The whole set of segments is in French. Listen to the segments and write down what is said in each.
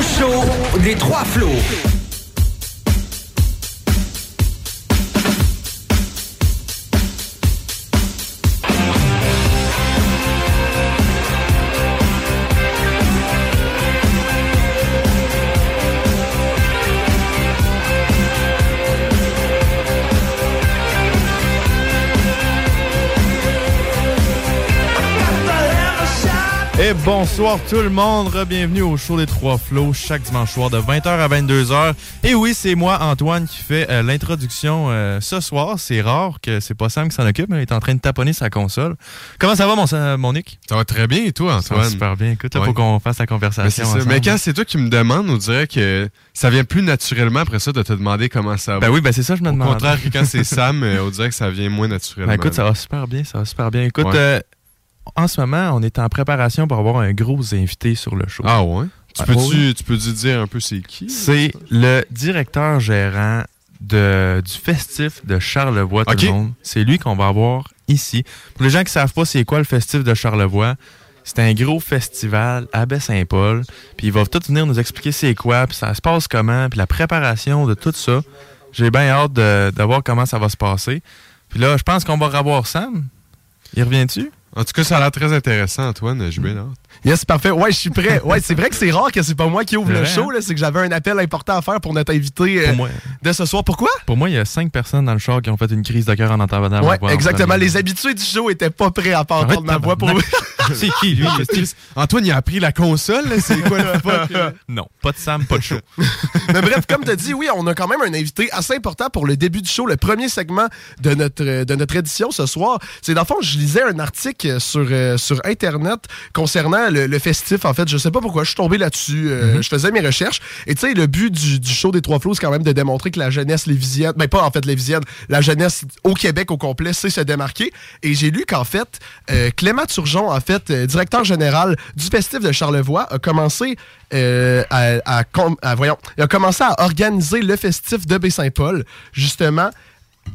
Le show des trois flots. Et bonsoir tout le monde, bienvenue au show des Trois Flots chaque dimanche soir de 20h à 22h. Et oui, c'est moi Antoine qui fait euh, l'introduction euh, ce soir. C'est rare que c'est pas Sam qui s'en occupe, mais il est en train de taponner sa console. Comment ça va mon, euh, mon Nick? Ça va très bien et toi Ça va Antoine? super bien. Écoute, il Ouais. faut qu'on fasse la conversation. ça. Mais quand c'est toi qui me demandes, on dirait que ça vient plus naturellement après ça de te demander comment ça va. Ben oui, ben c'est ça je me Au demande. contraire que quand c'est Sam, on dirait que ça vient moins naturellement. Ben écoute, ça va super bien, ça va super bien. Écoute, Ouais. En ce moment, on est en préparation pour avoir un gros invité sur le show. Ah ouais? Tu peux-tu Oui. tu peux dire un peu c'est qui? C'est le directeur gérant de, du festif de Charlevoix, tout le monde. C'est lui qu'on va avoir ici. Pour les gens qui savent pas c'est quoi le festif de Charlevoix, c'est un gros festival à Baie-Saint-Paul. Puis il va tout venir nous expliquer c'est quoi, puis ça se passe comment, puis la préparation de tout ça. J'ai bien hâte de, de voir comment ça va se passer. Puis là, je pense qu'on va revoir Sam. Il revient-tu? En tout cas, ça a l'air très intéressant, Antoine. J'ai bien hâte. Yes, parfait. Ouais, je suis prêt. Ouais, c'est vrai que c'est rare que c'est pas moi qui ouvre le show. hein? C'est que j'avais un appel important à faire pour notre invité euh, Pour de ce soir. Pourquoi? pour moi, il y a cinq personnes dans le char qui ont fait une crise de cœur en entendant ma Ouais, exactement. Les habitués du show étaient pas prêts à Arrête, entendre ma voix pour. C'est qui, lui? Antoine, il a appris la console. C'est quoi le fuck? Non, pas de Sam, pas de show. Mais bref, comme tu as dit, oui, on a quand même un invité assez important pour le début du show, le premier segment de notre, de notre édition ce soir. C'est dans le fond, je lisais un article sur, euh, sur Internet concernant le, le festif. En fait, je sais pas pourquoi, je suis tombé là-dessus. euh, Je faisais mes recherches. Et tu sais, le but du, du show des Trois Flots, c'est quand même de démontrer que la jeunesse lévisienne, ben pas en fait lévisienne, la jeunesse au Québec au complet sait se démarquer. Et j'ai lu qu'en fait, euh, Clément Turgeon, en fait, euh, directeur général du festif de Charlevoix, a commencé à, à- voyons, il a commencé à organiser le festif de Baie-Saint-Paul, justement,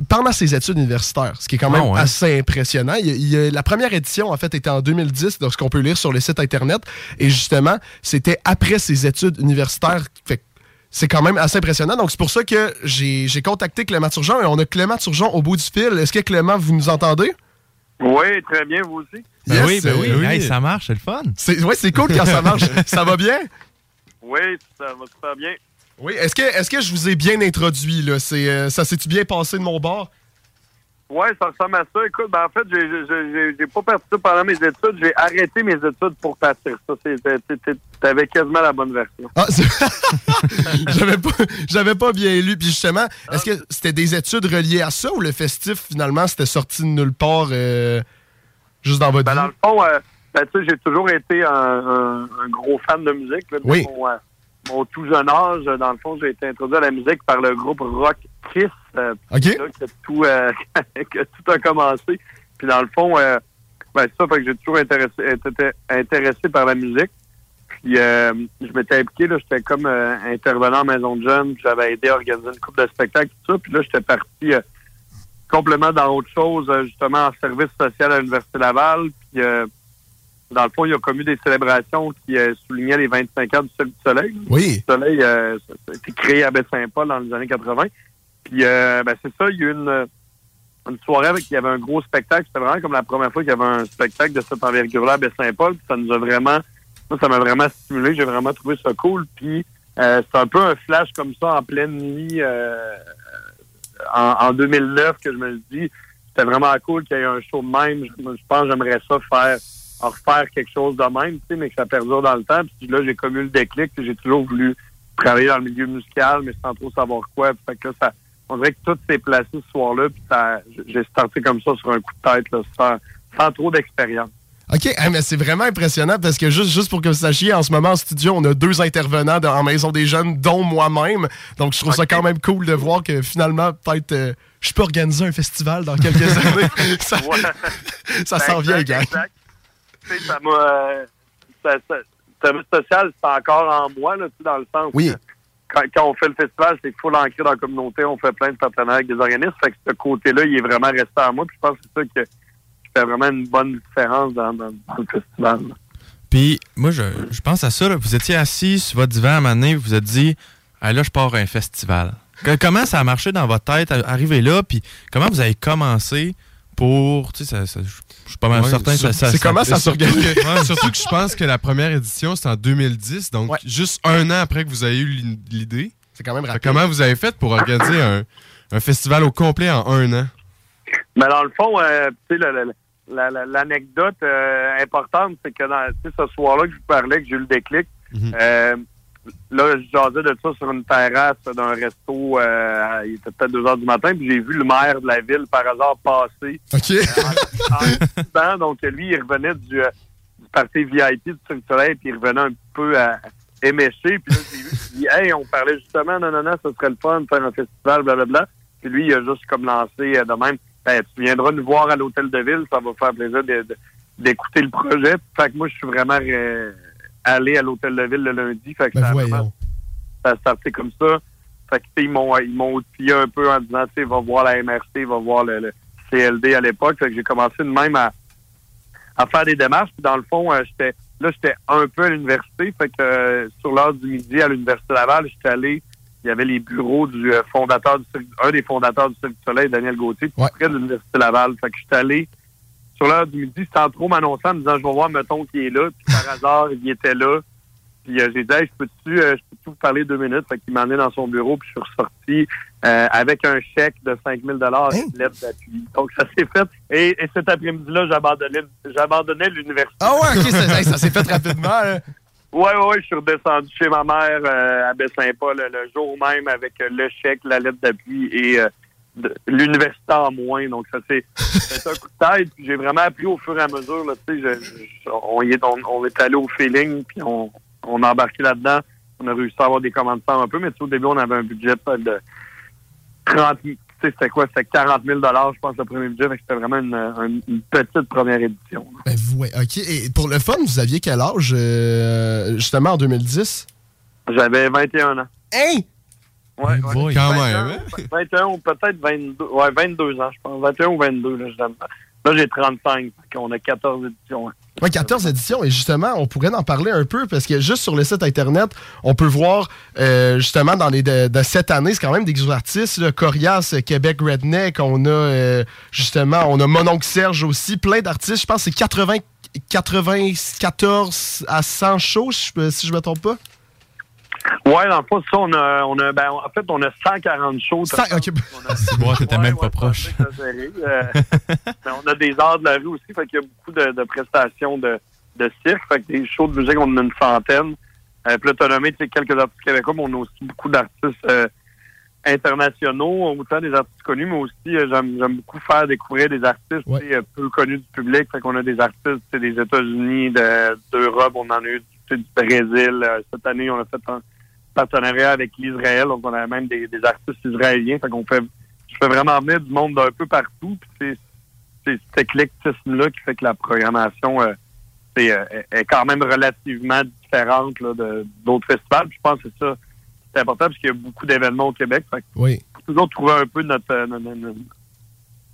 pendant ses études universitaires, ce qui est quand même Ah ouais. assez impressionnant. Il il la première édition, en fait, était en 2010, donc ce qu'on peut lire sur le site Internet, et justement, c'était après ses études universitaires. Fait que c'est quand même assez impressionnant. Donc, c'est pour ça que j'ai j'ai contacté Clément Turgeon, et on a Clément Turgeon au bout du fil. Est-ce que Clément, vous nous entendez? Oui, très bien, vous aussi. Ben Yes, oui, ben oui. euh, Hey, ça marche, c'est le fun. C'est ouais, c'est cool quand ça marche. ça va bien? Oui, ça va super bien. Oui, est-ce que, est que je vous ai bien introduit? Là? C'est, euh, ça s'est-tu bien passé de mon bord? Oui, ça ressemble à ça. Écoute, ben, en fait, j'ai- pas participé pendant mes études. J'ai arrêté mes études pour partir. Ça, t'avais quasiment la bonne version. Ah, j'avais pas, j'avais pas bien lu. Puis justement, est-ce que c'était des études reliées à ça ou le festif, finalement, c'était sorti de nulle part euh, juste dans votre Ben, dans vie? le fond, euh, ben, j'ai toujours été un, un- un gros fan de musique. Là, Oui. Mon, mon tout jeune âge, dans le fond, j'ai été introduit à la musique par le groupe rock Kiss. euh, là, que tout, euh, que tout a commencé. Puis dans le fond, euh, ben, c'est ça fait que j'ai toujours intéressé, été intéressé par la musique. Puis euh, je m'étais impliqué, là, j'étais comme intervenant en maison de jeunes, j'avais aidé à organiser une coupe de spectacles, tout ça. Puis là, j'étais parti complètement dans autre chose, justement en service social à l'Université Laval. Puis euh, dans le fond, il y a commis des célébrations qui euh, soulignaient les 25 ans du Soleil. Oui. Le Soleil, euh, a été créé à Baie-Saint-Paul dans les années 80. Puis, euh, ben, c'est ça, il y a eu une, une soirée avec, il y avait un gros spectacle. C'était vraiment comme la première fois qu'il y avait un spectacle de cette envergure-là à Baie-Saint-Paul. Puis ça nous a vraiment, moi, ça m'a vraiment stimulé. J'ai vraiment trouvé ça cool. Puis, euh, c'est un peu un flash comme ça en pleine nuit, euh, en, en 2009 que je me suis dit, c'était vraiment cool qu'il y ait un show de même. Je, je pense que j'aimerais ça faire, en refaire quelque chose de même, tu sais, mais que ça perdure dans le temps. Puis là, j'ai comme eu le déclic. puis J'ai toujours voulu travailler dans le milieu musical, mais sans trop savoir quoi. Puis Fait que là, ça, on dirait que tout s'est placé ce soir-là. Puis ça, j'ai starté comme ça sur un coup de tête, là, sans, sans trop d'expérience. OK, mais c'est vraiment impressionnant parce que juste, juste pour que vous sachiez, en ce moment en studio, on a deux intervenants en Maison des Jeunes, dont moi-même. Donc, je trouve ça quand même cool de voir que finalement, peut-être, euh, je peux organiser un festival dans quelques années. ça Ouais. ça s'en vient, exact. Tu sais, ça m'a. euh, ça- ça- Service social, c'est encore en moi, là, tu sais, dans le sens Oui. que quand, quand on fait le festival, c'est qu'il faut l'ancrer dans la communauté. On fait plein de partenariats avec des organismes. Fait que ce côté-là, il est vraiment resté à moi. Puis je pense que c'est ça que fait vraiment une bonne différence dans, dans- dans le festival. là. Puis moi, je, je pense à ça. là. Vous étiez assis sur votre divan à un moment donné, vous vous êtes dit, ah, là, je pars à un festival. Que- comment ça a marché dans votre tête, arriver là, puis comment vous avez commencé pour, tu sais, ça, ça- je suis pas mal Ouais, certain que ça, sur- ça- c'est ça- comment ça Surtout s'organise? surtout que je pense que la première édition, c'était en 2010, donc Ouais. juste un an après que vous avez eu l'id- l'idée. C'est quand même rapide. Comment vous avez fait pour organiser un, un festival au complet en un an? Mais dans le fond, euh, tu sais, la- la- la- l'anecdote euh, importante, c'est que dans tu sais, ce soir-là que je vous parlais, que j'ai eu le déclic, Mhm. euh, là, je jasais de ça sur une terrasse d'un resto, euh, il était peut-être 2 heures du matin, puis j'ai vu le maire de la ville par hasard passer OK. en discutant. Donc, lui, il revenait du, euh, du parti VIP du Cirque Soleil, puis il revenait un peu à éméché. Puis là, j'ai vu, il dit, hey, on parlait justement, non, non, non, ce serait le fun de faire un festival, blablabla. Puis lui, il a juste comme lancé euh, de même, ben, tu viendras nous voir à l'hôtel de ville, ça va faire plaisir d'écouter le projet. Fait que moi, je suis vraiment allé à l'hôtel de ville le lundi. Fait que Ben ça a vraiment ça a starté comme ça. Fait que, ils m'ont, ils m'ont outillé un peu en disant, tu va voir la MRC, va voir le, le CLD à l'époque. Fait que j'ai commencé de même à, à faire des démarches. Puis dans le fond, euh, j'étais, là, j'étais un peu à l'université. Fait que, euh, sur l'heure du midi à l'Université Laval, j'étais allé, il y avait les bureaux du euh, fondateur du un des fondateurs du Cirque du Soleil, Daniel Gauthier, Ouais. près de l'Université Laval. Fait que j'étais allé sur l'heure du midi, sans trop m'annoncer, en me disant, je vais voir, mettons, qui est là. Puis par hasard, il était là. Puis euh, j'ai dit, hey, je peux-tu euh, je peux-tu vous parler deux minutes? Fait qu'il m'a emmené dans son bureau, puis je suis ressorti euh, avec un chèque de 5 000 Hein? une lettre d'appui. Donc, ça s'est fait. Et, et cet après-midi-là, j'abandonnais, j'abandonnais l'université. Ah ouais, OK, ça, ça s'est fait rapidement. hein? Ouais, ouais, ouais, je suis redescendu chez ma mère euh, à Baie-Saint-Paul le, le jour même avec le chèque, la lettre d'appui et euh, l'université en moins. Donc, ça c'est un coup de tête. Puis J'ai vraiment appris au fur et à mesure. Là, je- je- on, est, on, on est allé au feeling, puis on, on a embarqué là-dedans. On a réussi à avoir des commandes un peu, mais au début, on avait un budget de 30 000. Tu sais, c'était quoi? C'était 40 000 je pense, le premier budget. C'était vraiment une, une- une petite première édition. Ben ouais, OK. Et pour le fun, vous aviez quel âge, euh, justement, en 2010? J'avais 21 ans. Hein? Ouais, Oh boy. Quand 21, même, hein? 21 ou peut-être 22. Ouais, 22 ans, je pense. 21 ou 22, là. Là, j'ai 35. On a 14 éditions. hein. Ouais, 14 éditions. Et justement, on pourrait en parler un peu parce que juste sur le site Internet, on peut voir euh, justement dans les de, de cette année, c'est quand même des gros artistes. Là, Corias, Québec Redneck, on a euh, justement, on a Mononcle Serge aussi, plein d'artistes. Je pense que c'est 80, 94 à 100 shows, je- si je me trompe pas. Ouais, dans le fond, ça, on a, on a, ben, en fait, on a 140 shows. Cent- ok. C'est Ouais, même pas proche. c'est. Euh, on a des arts de la rue aussi, fait qu'il y a beaucoup de, de prestations de, de cirque. Fait que des shows de musique, on en a une centaine. Euh, puis tu sais, quelques artistes québécois, mais on a aussi beaucoup d'artistes euh, internationaux, autant des artistes connus, mais aussi euh, j'aime j'aime beaucoup faire découvrir des artistes Ouais. euh, peu connus du public. Fait qu'on a des artistes des États-Unis, de- d'Europe, on en a eu du Brésil. Euh, cette année, on a fait un partenariat avec l'Israël, donc on a même des, des artistes israéliens. Fait qu'on fait je fais vraiment venir du monde d'un peu partout. Puis c'est cet éclectisme-là qui fait que la programmation euh, euh, est- est quand même relativement différente là, de d'autres festivals. Puis je pense que c'est ça. C'est important parce qu'il y a beaucoup d'événements au Québec. Fait que Oui. faut toujours trouver un peu notre, euh, notre- notre-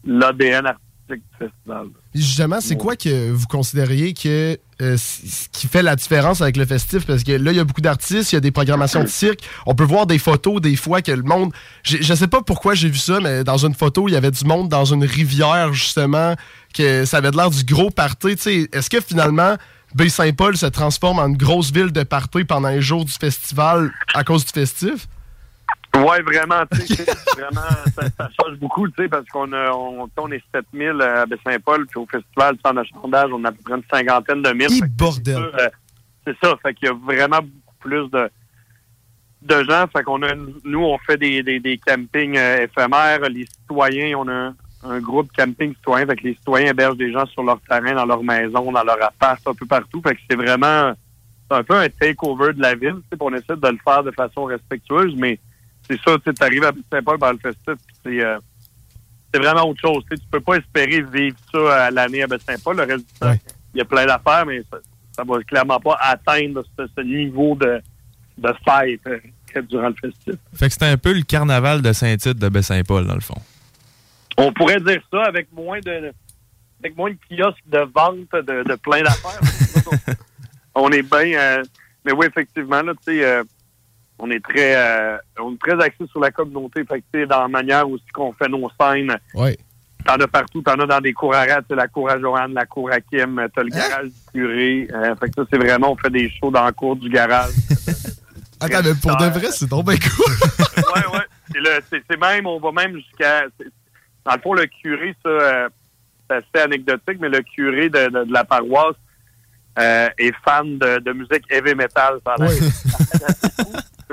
l'ADN artistique du festival. Puis Justement, c'est quoi que vous considériez que euh, ce qui fait la différence avec le festif? Parce que là, il y a beaucoup d'artistes, il y a des programmations de cirque. On peut voir des photos des fois que le monde. Je sais pas pourquoi j'ai vu ça, mais dans une photo, il y avait du monde dans une rivière, justement, que ça avait de l'air du gros party. Est-ce que finalement, Baie-Saint-Paul se transforme en une grosse ville de party pendant les jours du festival à cause du festif? Ouais, vraiment, tu sais, vraiment, ça, ça change beaucoup, tu sais, parce qu'on a, on, on est 7000 à Baie-Saint-Paul, puis au festival, sans achalandage, on a à peu près une cinquantaine de mille. Bordel! euh, c'est ça, fait qu'il y a vraiment beaucoup plus de, de gens. Fait qu'on a, nous, on fait des, des, des campings euh, éphémères. Les citoyens, on a un, un groupe camping citoyen. Fait que les citoyens hébergent des gens sur leur terrain, dans leur maison, dans leur appart, un peu partout. Fait que c'est vraiment, c'est un peu un takeover de la ville. tu sais, On essaie de le faire de façon respectueuse, mais c'est ça, tu arrives à Saint-Paul par le festif, c'est, euh, c'est vraiment autre chose. Tu peux pas espérer vivre ça à l'année à Saint-Paul. Le reste du temps, Ouais. il y a plein d'affaires, mais ça, ça va clairement pas atteindre ce, ce niveau de, de fête euh, durant le festif. Fait que c'était un peu le carnaval de Saint-Tite de Baie-Saint-Paul, dans le fond. On pourrait dire ça avec moins de avec moins de kiosques de vente de, de plein d'affaires. on est bien. euh, mais oui, effectivement, là, tu sais, on est très, euh, on est très axé sur la communauté. Fait que, dans la manière aussi qu'on fait nos scènes. Ouais. T'en as partout, t'en as dans des cours à rats, la cour à Joanne, la cour à Kim, t'as le garage du curé. Euh, fait que ça, c'est vraiment, on fait des shows dans le cours du garage. Attends, mais pour de vrai, c'est donc bien cool. ouais, ouais. C'est même, on va même jusqu'à. Dans le fond, le curé, ça, euh, c'est assez anecdotique, mais le curé de, de- de la paroisse euh, est fan de, de musique heavy metal.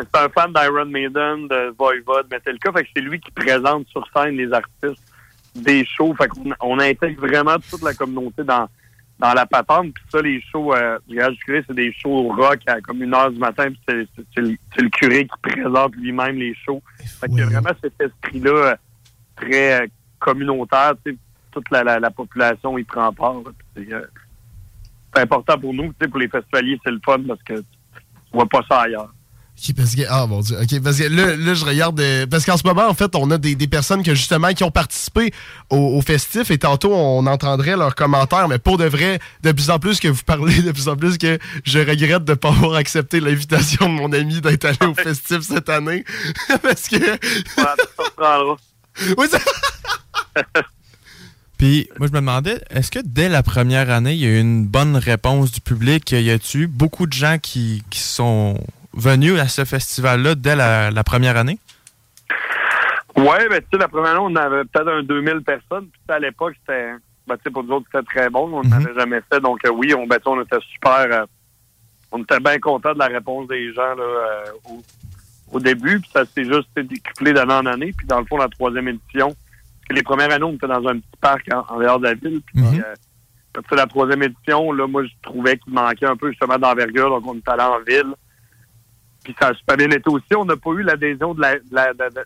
c'est un fan d'Iron Maiden, de Voivod, Metallica. Fait que c'est lui qui présente sur scène les artistes des shows. Fait qu'on on intègre vraiment toute la communauté dans, dans la patente. Puis ça, les shows euh, du Garage du curé, c'est des shows rock à comme une heure du matin. Puis c'est, c'est- c'est le, c'est le curé qui présente lui-même les shows. Fait qu'il y a vraiment cet esprit-là euh, très euh, communautaire. Toute la, la, la population y prend part. là. Puis C'est, euh, c'est important pour nous. Pour les festivaliers, c'est le fun parce que tu vois pas ça ailleurs. Ok, parce que, ah mon dieu, ok, parce que là, là je regarde, euh, parce qu'en ce moment, en fait, on a des, des personnes que justement, qui ont participé au, au festif, et tantôt, on entendrait leurs commentaires, mais pour de vrai, de plus en plus que vous parlez, de plus en plus que je regrette de ne pas avoir accepté l'invitation de mon ami d'être allé au festif cette année, parce que... Oui, ça- Puis, moi, je me demandais, est-ce que dès la première année, il y a eu une bonne réponse du public? Y a-t-il eu beaucoup de gens qui, qui sont venus à ce festival-là dès la, la première année? Ouais, ben tu sais, la première année, on avait peut-être un 2000 personnes. Puis à l'époque, c'était, ben, tu sais, pour nous autres, c'était très bon. On n'avait jamais fait. Donc euh, oui, on, ben, on était super. euh, on était bien contents de la réponse des gens là, euh, au, au début. Puis ça s'est juste décuplé d'année en année. Puis dans le fond, la troisième édition, parce que les premières années, on était dans un petit parc en, en dehors de la ville. Puis sais, la troisième édition, là, moi, je trouvais qu'il manquait un peu justement d'envergure. Donc on est allé en ville. Puis ça a super bien été aussi. On n'a pas eu l'adhésion de la, de la- de- de-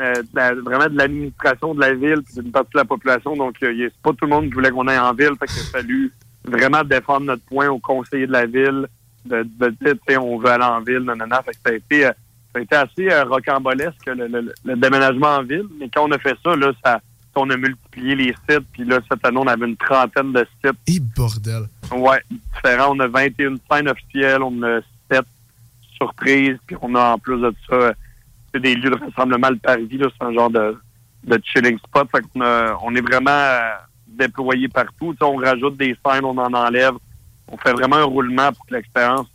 euh, la- vraiment de l'administration de la ville puis d'une partie de la population. Donc, euh, c'est pas tout le monde qui voulait qu'on aille en ville. Fait qu'il a fallu vraiment défendre notre point aux conseillers de la ville, de, de dire, on veut aller en ville, nanana. Fait que ça a été, euh, ça a été assez rocambolesque, le, le- le déménagement en ville. Mais quand on a fait ça, là, ça, on a multiplié les sites. Puis là, cette année, on avait une trentaine de sites. Et bordel. Ouais, différents. On a 21 scènes officielles, on a 7 surprises, puis on a en plus de ça c'est des lieux de rassemblement le Paris, c'est un genre de, de chilling spot. Fait a- on est vraiment euh, déployé partout. On rajoute des scènes, on en enlève. On fait vraiment un roulement pour que l'expérience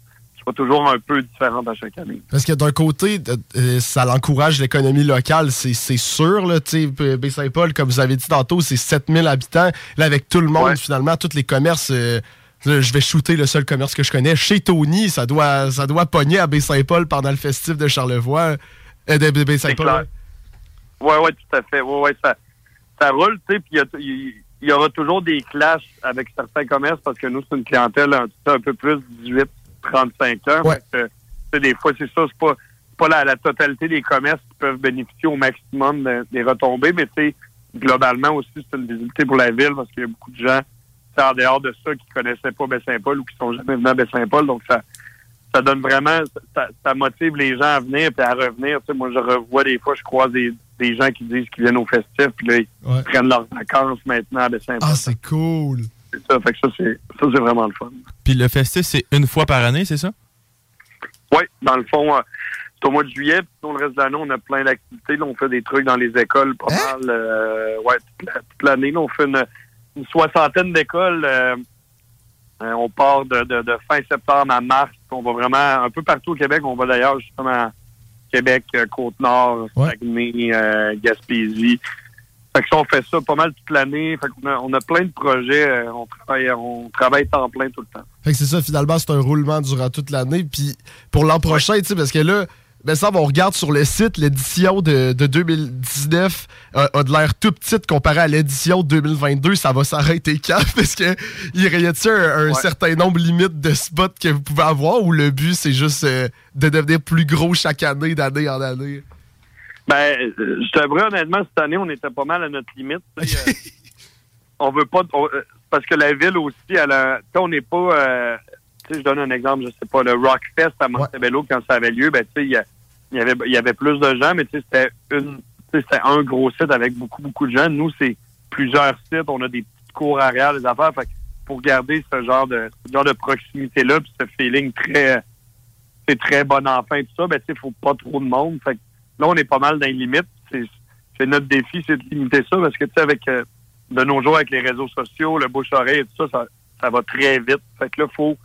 soit toujours un peu différente à chaque année. Parce que d'un côté, euh, ça l'encourage l'économie locale, c'est sûr. Là, tu sais, P- Baie-Saint-Paul, comme vous avez dit tantôt, c'est 7000 habitants. Là, avec tout le monde, finalement, tous les commerces... euh, je vais shooter le seul commerce que je connais. Chez Tony, ça doit, ça doit pogner à Baie-Saint-Paul pendant le festif de Charlevoix. Euh, de, Baie-Saint-Paul. Ouais, ouais, tout à fait. Ouais, ouais, ça, ça roule, tu sais, puis il y aura toujours des clashs avec certains commerces parce que nous, c'est une clientèle un, un peu plus 18-35 ans. Que, sais, des fois, c'est ça, c'est pas, pas la, la totalité des commerces qui peuvent bénéficier au maximum de- des retombées, mais tu sais, globalement aussi, c'est une visibilité pour la ville parce qu'il y a beaucoup de gens, en dehors de ça, qui connaissaient pas Baie-Saint-Paul ou qui sont jamais venus à Baie-Saint-Paul. Donc, ça, ça donne vraiment, ça, ça motive les gens à venir puis à revenir. Tu sais, moi, je revois des fois, je croise des, des gens qui disent qu'ils viennent au festif puis là, ils Ouais. prennent leurs vacances maintenant à Baie-Saint-Paul. Ah, c'est cool. C'est ça, fait que ça, c'est, ça, c'est vraiment le fun. Puis le festif, c'est une fois par année, c'est ça? Oui, dans le fond, euh, c'est au mois de juillet, puis sinon, le reste de l'année, on a plein d'activités. Là, on fait des trucs dans les écoles, pas mal. euh, ouais, toute, la- toute l'année. Là, on fait une, une soixantaine d'écoles. euh, euh, on part de, de- de fin septembre à mars. On va vraiment un peu partout au Québec. On va d'ailleurs justement à Québec, euh, Côte-Nord, Saguenay, euh, Gaspésie. Fait que ça, on fait ça pas mal toute l'année. Fait qu'on a, on a plein de projets. on travaille, on travaille temps plein tout le temps. Fait que c'est ça, finalement, c'est un roulement durant toute l'année. Puis pour l'an prochain, tu sais, parce que là, ben ça, on regarde sur le site, l'édition de, de 2019 a, a de l'air tout petite comparée à l'édition 2022. Ça va s'arrêter quand? Parce que il y a-t-il un, un certain nombre limite de spots que vous pouvez avoir ou le but, c'est juste euh, de devenir plus gros chaque année, d'année en année? Ben, euh, je t'avoue, honnêtement, cette année, on était pas mal à notre limite. euh, on veut pas... on- euh, parce que la ville aussi, elle a... tu sais, on n'est pas... euh, tu sais, je donne un exemple, je sais pas, le Rockfest à Montebello, quand ça avait lieu, ben, tu sais, il y, avait, il y avait plus de gens, mais tu sais, c'était une... c'était un gros site avec beaucoup, beaucoup de gens. Nous, c'est plusieurs sites. On a des petits cours arrière, des affaires. Fait que pour garder ce genre de ce genre de proximité-là, puis ce feeling très c'est très bon enfant tout ça, ben tu sais, faut pas trop de monde. Fait que là, on est pas mal dans les limites. C'est notre défi, c'est de limiter ça, parce que tu sais, avec euh, de nos jours, avec les réseaux sociaux, le bouche-oreille et tout ça, ça, ça va très vite. Fait que là, faut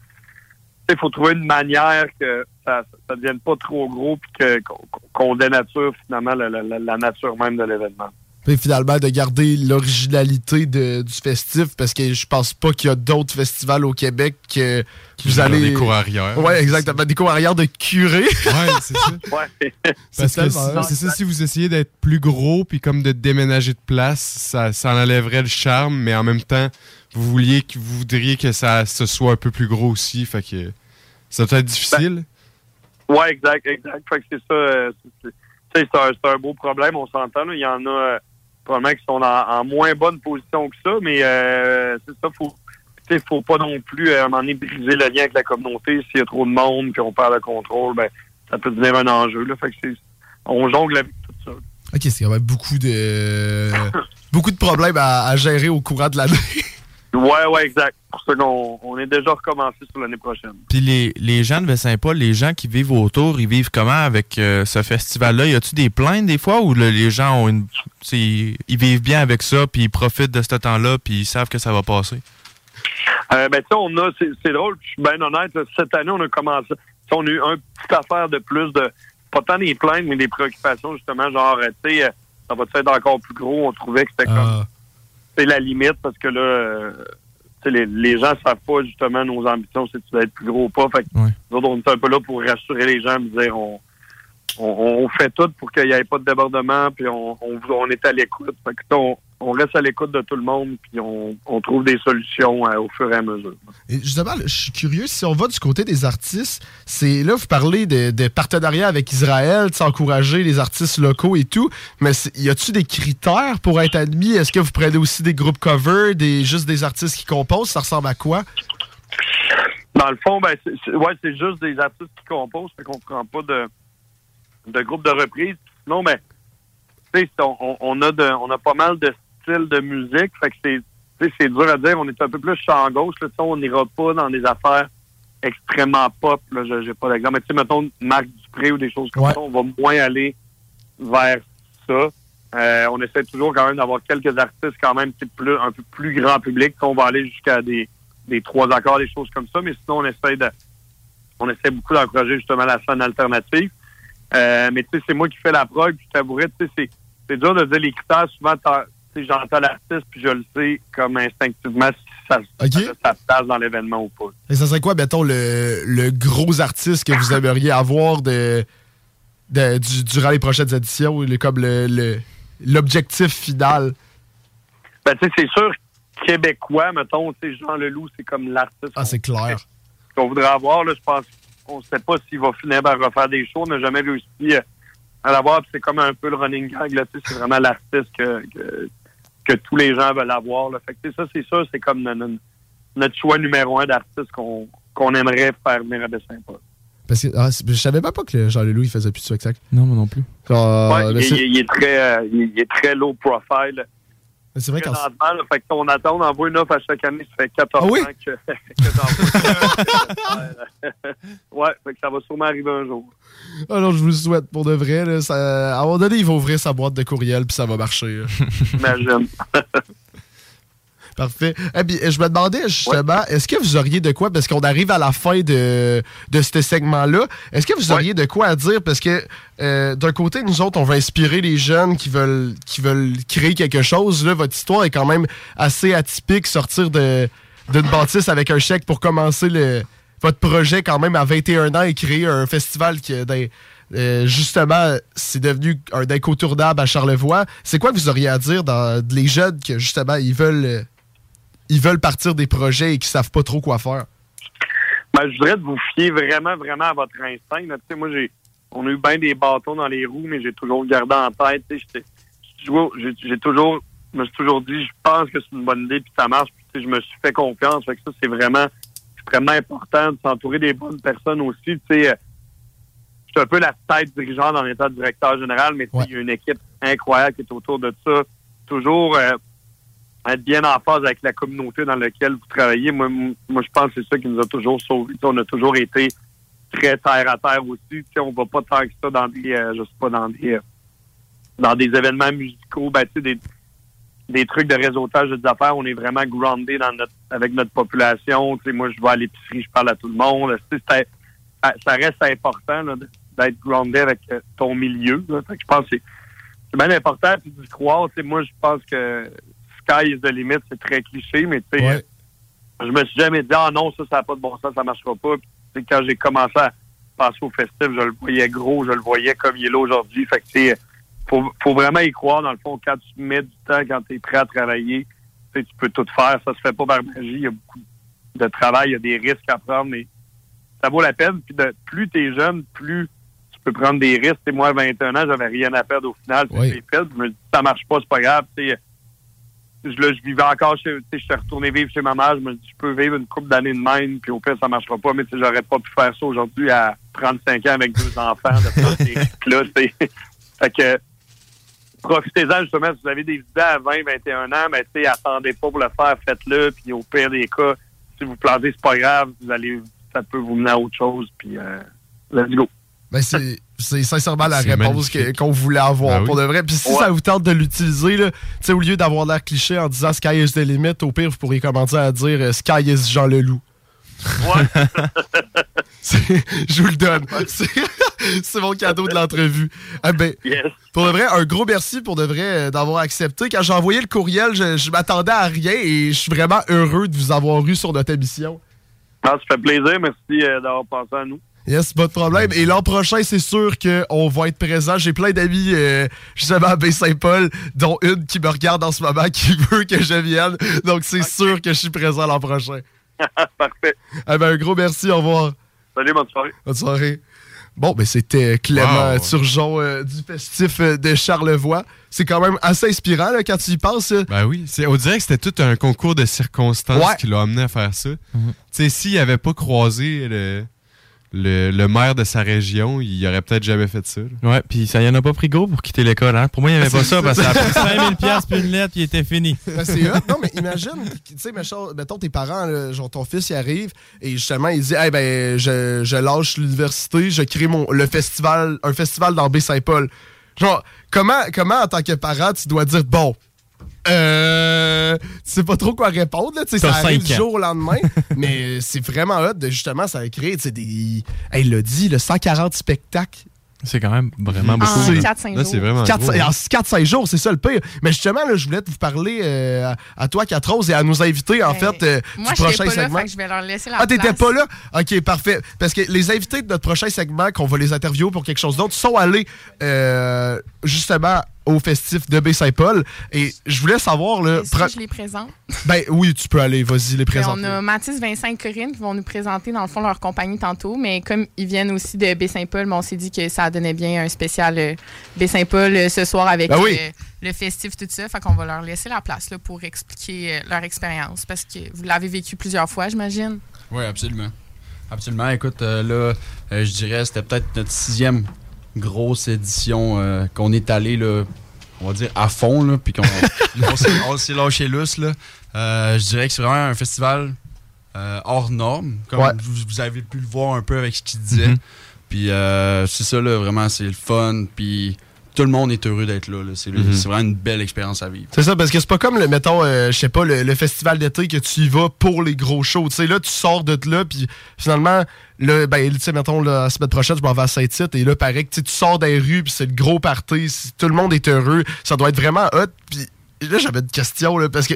sais, faut trouver une manière que ça ça devienne pas trop gros puis que qu'on dénature finalement la, la- la- la nature même de l'événement. Puis finalement, de garder l'originalité du festif, parce que je pense pas qu'il y a d'autres festivals au Québec que Qui vous allez. des cours arrière. Ouais, exactement. Des cours arrière de curé. Ouais, c'est ça. Ouais. Parce que tellement- c'est c'est ça, si vous essayez d'être plus gros puis comme de déménager de place, ça, ça enlèverait le charme, mais en même temps, vous vouliez que vous voudriez que ça ce soit un peu plus gros aussi, fait que ça doit être difficile. Ouais, exact, exact. Fait que c'est ça. euh, c'est- c'est- tu sais, c'est un, beau problème, on s'entend. Il y en a euh, probablement qui sont en, en moins bonne position que ça, mais euh, c'est ça, faut. Il faut pas non plus, à un moment donné, briser le lien avec la communauté. S'il y a trop de monde puis on perd le contrôle, ben, ça peut devenir un enjeu. Là. Fait que c'est, on jongle avec tout ça. Ok, c'est quand même beaucoup de. beaucoup de problèmes à, à gérer au courant de l'année. Ouais, ouais, exact. Pour ça qu'on on est déjà recommencé sur l'année prochaine. Puis les, les gens de Baie-Saint-Paul, les gens qui vivent autour, ils vivent comment avec euh, ce festival-là? Y a-tu des plaintes des fois ou le- les gens ont une. Ils vivent bien avec ça, puis ils profitent de ce temps-là, puis ils savent que ça va passer? Euh, ben, tu on a, c'est, drôle, je suis bien honnête, là, cette année, on a commencé, on a eu un petit affaire de plus de, pas tant des plaintes, mais des préoccupations, justement, genre, euh, tu sais, euh, ça va être encore plus gros, on trouvait que c'était comme, Ah. C'est la limite, parce que là, euh, tu sais, les, les gens savent pas, justement, nos ambitions, c'est de être plus gros ou pas, fait que nous autres, on est un peu là pour rassurer les gens, dire, on, on, on fait tout pour qu'il n'y ait pas de débordement, puis on, on, on est à l'écoute, fait que, on, on reste à l'écoute de tout le monde, puis on, on trouve des solutions euh, au fur et à mesure. Et justement, je suis curieux, si on va du côté des artistes, c'est là, vous parlez de, de partenariat avec Israël, de s'encourager les artistes locaux et tout, mais y a-tu des critères pour être admis? Est-ce que vous prenez aussi des groupes cover, des, juste des artistes qui composent? Ça ressemble à quoi? Dans le fond, ben, c'est, ouais, c'est juste des artistes qui composent, fait qu'on prend pas de, de groupe de reprise. Sinon, ben, tu sais, c'est- on, on a de, on a pas mal de styles de musique, fait que c'est, c'est dur à dire. On est un peu plus champ gauche, là, on n'ira pas dans des affaires extrêmement pop. Là, je- j'ai pas d'exemple. Mais tu sais, mettons Marc Dupré ou des choses comme Ouais. ça, on va moins aller vers ça. Euh, on essaie toujours quand même d'avoir quelques artistes quand même plus, un peu plus grand public. On va aller jusqu'à des, des trois accords, des choses comme ça. Mais sinon, on essaie de on essaie beaucoup d'encourager justement la scène alternative. Euh, mais tu sais, c'est moi qui fais la prog, puis je t'avouerais, tu sais, c'est, c'est dur de dire les critères. Souvent, j'entends l'artiste, puis je le sais comme instinctivement si ça, sa place dans l'événement ou pas. Et ça serait quoi, mettons, le, le gros artiste que vous aimeriez avoir de, de- du- durant les prochaines éditions, comme le- le- l'objectif final? Ben, tu sais, c'est sûr, québécois, mettons, tu sais, Jean Leloup, c'est comme l'artiste Ah, c'est clair. qu'on voudrait avoir. Là, je pense qu'on ne sait pas s'il va finir par refaire des shows. On n'a jamais réussi euh, à l'avoir. puis C'est comme un peu le running gag. Là, tu sais, c'est vraiment l'artiste que, que, que tous les gens veulent avoir. Là. Fait que, ça, c'est sûr, c'est comme no- no- notre choix numéro un d'artiste qu'on qu'on aimerait faire venir à Baie-Saint-Paul. Parce que ah, je savais même pas que Jean-Leloup il faisait plus de spectacle. Non, moi non plus. Genre, Ouais, mais il, c'est- il- il est très, euh, il, il est très low profile. C'est vrai qu'en fait que on attend, on envoie une offre à chaque année. Ça fait 14 Ah oui? ans que, que ouais, fait que ça va sûrement arriver un jour. Ah non, je vous le souhaite pour de vrai. Là, ça- à un moment donné, il va ouvrir sa boîte de courriel puis ça va marcher. là. Parfait. Eh bien, je me demandais justement, est-ce que vous auriez de quoi, parce qu'on arrive à la fin de, de ce segment-là, est-ce que vous Ouais. auriez de quoi à dire? Parce que euh, d'un côté, nous autres, on veut inspirer les jeunes qui veulent, qui veulent créer quelque chose. Là, votre histoire est quand même assez atypique, sortir de d'une bâtisse avec un chèque pour commencer le, votre projet quand même à 21 ans et créer un festival qui est euh, justement, c'est devenu un incontournable à Charlevoix. C'est quoi que vous auriez à dire dans les jeunes que justement ils veulent euh, ils veulent partir des projets et qui savent pas trop quoi faire? Ben, je voudrais vous fier vraiment, vraiment à votre instinct. là. Moi, j'ai, on a eu bien des bâtons dans les roues, mais j'ai toujours gardé en tête. j'ai toujours- J'ai me suis toujours dit, je pense que c'est une bonne idée, puis ça marche. Puis, je me suis fait confiance. Fait que ça, c'est vraiment extrêmement important de s'entourer des bonnes personnes aussi. Tu sais, euh, je suis un peu la tête dirigeante en état de directeur général, mais Ouais. il y a une équipe incroyable qui est autour de ça. Toujours, euh, être bien en phase avec la communauté dans laquelle vous travaillez. Moi, moi je pense que c'est ça qui nous a toujours sauvés. On a toujours été très terre à terre aussi. Tu sais, on va pas tant que ça dans des, euh, je sais pas, dans des, euh, dans des événements musicaux, ben, des, des trucs de réseautage des affaires. On est vraiment groundé dans notre, avec notre population. Tu sais, moi, je vais à l'épicerie, je parle à tout le monde. Ça, ça reste important de- d'être groundé avec euh, ton milieu. Je pense que c'est bien important d'y croire. Tu sais, moi, je pense que sky is the limit, c'est très cliché, mais tu sais, Ouais. je me suis jamais dit, ah non, ça, ça n'a pas de bon sens, ça marchera pas. Puis, quand j'ai commencé à passer au festif, je le voyais gros, je le voyais comme il est là aujourd'hui. Fait que, tu faut, faut vraiment y croire. Dans le fond, quand tu mets du temps, quand tu es prêt à travailler, tu peux tout faire. Ça se fait pas par magie. Il y a beaucoup de travail, il y a des risques à prendre, mais ça vaut la peine. Puis de, plus tu es jeune, plus tu peux prendre des risques. Et moi, à 21 ans, j'avais rien à perdre au final. Oui. fait. Je me dis, ça marche pas, c'est pas grave. Tu sais, je, là, je vivais encore chez, tu sais, je suis retourné vivre chez ma mère. Je me dis, je peux vivre une couple d'années de même, puis au pire, ça marchera pas. Mais tu sais, j'aurais pas pu faire ça aujourd'hui à 35 ans avec deux enfants, de prendre des sais. Fait que, profitez-en, justement, si vous avez des idées à 20, 21 ans, mais tu sais, attendez pas pour le faire, faites-le, puis au pire des cas, si vous plantez, c'est pas grave, vous allez, ça peut vous mener à autre chose, puis euh, let's go. Ben, c'est c'est sincèrement la C'est réponse qu'on voulait avoir Ah oui. pour de vrai. Puis si Ouais. ça vous tente de l'utiliser, là, tu sais, au lieu d'avoir l'air cliché en disant Sky is the limit, au pire, vous pourriez commencer à dire Sky is Jean Leloup. Ouais. C'est- Je vous le donne. C'est c'est mon cadeau de l'entrevue. Ah ben, yes. pour de vrai, un gros merci pour de vrai euh, d'avoir accepté. Quand j'ai envoyé le courriel, je, je m'attendais à rien et je suis vraiment heureux de vous avoir eu sur notre émission. Non, ça fait plaisir. Merci euh, d'avoir pensé à nous. Yes, pas de problème. Et l'an prochain, c'est sûr qu'on va être présent. J'ai plein d'amis euh, justement à Baie-Saint-Paul, dont une qui me regarde en ce moment, qui veut que je vienne. Donc c'est sûr que je suis présent l'an prochain. Parfait. Eh ben, un gros merci, au revoir. Salut, bonne soirée. Bonne soirée. Bon, ben c'était Clément Wow. Turgeon euh, du festif euh, de Charlevoix. C'est quand même assez inspirant là, quand tu y penses. euh. Ben oui, c'est, on dirait que c'était tout un concours de circonstances Ouais. qui l'a amené à faire ça. Mhm. Tu sais, s'il avait pas croisé le, le, le maire de sa région, il aurait peut-être jamais fait ça. là. Ouais, puis ça y en a pas pris gros pour quitter l'école, hein. Pour moi, il n'y avait pas ça parce que ça a pris 5000 pièces puis une lettre puis il était fini. Ben, c'est hot. Non, mais imagine, tu sais, mettons, mettons, tes parents, là, genre ton fils, il arrive et justement, il dit, hey, ben, je, je lâche l'université, je crée mon, le festival, un festival dans Baie-Saint-Paul. Genre, comment, comment, en tant que parent, tu dois dire, bon, euh, tu sais pas trop quoi répondre, là, tu sais, ça arrive du jour au lendemain, mais c'est vraiment hot de justement, ça a créé, tu sais, des, hey, il l'a dit, le 140 spectacles C'est quand même vraiment En beaucoup. C'est- 4-5 Là, jours. c'est vraiment gros. 4-5 jours, c'est ça le pire. Mais justement, là, je voulais vous parler euh, à, à toi, Catherose, et à nos invités, en Ben, fait, euh, Moi, du prochain pas là, segment. fait que je vais leur laisser la ah, t'étais pas là? Ok, parfait. Parce que les invités de notre prochain segment, qu'on va les interviewer pour quelque chose d'autre, sont allés euh, justement au festif de Baie-Saint-Paul. Et je voulais savoir, là, Est-ce pre- que je les présente? ben oui, tu peux aller, vas-y, les Et présenter. on a Mathis, Vincent et Corinne qui vont nous présenter, dans le fond, leur compagnie tantôt. Mais comme ils viennent aussi de Baie-Saint-Paul, ben, on s'est dit que ça donnait bien un spécial euh, Baie-Saint-Paul euh, ce soir avec Ben oui. euh, le festif, tout ça. Fait qu'on va leur laisser la place là, pour expliquer euh, leur expérience. Parce que vous l'avez vécu plusieurs fois, j'imagine. Oui, absolument. Absolument. Écoute, euh, là, euh, je dirais, c'était peut-être notre sixième grosse édition euh, qu'on est allé, là, on va dire, à fond, là, puis qu'on on s'est- lâché lousse. Là. Euh, je dirais que c'est vraiment un festival euh, hors norme, comme Ouais. vous, vous avez pu le voir un peu avec ce qu'il disait. Mhm. Puis euh, c'est ça, là, vraiment, c'est le fun, puis tout le monde est heureux d'être là. là. C'est Mhm. c'est vraiment une belle expérience à vivre. C'est ça, parce que c'est pas comme, le, mettons, euh, je sais pas, le, le festival d'été que tu y vas pour les gros shows. Tu sais, là, tu sors de là, puis finalement, là, ben, tu sais, mettons, la semaine prochaine, je m'en vais à Saint-Tite, et là, pareil, que tu sors des rues, puis c'est le gros party, si tout le monde est heureux, ça doit être vraiment hot, puis là, j'avais une question, là, parce que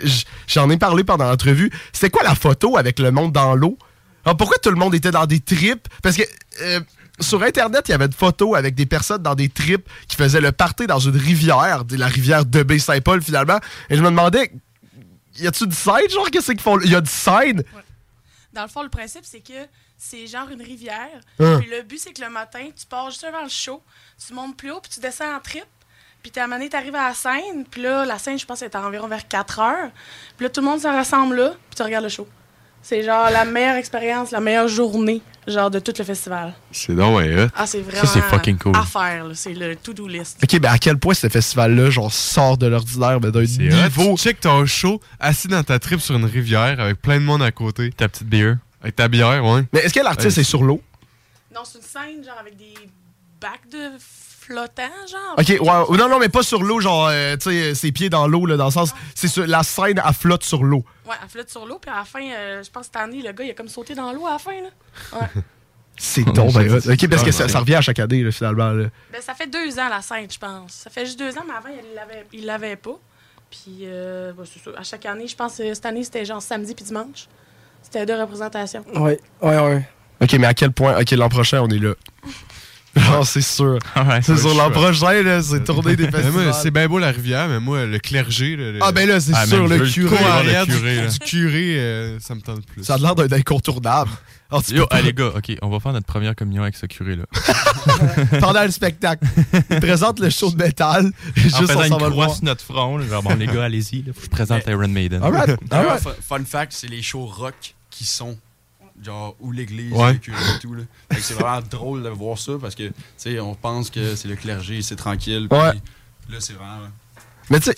j'en ai parlé pendant l'entrevue. C'était quoi la photo avec le monde dans l'eau? Alors, pourquoi tout le monde était dans des trips? Parce que euh, sur Internet, il y avait une photo avec des personnes dans des trips qui faisaient le party dans une rivière, la rivière de Baie-Saint-Paul, finalement. Et je me demandais, y a-tu du scène, genre, qu'est-ce qu'ils font? Y a du scène? Dans le fond, le principe, c'est que c'est genre une rivière. Hein. Puis le but, c'est que le matin, tu pars juste avant le show, tu montes plus haut, puis tu descends en trip. Puis t'es amené, t'arrives à la scène. Puis là, la scène, je pense, est environ vers 4 heures. Puis là, tout le monde se rassemble là, puis tu regardes le show. C'est genre la meilleure expérience, la meilleure journée, genre de tout le festival. C'est donc ouais. Ah, c'est vraiment c'est fucking cool. à faire, là. C'est le to-do list. Ok, ben à quel point ce festival-là, genre, sort de l'ordinaire, mais d'un C'est niveau. Tu check ton show assis dans ta trip sur une rivière avec plein de monde à côté. Ta petite bière. Avec ta bière, ouais. Mais est-ce que l'artiste Ouais. est sur l'eau? Non, c'est une scène, genre, avec des bacs de flottants, genre? Ok, ouais. Non, non, mais pas sur l'eau, genre, euh, tu sais, ses pieds dans l'eau, là, dans le sens. C'est sur la scène, elle flotte sur l'eau. Ouais, elle flotte sur l'eau, puis à la fin, euh, je pense que cette année, le gars, il a comme sauté dans l'eau à la fin, là. Ouais. C'est donc ben. Ok, parce que ça, revient à chaque année, là, finalement. là. ben, ça fait deux ans, la scène, je pense. Ça fait juste deux ans, mais avant, il l'avait, il l'avait pas. Puis, euh, ben, c'est ça. À chaque année, je pense que cette année, c'était genre samedi puis dimanche. C'était deux représentations. Ouais, ouais, ouais. Ok, mais à quel point. Ok, l'an prochain, on est là. Non, c'est sûr. Ouais, C'est sûr, l'an prochain, là, c'est tourner des Mais moi, festivals. c'est bien beau la rivière, mais moi, le clergé, là, le- Ah, ben là, c'est Ah, sûr, le curé. le arrière du, curé, là. du curé, euh, ça me tente plus. Ça a l'air d'un incontournable. Alors, Yo, ah, les gars, ok, on va faire notre première communion avec ce curé-là. pendant le spectacle. Il présente le show de métal. En Juste on faisant une va croix sur notre front, genre, bon, les gars, allez-y, là, faut que je présente Iron Maiden. Fun fact, c'est les shows rock qui sont genre où l'église, Ouais. et tout. là. C'est vraiment drôle de voir ça parce que, tu sais, on pense que c'est le clergé, c'est tranquille. Là, c'est vraiment. Mais tu sais,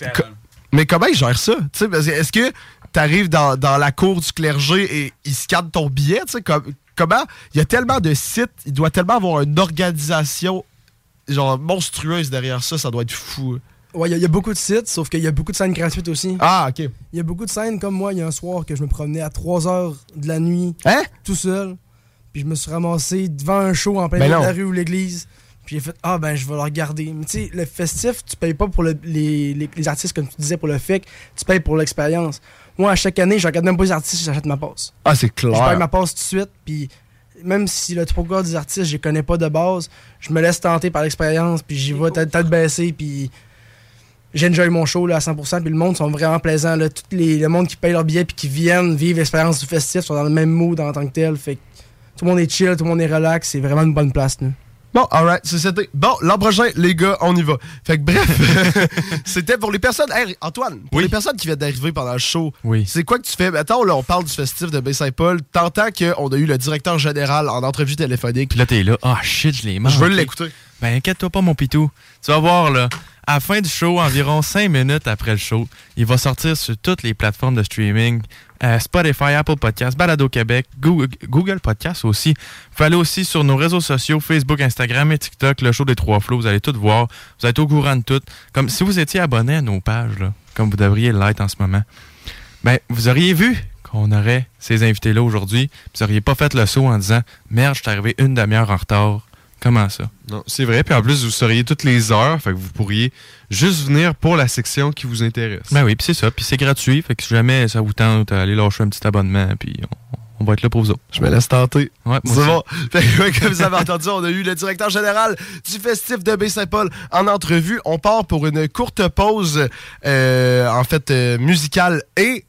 mais comment ils gèrent ça? Tu sais, Est-ce que t'arrives dans, dans la cour du clergé et ils scannent ton billet? Tu sais, com- comment? Il y a tellement de sites, il doit tellement avoir une organisation genre monstrueuse derrière ça, ça doit être fou. Ouais, il y, a- il y a beaucoup de sites, sauf qu'il y a beaucoup de scènes gratuites aussi. Ah, ok. Il y a beaucoup de scènes comme moi, il y a un soir que je me promenais à 3 heures de la nuit, Hein? tout seul. Puis je me suis ramassé devant un show en plein Ben milieu de la rue ou l'église. Puis j'ai fait Ah ben je vais le regarder. Mais tu sais, le festif, tu payes pas pour le- les, les- les artistes comme tu disais pour le FEC, tu payes pour l'expérience. Moi, à chaque année, je regarde même pas les artistes, j'achète ma passe. Ah, c'est Je paye clair. ma passe tout de suite, puis même si le trois quarts des artistes, je les connais pas de base, je me laisse tenter par l'expérience, puis j'y vais tête baissée, puis j'enjoy mon show là, à 100%, puis le monde sont vraiment plaisants. Là. Tout les, le monde qui paye leur billet puis qui viennent vivre l'expérience du festif sont dans le même mood en tant que tel. Fait que tout le monde est chill, tout le monde est relax, c'est vraiment une bonne place. Là. Bon, alright, c'est c'était. Bon, l'an prochain, les gars, on y va. Fait que bref, c'était pour les personnes. Hey, Antoine, pour Oui. les personnes qui viennent d'arriver pendant le show, Oui. c'est quoi que tu fais? Attends, là, on parle du festif de Baie-Saint-Paul. T'entends qu'on a eu le directeur général en entrevue téléphonique. Puis là, t'es là, ah shit, je l'ai Je veux manqué. l'écouter. Ben, inquiète-toi pas, mon pitou. Tu vas voir, là, à la fin du show, environ 5 minutes après le show, il va sortir sur toutes les plateformes de streaming. euh, Spotify, Apple Podcasts, Balado Québec, Google, Podcasts aussi. Vous aller aussi sur nos réseaux sociaux, Facebook, Instagram et TikTok, le show des trois flots. Vous allez tout voir. Vous allez être au courant de tout. Comme si vous étiez abonné à nos pages, comme vous devriez l'être en ce moment. Ben, vous auriez vu qu'on aurait ces invités-là aujourd'hui. Vous auriez pas fait le saut en disant Merde, je suis arrivé une demi-heure en retard. Comment ça? Non, c'est vrai. Puis en plus, vous seriez toutes les heures. Fait que vous pourriez juste venir pour la section qui vous intéresse. Ben oui, puis c'est ça. Puis c'est gratuit. Fait que si jamais ça vous tente, allez lâcher un petit abonnement. Puis on, on va être là pour vous autres. Je me laisse tenter. Ouais, C'est bon. Fait que, ouais, comme vous avez entendu, on a eu le directeur général du festif de Baie-Saint-Paul en entrevue. On part pour une courte pause, euh, en fait, euh, musicale et.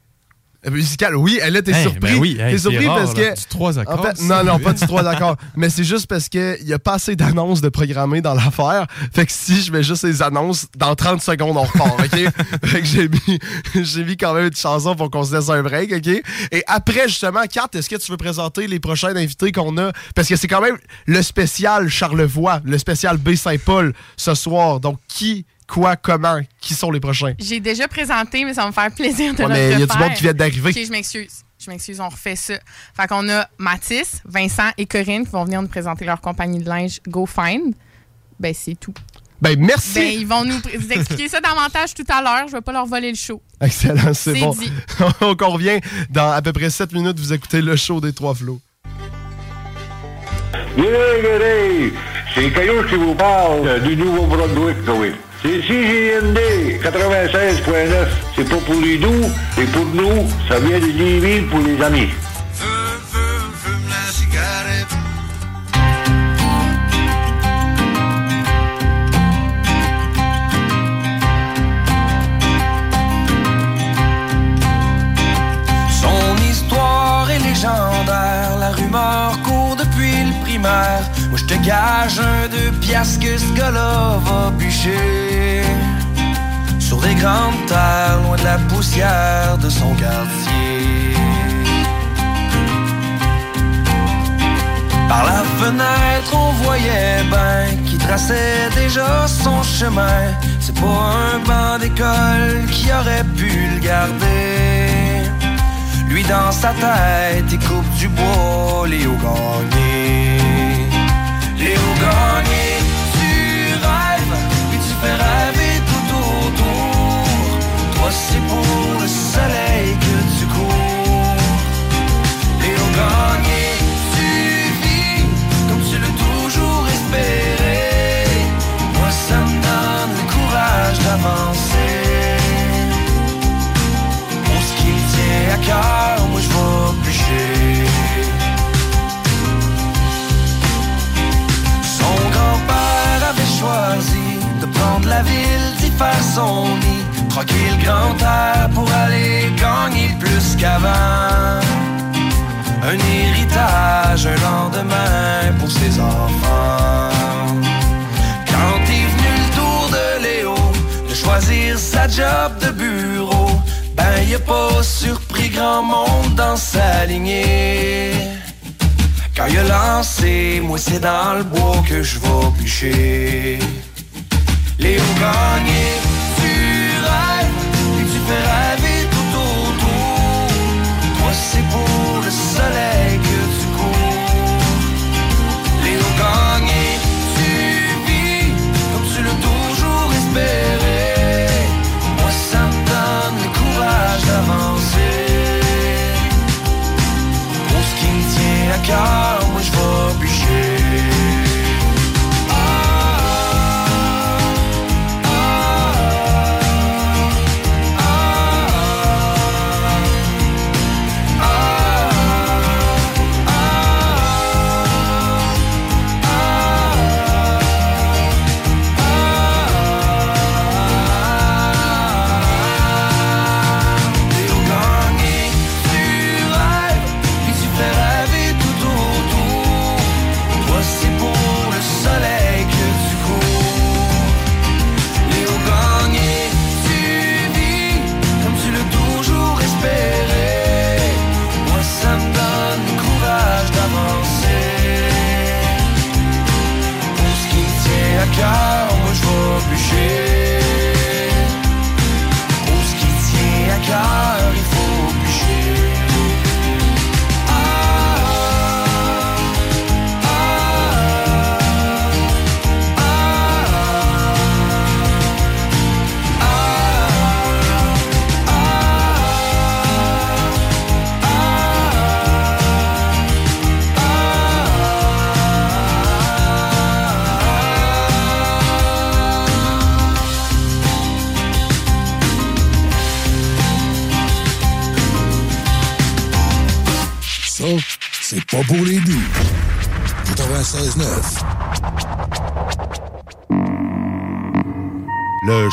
Musicale, oui, elle était Hey, surpris. ben oui, hey, T'es surpris rare, parce là. que. Du trois accords. En fait, ça, non, non, pas du 3 d'accord. Mais c'est juste parce qu'il n'y a pas assez d'annonces de programmer dans l'affaire. Fait que si je mets juste les annonces, dans 30 secondes, on repart, OK? fait que j'ai mis, j'ai mis quand même une chanson pour qu'on se laisse un break, OK? Et après, justement, Kat, est-ce que tu veux présenter les prochains invités qu'on a? Parce que c'est quand même le spécial Charlevoix, le spécial B-Saint-Paul ce soir. Donc, qui, quoi, comment? Qui sont les prochains? J'ai déjà présenté, mais ça va me faire plaisir de Ouais, le mais il y a du monde qui vient d'arriver. Ok, je m'excuse. Je m'excuse, on refait ça. Fait qu'on a Mathis, Vincent et Corinne qui vont venir nous présenter leur compagnie de linge Go Find. Ben, c'est tout. Ben, merci! Ben, ils vont nous vous expliquer ça davantage tout à l'heure. Je vais pas leur voler le show. Excellent, c'est C'est bon. dit. Donc, on revient dans à peu près 7 minutes. Vous écoutez le show des Trois Flots. C'est Caillou qui vous parle du Nouveau-Brunswick, oui. C'est CGND 96.9. C'est pas pour les doux, et pour nous, ça vient de Lévis pour les amis. Son histoire est légendaire, la rumeur court Moi je te gage un deux piastres que ce gars-là va bûcher. Sur des grandes terres, loin de la poussière de son quartier. Par la fenêtre, on voyait ben qui traçait déjà son chemin. C'est pas un banc d'école qui aurait pu le garder. Lui dans sa tête, il coupe du bois, Léo Gagné. Léo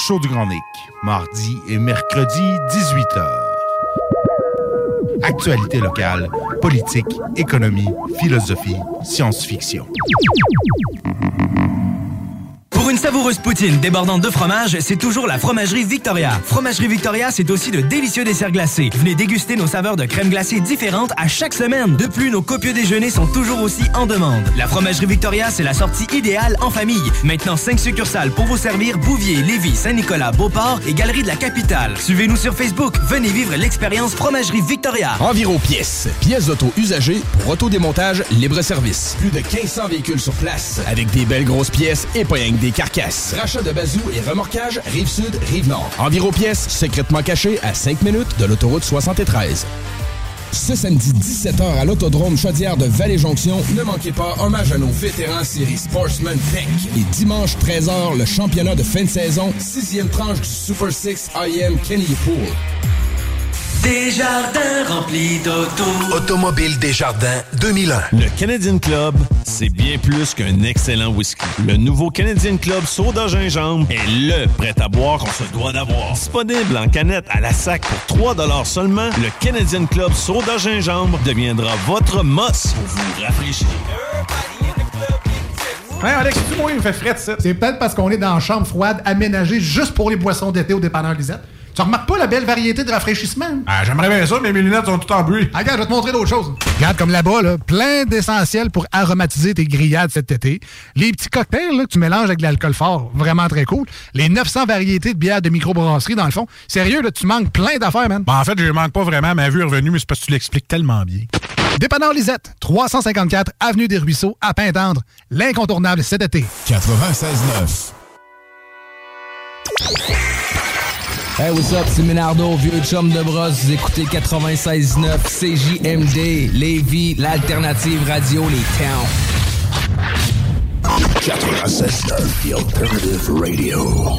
show du Grand Nick, mardi et mercredi, 18h. Actualité locale, politique, économie, philosophie, science-fiction. Savoureuse poutine débordante de fromage, c'est toujours la Fromagerie Victoria. Fromagerie Victoria, c'est aussi de délicieux desserts glacés. Venez déguster nos saveurs de crème glacée différentes à chaque semaine. De plus, nos copieux déjeuners sont toujours aussi en demande. La Fromagerie Victoria, c'est la sortie idéale en famille. Maintenant, 5 succursales pour vous servir Bouvier, Lévis, Saint-Nicolas, Beauport et Galerie de la Capitale. Suivez-nous sur Facebook. Venez vivre l'expérience Fromagerie Victoria. Environ pièces. Pièces d'auto usagées pour autodémontage libre-service. Plus de 1500 véhicules sur place. Avec des belles grosses pièces et pas rien que des carcasses. Rachat de bazou et remorquage Rive-Sud, Rive-Nord. Environ pièces secrètement cachées à 5 minutes de l'autoroute 73. Ce samedi 17h à l'Autodrome Chaudière de Vallée-Jonction, ne manquez pas hommage à nos vétérans série Sportsman Tech. Et dimanche 13h, le championnat de fin de saison, sixième tranche du Super 6 IM Kenny Pool. Des jardins remplis d'auto. Automobile Desjardins 2001. Le Canadian Club, c'est bien plus qu'un excellent whisky. Le nouveau Canadian Club Soda Gingembre est le prêt à boire qu'on se doit d'avoir. Disponible en canette à la sac pour 3 seulement, le Canadian Club Soda Gingembre deviendra votre mosse pour vous rafraîchir. Ouais, Alex, tu moi, il me fait fret, ça. C'est peut-être parce qu'on est dans une chambre froide aménagée juste pour les boissons d'été au dépanneur Lisette. Tu remarques pas la belle variété de rafraîchissement? Ah, j'aimerais bien ça, mais mes lunettes sont toutes en bruit. Ah, regarde, je vais te montrer d'autres choses. Regarde comme là-bas, là, plein d'essentiels pour aromatiser tes grillades cet été. Les petits cocktails là, que tu mélanges avec de l'alcool fort, vraiment très cool. Les 900 variétés de bières de microbrasserie, dans le fond. Sérieux, là, tu manques plein d'affaires, man. Ben, en fait, je manque pas vraiment. Ma vue est revenue, mais c'est parce que tu l'expliques tellement bien. Dépanneur Lisette, 354 Avenue des Ruisseaux, à Pintendre. L'incontournable cet été. 96.9. Hey, what's up, c'est Ménardo, vieux chum de brosse. Vous écoutez 96.9 CJMD, Lévis, l'alternative radio, les towns. 96.9, The Alternative Radio.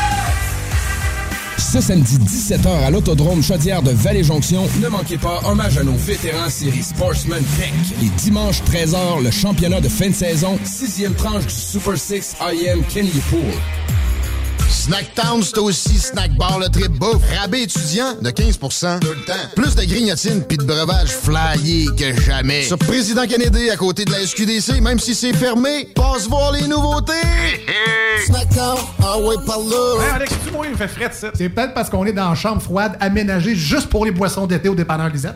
Ce samedi 17h à l'Autodrome Chaudière de Vallée-Jonction, ne manquez pas hommage à nos vétérans série Sportsman Tech. Et dimanche 13h, le championnat de fin de saison, sixième tranche du Super 6 IM Kenny Pool. Snacktown, c'est aussi snack bar le trip bouffe. Rabais étudiant de 15 Tout le temps. Plus de grignotines pis de breuvages flyés que jamais. Sur Président Kennedy, à côté de la SQDC, même si c'est fermé, passe voir les nouveautés. Snacktown, ah ouais, par là. Hey Alex, tu moi, il me fait fret, ça. C'est peut-être parce qu'on est dans une chambre froide aménagée juste pour les boissons d'été au dépanneur Lisette.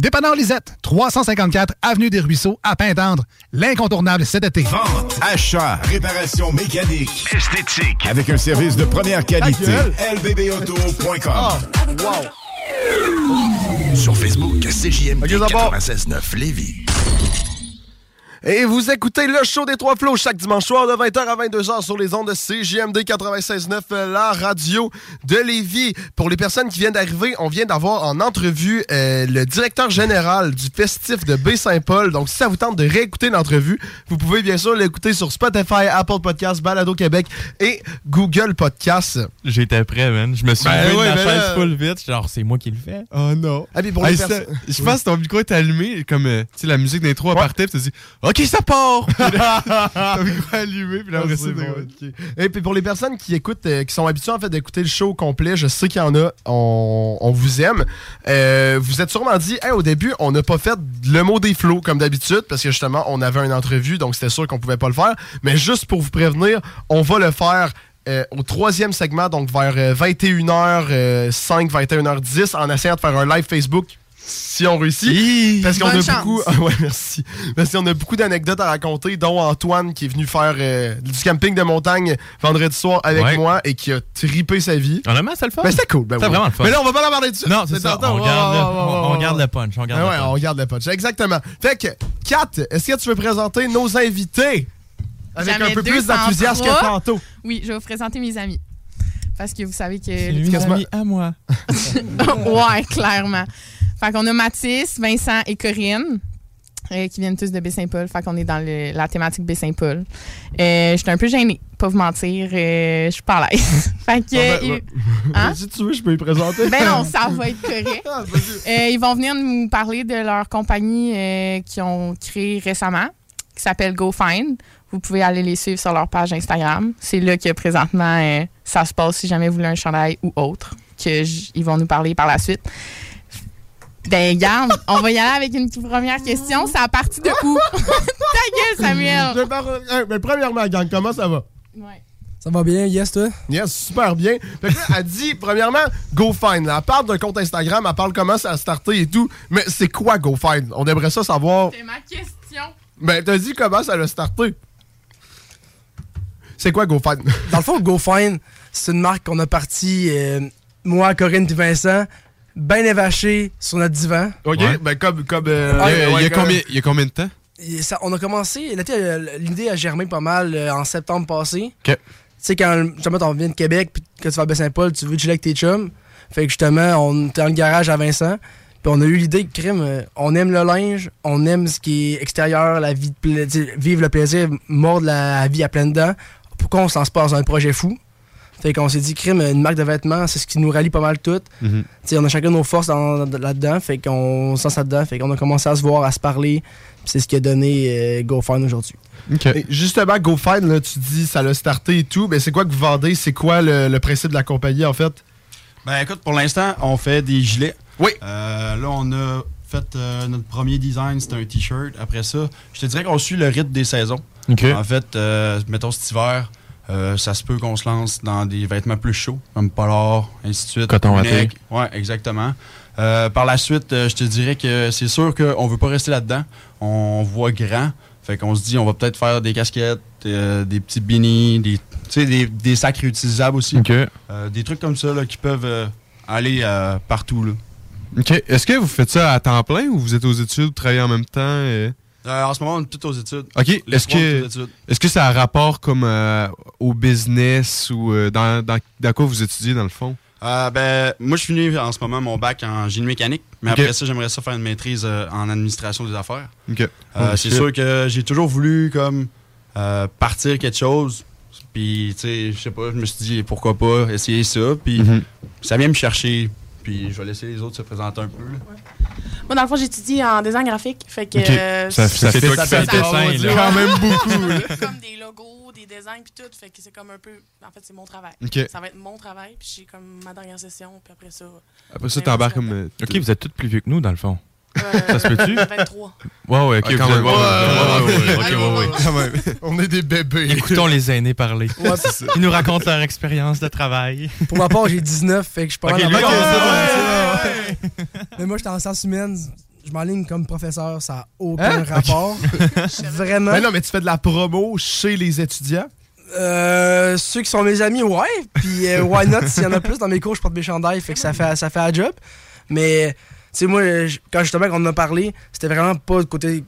Dépanneur Lisette, 354 Avenue des Ruisseaux, à Pintendre. L'incontournable cet été. Vente, achat, réparation mécanique, esthétique. avec un service de première qualité. Lbbauto.com. Sur Facebook, CJMD Ok, d'abord. 96.9 Lévis. Et vous écoutez le show des Trois Flots chaque dimanche soir de 20h à 22h sur les ondes de CJMD 96.9, euh, la radio de Lévis. Pour les personnes qui viennent d'arriver, on vient d'avoir en entrevue euh, le directeur général du festif de Baie-Saint-Paul. Donc, si ça vous tente de réécouter l'entrevue, vous pouvez bien sûr l'écouter sur Spotify, Apple Podcasts, Balado Québec et Google Podcasts. J'étais prêt, man. Je me suis Ben levé ouais, de la ben chaise là. full vite. Genre, c'est moi qui le fais. Oh non. Ah, puis pour les Hey, perso- ça- Je Oui. pense que ton micro est allumé, comme euh, tu sais, la musique d'intro à partir, puis tu dis OK, ça part! Puis micro allumé, là, Ah, c'est bon. Et puis pour les personnes qui écoutent, euh, qui sont habituées en fait d'écouter le show au complet, je sais qu'il y en a, on, on vous aime. Euh, vous êtes sûrement dit, Hey, au début, on n'a pas fait le mot des flots comme d'habitude, parce que justement, on avait une entrevue, donc c'était sûr qu'on pouvait pas le faire. Mais juste pour vous prévenir, on va le faire. euh, au troisième segment, donc vers euh, 21h05, 21h10, en essayant de faire un live Facebook si on réussit. Parce qu'on a chance. beaucoup. Ah ouais, merci. Parce qu'on a beaucoup d'anecdotes à raconter, dont Antoine qui est venu faire euh, du camping de montagne vendredi soir avec Ouais. moi et qui a tripé sa vie. Honnêtement, c'est le fun. Ben, c'était cool. Ben C'était oui. vraiment le fun. Mais là, on va pas en parler de ça. Non, c'est ça. tantôt. On garde le- Ouais, ouais, ouais, on- on ouais, garde ouais. le punch, on garde Ah le ouais, punch. on garde le punch. Exactement. Fait que, Kat, est-ce que tu veux présenter nos invités avec un peu plus 203. d'enthousiasme que tantôt? Oui, je vais vous présenter mes amis. Parce que vous savez que. C'est une amie à moi. ouais, clairement. Fait qu'on a Mathis, Vincent et Corinne. euh, qui viennent tous de Baie-Saint-Paul. Fait qu'on est dans le- la thématique Baie-Saint-Paul. Euh, J'étais un peu gênée, pas vous mentir. euh, Je suis pas à l'aise. fait que. Ah, ben. Hein? Si tu veux, je peux y présenter. Ben non, ça va être correct. Euh, ils vont venir nous parler de leur compagnie euh, qu'ils ont créée récemment, qui s'appelle GoFind. Vous pouvez aller les suivre sur leur page Instagram. C'est là que présentement euh, ça se passe si jamais vous voulez un chandail ou autre, que j- ils vont nous parler par la suite. Ben, garde, on va y aller avec une première question. C'est à partir de où? Ta gueule, Samuel! Je mais premièrement, gang, comment ça va? Ça va bien, yes, toi? Yes, super bien. Fait que là, elle dit, premièrement, GoFind. Elle parle d'un compte Instagram, elle parle comment ça a starté et tout. Mais c'est quoi GoFind? On aimerait ça savoir. C'est ma question. Ben, t'as dit comment ça a starté. C'est quoi GoFind? Dans le fond, GoFind, c'est une marque qu'on a partie, euh, moi, Corinne et Vincent, bien évaché sur notre divan. OK, ben comme... comme euh, Ah, il, y a, ouais, il y a comme- combien, il y a combien de temps? Ça- on a commencé, euh, l'idée a germé pas mal euh, en septembre passé. OK. Tu sais, quand justement, on vient de Québec, puis que tu vas à Baie-Saint-Paul, tu veux chiller avec tes chums. Fait que justement, on était dans le garage à Vincent. Puis on a eu l'idée que crime, on aime le linge, on aime ce qui est extérieur, la vie de vivre le plaisir, mordre la vie à pleines dents. Pourquoi on s'en se passe dans un projet fou? Fait qu'on s'est dit, crime, une marque de vêtements, c'est ce qui nous rallie pas mal toutes. Mhm. On a chacun nos forces dans- dans- là-dedans, fait qu'on se lance là-dedans, fait qu'on a commencé à se voir, à se parler, c'est ce qui a donné euh, GoFund aujourd'hui. Justement, GoFind, là, tu dis ça l'a starté et tout. Mais c'est quoi que vous vendez? C'est quoi le, le principe de la compagnie, en fait? Ben écoute, pour l'instant, on fait des gilets. Oui. là, on a fait euh, notre premier design, c'était un t-shirt. Après ça, je te dirais qu'on suit le rythme des saisons. OK. En fait, euh, mettons cet hiver, euh, ça se peut qu'on se lance dans des vêtements plus chauds, comme polar, ainsi de suite. Coton. Ouais, exactement. Euh, par la suite, euh, je te dirais que c'est sûr qu'on veut pas rester là-dedans. On voit grand. Fait qu'on se dit, on va peut-être faire des casquettes, euh, des petits beanies, des, des, des sacs réutilisables aussi. Des trucs comme ça là, qui peuvent aller partout. Là. OK. Est-ce que vous faites ça à temps plein ou vous êtes aux études, vous travaillez en même temps? euh? Euh, en ce moment, on est tous aux études. OK. Est-ce on est que, que ça a rapport comme euh, au business ou euh, dans, dans, dans quoi vous étudiez dans le fond? Euh, ben, moi, je finis en ce moment mon bac en génie mécanique, mais après ça, j'aimerais ça faire une maîtrise en administration des affaires. OK. Euh, Oh, c'est sûr que j'ai toujours voulu comme euh, partir quelque chose. Puis, tu sais, je sais pas, je me suis dit pourquoi pas essayer ça. Puis, Mhm. ça vient me chercher. Puis, je vais laisser les autres se présenter un peu. là. Moi, dans le fond, j'étudie en design graphique. Fait que. Euh, Ça- ça fait toi qui fais le dessin, là. Quand même beaucoup, là. comme des logos, des designs, puis tout. Fait que c'est comme un peu. En fait, c'est mon travail. Ça va être mon travail, puis j'ai comme ma dernière session, puis après ça. Après ça, t'embarques comme. euh, OK, vous êtes tous plus vieux que nous, dans le fond. Euh, ça se peut-tu? 23. Ouais, ouais, OK. Ah. On est des bébés. Écoutons les aînés parler. Ouais, c'est ça. Ils nous racontent leur expérience de travail. Pour ma part, j'ai 19, fait que je suis pas Ok, mal lui, avant ouais, ouais. Mais moi, j'étais en sciences humaines. Je m'enligne comme professeur, ça n'a aucun Hein? rapport. Vraiment. Mais non, mais tu fais de la promo chez les étudiants? Euh, ceux qui sont mes amis, ouais. Puis euh, why not? S'il y en a plus dans mes cours, je porte mes chandails, fait que ça fait, ça fait un job. Mais, sais, moi, quand justement, quand on en a parlé, c'était vraiment pas le côté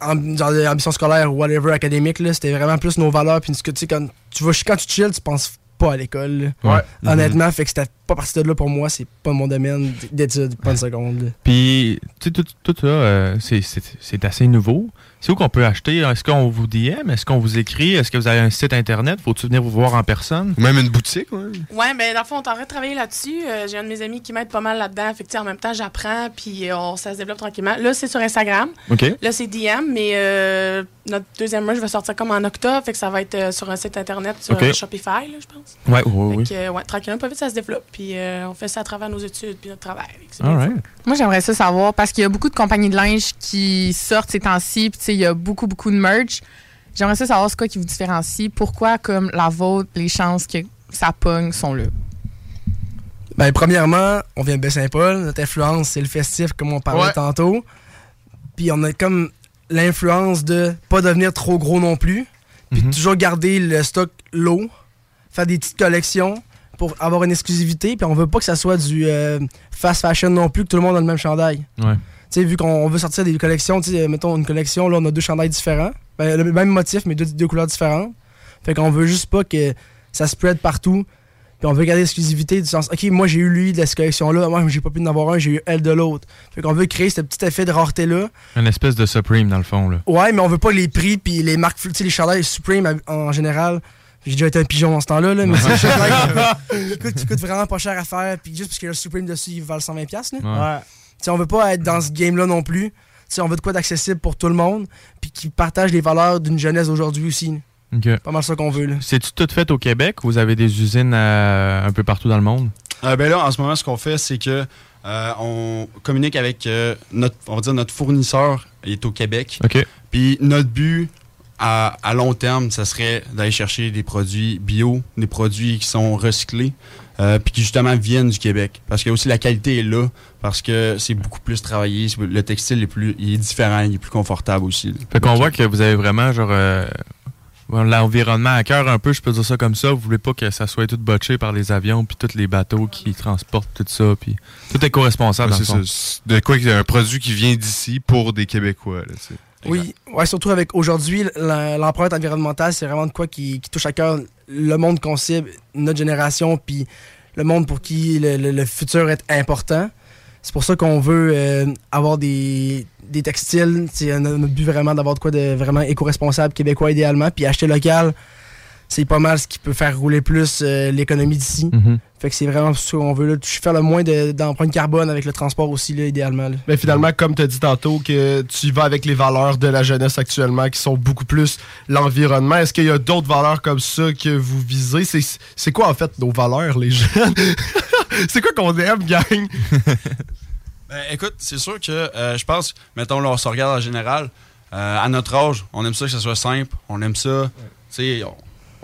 ambition scolaire ou whatever académique, là. C'était vraiment plus nos valeurs. Puis, tu sais, quand tu vas, quand tu chill, tu penses pas à l'école. Ouais. Honnêtement, fait que c'était pas parti de là pour moi. C'est pas mon domaine d'études, pas une seconde. Puis, tu sais, tout, tout ça, euh, c'est- c'est c'est assez nouveau. C'est où qu'on peut acheter? Est-ce qu'on vous DM? Est-ce qu'on vous écrit? Est-ce que vous avez un site Internet? Faut-tu venir vous voir en personne? Ou même une boutique, ouais. Ouais, ben dans le fond, on est en train de travailler là-dessus. Euh, j'ai un de mes amis qui m'aide pas mal là-dedans. Fait que, tu sais, en même temps, j'apprends, puis euh, on, ça se développe tranquillement. Là, c'est sur Instagram. OK. Là, c'est DM, mais euh, notre deuxième merch va sortir comme en octobre. Fait que ça va être euh, sur un site internet, sur Shopify, là, je pense. Ouais, ouais, oui. Fait que, euh, ouais, tranquillement, pas vite, ça se développe. Puis euh, on fait ça à travers nos études, puis notre travail. Right. Moi, j'aimerais ça savoir parce qu'il y a beaucoup de compagnies de linge qui sortent ces temps-ci. Puis, tu sais, il y a beaucoup, beaucoup de merch. J'aimerais ça savoir ce quoi qui vous différencie? Pourquoi, comme la vôtre, les chances que ça pogne sont là? Ben, premièrement, on vient de Baie-Saint-Paul. Notre influence, c'est le festif, comme on parlait Ouais. tantôt. Puis on a comme l'influence de pas devenir trop gros non plus. Puis Mhm. toujours garder le stock low. Faire des petites collections pour avoir une exclusivité. Puis on veut pas que ça soit du euh, fast fashion non plus, que tout le monde a le même chandail. Ouais. Tu sais, vu qu'on veut sortir des collections, tu sais, mettons une collection, là, on a deux chandails différents. Ben, le même motif, mais deux, deux couleurs différentes. Fait qu'on veut juste pas que ça spread partout. Puis on veut garder l'exclusivité du sens, OK, moi j'ai eu lui de cette collection-là, moi j'ai pas pu en avoir un, j'ai eu elle de l'autre. Fait qu'on veut créer ce petit effet de rareté-là. Une espèce de Supreme, dans le fond. Là. Ouais, mais on veut pas les prix puis les marques, tu sais, les chandails Supreme en général. J'ai déjà été un pigeon dans ce temps-là, là, mais c'est chandails qui coûtent- qui coûtent vraiment pas cher à faire, puis juste parce qu'il y a le Supreme dessus, ils valent 120$. Là. Ouais. Tu sais, on veut pas être dans ce game-là non plus. Tu sais, on veut de quoi d'accessible pour tout le monde, puis qui partage les valeurs d'une jeunesse d'aujourd'hui aussi. OK. Pas mal ça qu'on veut. Là. C'est-tu tout fait au Québec ou vous avez des usines euh, un peu partout dans le monde? Euh, ben là, en ce moment, ce qu'on fait, c'est que euh, on communique avec euh, notre, on va dire notre fournisseur, il est au Québec. OK. Puis notre but à, à long terme, ça serait d'aller chercher des produits bio, des produits qui sont recyclés, euh, puis qui justement viennent du Québec. Parce que aussi la qualité est là, parce que c'est beaucoup plus travaillé, le textile est plus, il est différent, il est plus confortable aussi. là. Fait qu'on voit que vous avez vraiment genre euh, l'environnement à cœur un peu, je peux dire ça comme ça. Vous voulez pas que ça soit tout botché par les avions puis tous les bateaux qui transportent tout ça puis tout est co-responsable. Ouais, c'est ça. De quoi qu'il y a un produit qui vient d'ici pour des Québécois. Là, tu sais. Oui, ouais, surtout avec aujourd'hui, l'empreinte environnementale, c'est vraiment de quoi qui, qui touche à cœur le monde qu'on cible, notre génération, puis le monde pour qui le, le- le futur est important. C'est pour ça qu'on veut euh, avoir des, des textiles. C'est notre notre but vraiment d'avoir de quoi de vraiment éco-responsable québécois idéalement. Puis acheter local, c'est pas mal ce qui peut faire rouler plus euh, l'économie d'ici. Mhm. Fait que c'est vraiment ce qu'on veut. Là. Faire le moins de- d'empreinte carbone avec le transport aussi, là, idéalement. là. Mais finalement, comme tu as dit tantôt, que tu y vas avec les valeurs de la jeunesse actuellement qui sont beaucoup plus l'environnement. Est-ce qu'il y a d'autres valeurs comme ça que vous visez? C'est- C'est quoi en fait nos valeurs, les jeunes? c'est quoi qu'on aime, gang? Ben, écoute, c'est sûr que euh, je pense, mettons, là, on se regarde en général, euh, à notre âge, on aime ça que ça soit simple, on aime ça, tu sais,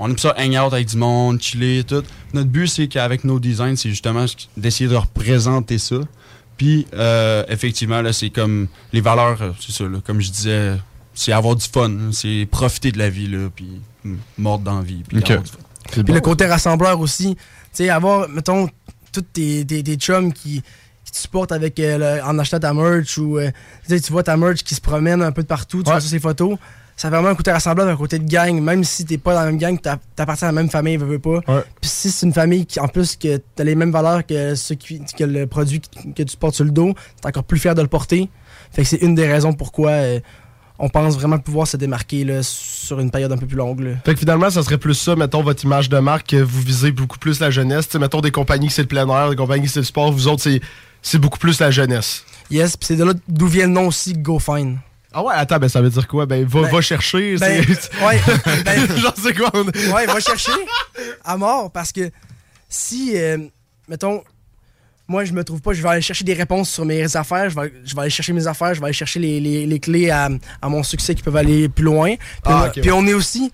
on, aime ça hang out avec du monde, chiller, tout. Notre but, c'est qu'avec nos designs, c'est justement d'essayer de représenter ça. Puis, euh, effectivement, là, c'est comme les valeurs, euh, c'est ça, là, comme je disais, c'est avoir du fun, c'est profiter de la vie, là, puis mordre dans la vie. Puis. Puis le côté rassembleur aussi. Tu sais, avoir, mettons, tous tes, tes, tes chums qui, qui te supportent avec, euh, le- en achetant ta merch ou euh, tu vois ta merch qui se promène un peu de partout, tu vois ça, ses photos. Ça fait vraiment un côté rassembleur d'un côté de gang, même si t'es pas dans la même gang, t'appartiens à la même famille, veux, veux pas. Puis si c'est une famille qui, en plus, que t'as les mêmes valeurs que, ceux qui, que le produit que, tu portes sur le dos, t'es encore plus fier de le porter. Fait que c'est une des raisons pourquoi euh, on pense vraiment pouvoir se démarquer là, sur une période un peu plus longue. là. Fait que finalement, ça serait plus ça, mettons, votre image de marque, que vous visez beaucoup plus la jeunesse. Mettons des compagnies que c'est le plein air, des compagnies que c'est le sport, vous autres, c'est- c'est beaucoup plus la jeunesse. Yes, puis c'est de là d'où vient le nom aussi Go Fine. Ah ouais, attends, ben ça veut dire quoi? Ben va, Ben, va chercher. ben, ouais, ben, Genre, c'est quoi? on- ouais, va chercher à mort parce que si, euh, mettons, moi je me trouve pas, je vais aller chercher des réponses sur mes affaires, je vais, je vais aller chercher mes affaires, je vais aller chercher les, les- les clés à, à mon succès qui peuvent aller plus loin. Puis, Ah, on, puis ouais. on est aussi,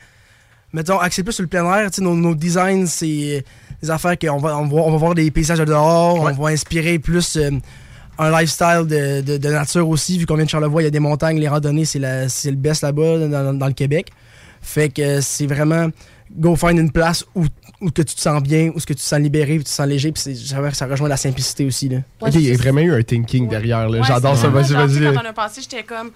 mettons, axé plus sur le plein air, tu sais, nos, nos designs, c'est des affaires qu'on va, on va, on va voir des paysages de dehors, on va inspirer plus. euh, un lifestyle de, de- de nature aussi, vu qu'on vient de Charlevoix, il y a des montagnes, les randonnées, c'est la- c'est le best là-bas, dans, le Québec. Fait que c'est vraiment go find une place où, où que tu te sens bien, où ce que tu te sens libéré, où tu te sens léger, puis c'est- ça, ça rejoint la simplicité aussi. Là. il y a vraiment eu un thinking derrière. là. Ouais, J'adore ça. Vas-y, vas-y. Quand on a passé, j'étais comme.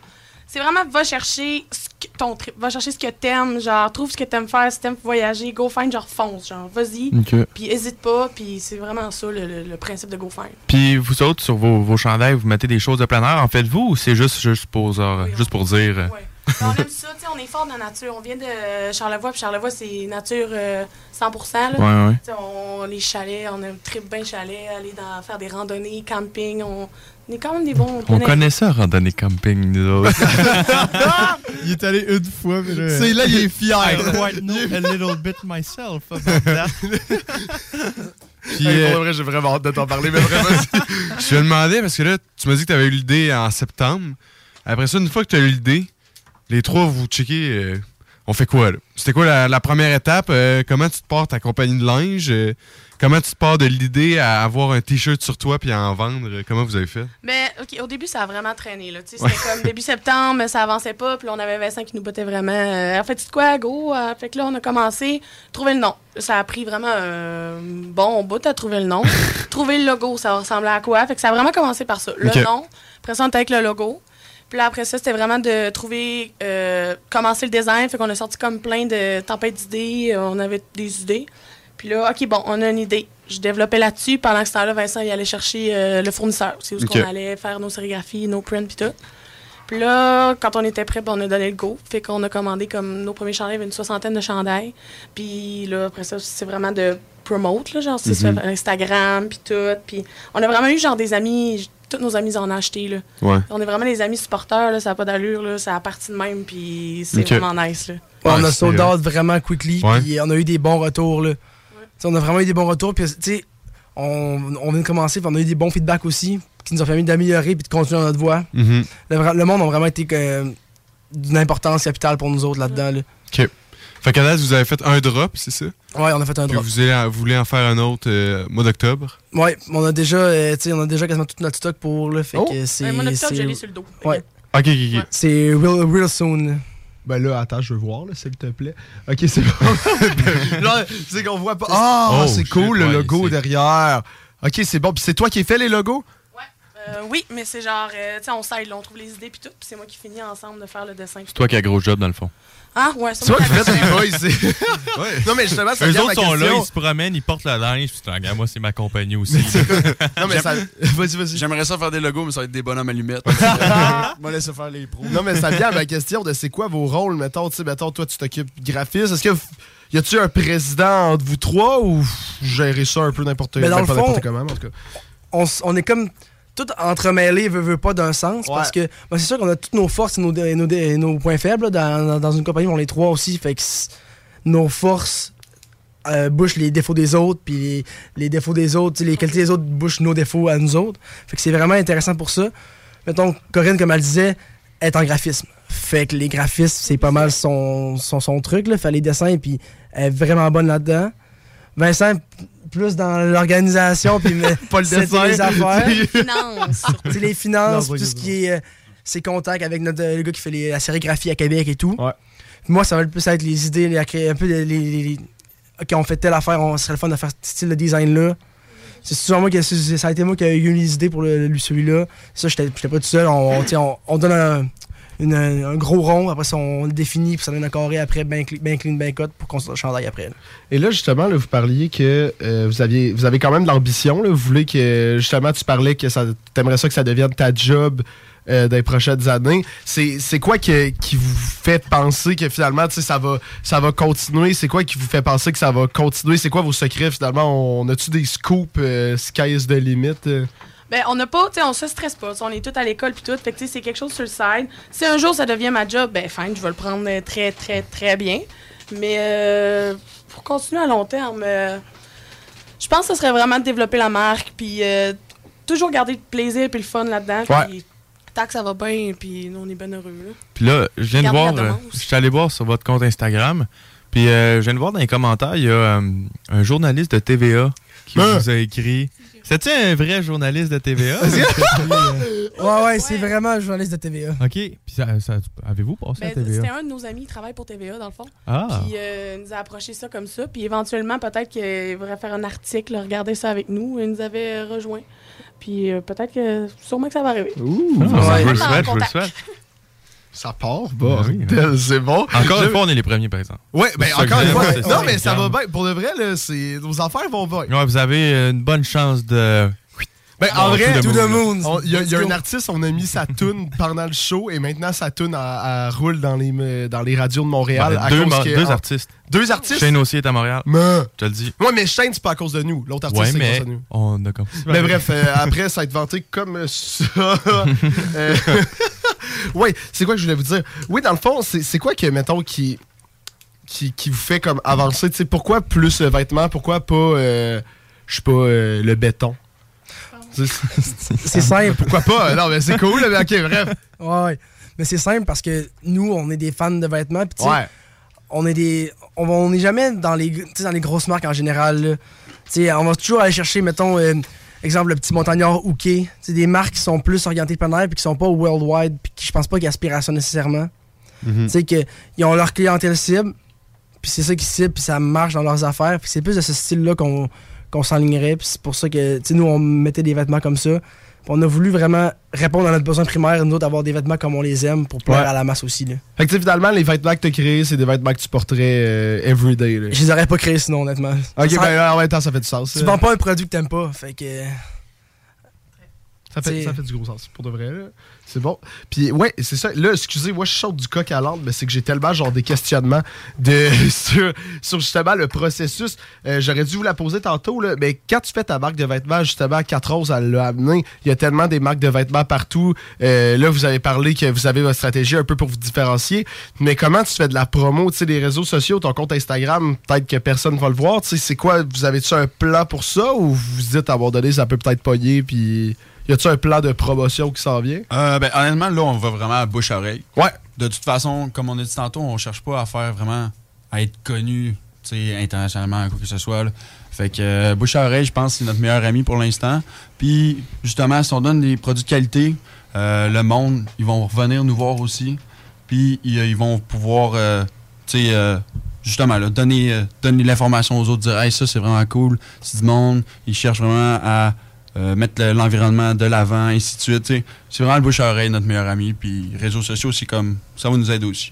C'est vraiment, va chercher ce que ton trip, va chercher ce que t'aimes, genre, trouve ce que t'aimes faire, si t'aimes voyager, go find, genre, fonce, genre, vas-y. Ok. Puis hésite pas, puis c'est vraiment ça le, le- le principe de go find. Puis vous autres, sur vos, vos chandails, vous mettez des choses de plein air, en faites-vous ou c'est juste, juste, pour, genre, juste pour dire. On aime ça, tu sais, on est fort dans la nature. On vient de Charlevoix, puis Charlevoix, c'est nature euh, 100%. Là. Ouais, ouais. Tu sais, On, les chalets, on aime trip bien chalet, aller dans, faire des randonnées, camping. On, on est quand même des bons. On connaît ça, randonnée camping, nous autres. il est allé une fois, mais là. C'est là, il est fier. I quite know a little bit myself about that. Puis, Hey, pour euh, de vrai, j'ai vraiment hâte de t'en parler, mais vraiment. Je te demandais, parce que là, tu m'as dit que tu avais eu l'idée en septembre. Après ça, une fois que tu as eu l'idée, les trois, vous checkez, euh, on fait quoi, là? C'était quoi la, la première étape? Euh, comment tu te pars ta compagnie de linge? Euh, comment tu te pars de l'idée à avoir un T-shirt sur toi puis à en vendre? Comment vous avez fait? Mais OK, au début, ça a vraiment traîné. Là. Ouais. C'était comme début septembre, mais ça avançait pas. Puis on avait Vincent qui nous bottait vraiment. En fait, tu quoi, go? Fait que là, on a commencé à trouver le nom. Ça a pris vraiment un bon bout à trouver le nom. trouver le logo, ça ressemblait à quoi? Fait que ça a vraiment commencé par ça. Le nom, après ça, on était avec le logo. Puis là, après ça, c'était vraiment de trouver, euh, commencer le design. Fait qu'on a sorti comme plein de tempêtes d'idées. On avait des idées. Puis là, OK, bon, on a une idée. Je développais là-dessus. Pendant ce temps-là, Vincent, il allait chercher euh, le fournisseur. C'est où qu'on allait faire nos sérigraphies, nos prints, puis tout. Puis là, quand on était prêt, ben, on a donné le go. Fait qu'on a commandé comme nos premiers chandails, il y avait une soixantaine de chandails. Puis là, après ça, c'est vraiment de promote, là, genre, c'est Mhm. sur Instagram, puis tout. Puis on a vraiment eu, genre, des amis, tous nos amis en ont acheté, là. Ouais. On est vraiment des amis supporters, là, ça n'a pas d'allure, là, ça a parti de même, puis c'est vraiment nice, là. Ouais, on a sold out vraiment quickly, puis on a eu des bons retours. Là. On a vraiment eu des bons retours, puis tu sais, on, on vient de commencer, puis on a eu des bons feedbacks aussi, qui nous ont permis d'améliorer puis de continuer dans notre voie. Mhm. le, monde a vraiment été euh, d'une importance capitale pour nous autres là-dedans. Là. OK. Fait qu'à date, vous avez fait un drop, c'est ça? Ouais, on a fait un Puis drop. vous, allez- vous voulez en faire un autre euh, mois d'octobre? Ouais, on a déjà, euh, tu sais, on a déjà quasiment tout notre stock pour là, fait Oh. que c'est. Ouais, mon octobre, je l'ai sur le dos. Ouais. Ok, ok, ok. C'est real, real soon. Ben là, attends, je veux voir, là, s'il te plaît. Ok, c'est bon. Là, c'est qu'on voit pas. Ah, Oh, c'est cool, le logo derrière. Ok, c'est bon. Puis c'est toi qui as fait les logos? Euh, oui, mais c'est genre, euh, tu sais, on s'aide, on trouve les idées, puis tout, puis c'est moi qui finis ensemble de faire le dessin. C'est toi qui as gros job dans le fond. Ah, ouais, C'est toi qui fais les boys. c'est-. Non, mais justement, ça Eux vient à autres ma sont là, question. ils se promènent, ils portent le linge. Puis, regarde, moi, c'est ma compagnie aussi. Non, mais ça. Vas-y, vas-y. J'aimerais ça faire des logos, mais ça va être des bonhommes allumettes. Je vais laisser faire les pros. Non, mais ça vient à ma question de c'est quoi vos rôles, mettons, tu sais, mettons, toi, tu t'occupes graphiste. Est-ce que. Y a-tu un président entre vous trois ou vous gérez ça un peu n'importe Mais dans ben, le pas fond, n'importe comment, en tout cas? on, s- on est comme tout entremêlés, veut, veut pas d'un sens. Ouais. Parce que ben, c'est sûr qu'on a toutes nos forces et nos, et nos, et nos points faibles là, dans, une compagnie, on les trois aussi. Fait que nos forces euh, bouchent les défauts des autres, puis les, les défauts des autres, les qualités des autres bouchent nos défauts à nous autres. Fait que c'est vraiment intéressant pour ça. Mettons, Corinne, comme elle disait, est en graphisme. Fait que les graphismes, c'est pas mal son, son, son truc, là. Fait les dessins, puis elle est vraiment bonne là-dedans. Vincent, plus dans l'organisation, puis Pas le dessin. les affaires. Finances. Les finances, Non, tout ce qui est euh, ses contacts avec notre, le gars qui fait les- la sérigraphie à Québec et tout. Puis moi, ça va le plus être les idées, les, créer un peu les, les- les- les- Ok, on fait telle affaire, on serait le fun de faire ce style de design-là. C'est souvent moi qui ça a été moi qui ai eu les idées pour le, lui celui-là. Ça, j'étais pas tout seul. On, on, on donne un, un gros rond, après ça, on le définit, puis ça donne un carré après, bien clean, clean, bien cut pour qu'on se chandaille après. Et là, justement, là, vous parliez que euh, vous, aviez, vous avez quand même de l'ambition. Vous voulez que, justement, tu parlais que ça, t'aimerais ça que ça devienne ta job euh, les prochaines années. C'est, quoi qui vous fait penser que finalement, ça va, ça va continuer? C'est quoi qui vous fait penser que ça va continuer? C'est quoi vos secrets, finalement? On a-tu des scoops euh, sky is the limit? euh? Ben, on n'a pas, tu sais, on se stresse pas. On est tous à l'école puis tout. Fait que, tu sais, c'est quelque chose sur le side. Si un jour ça devient ma job, ben, fine, je vais le prendre euh, très, très, très bien. Mais euh, pour continuer à long terme, euh, je pense que ce serait vraiment de développer la marque puis euh, toujours garder le plaisir puis le fun là-dedans. Ouais. Tant que ça va bien, puis nous, on est bien heureux. Là. Puis là, je viens de voir, euh, je suis allé voir sur votre compte Instagram. Puis euh, je viens de voir dans les commentaires, il y a euh, un journaliste de TVA qui Hein? vous a écrit. C'est-tu un vrai journaliste de TVA? Ouais, ouais, c'est vraiment un journaliste de TVA. OK. Puis ça, ça- avez-vous passé à Ben, C'était TVA? un de nos amis qui travaille pour TVA, dans le fond. Ah. Puis euh, il nous a approché ça comme ça. Puis éventuellement, peut-être qu'il voudrait faire un article, regarder ça avec nous. Il nous avait euh, rejoint. Puis euh, peut-être que, sûrement que ça va arriver. Ouh! Ah, Ouais. je vous le souhaite, je vous le souhaite. Ça part, Ben oui, bordel, c'est bon. Encore Je- une fois, on est les premiers, par exemple. Ouais, ben C'est ça que encore une fois. c'est Non, ça. mais ça va bien. Pour de vrai, là, c'est, nos affaires vont bien. Ouais, vous avez une bonne chance de. Ben, en Oh, vrai, to the moon. on- il y a, y a un artiste, on a mis sa tune pendant le show et maintenant sa tune roule dans les, dans les radios de Montréal. Ben, à deux cause deux en- artistes. Deux artistes? Shane aussi est à Montréal. Mais- Je te le dis. Ouais, mais Shane, c'est pas à cause de nous. L'autre artiste, Ouais, c'est mais grâce à nous. on a comme. Mais bref, euh, après, ça va être vanté comme ça. Euh, ouais, c'est quoi que je voulais vous dire? Oui, dans le fond, c'est c'est quoi que, mettons, qui, qui, qui vous fait comme avancer? Tu sais, pourquoi plus le vêtement? Pourquoi pas, euh, je sais pas, euh, le béton? C'est simple. Pourquoi pas? Non, mais c'est cool, mais ok, bref. Ouais. Mais c'est simple parce que nous, on est des fans de vêtements. Ouais. on est des. On n'est jamais dans les, tu sais, dans les grosses marques en général. là. Tu sais, on va toujours aller chercher, mettons, euh, exemple, le petit montagnard Hooké. C'est des marques qui sont plus orientées plein air puis qui sont pas worldwide puis qui je pense pas qu'ils aspirent à ça nécessairement. Mhm. Tu sais, qu'ils ont leur clientèle cible, puis c'est ça qui cible, puis ça marche dans leurs affaires. Puis c'est plus de ce style-là qu'on qu'on s'enlignerait. Puis c'est pour ça que, tu sais, nous, on mettait des vêtements comme ça. On a voulu vraiment répondre à notre besoin primaire, nous autres, avoir des vêtements comme on les aime pour plaire Ouais. à la masse aussi. Là. Fait que tu sais, finalement, les vêtements que tu as créés, c'est des vêtements que tu porterais euh, everyday. là. Je les aurais pas créés sinon, honnêtement. Ok, Ça- ben en même temps, ça fait du sens. Tu vends pas un produit que t'aimes pas, fait que. Ça fait, ça fait du gros sens, pour de vrai. là. C'est bon. Puis, ouais, c'est ça. Là, excusez, moi, je saute du coq à l'âne, mais c'est que j'ai tellement, genre, des questionnements de, sur, justement le processus. Euh, J'aurais dû vous la poser tantôt, là, mais quand tu fais ta marque de vêtements, justement, 4 Roses, elle l'a amené. Il y a tellement des marques de vêtements partout. Euh, là, vous avez parlé que vous avez votre stratégie un peu pour vous différencier. Mais comment tu fais de la promo, tu sais, les réseaux sociaux, ton compte Instagram, peut-être que personne va le voir. Tu sais, c'est quoi, vous avez-tu un plan pour ça ou vous vous dites à un moment donné, ça peut peut-être pogner, puis y a-tu un plan de promotion qui s'en vient? Euh, ben, honnêtement, là, on va vraiment à bouche-oreille. Ouais. De toute façon, comme on a dit tantôt, on cherche pas à faire vraiment à être connu tu sais, internationalement, quoi que ce soit. là. Fait que euh, bouche à oreille, je pense que c'est notre meilleur ami pour l'instant. Puis, justement, si on donne des produits de qualité, euh, le monde, ils vont revenir nous voir aussi. Puis, ils, ils vont pouvoir, euh, tu sais, justement, là, donner, donner l'information aux autres, dire, hey, ça, c'est vraiment cool. C'est du monde. Ils cherchent vraiment à euh, mettre le- l'environnement de l'avant, ainsi de suite. C'est vraiment le bouche à oreille, notre meilleur ami. Puis, réseaux sociaux, c'est comme, ça va nous aider aussi.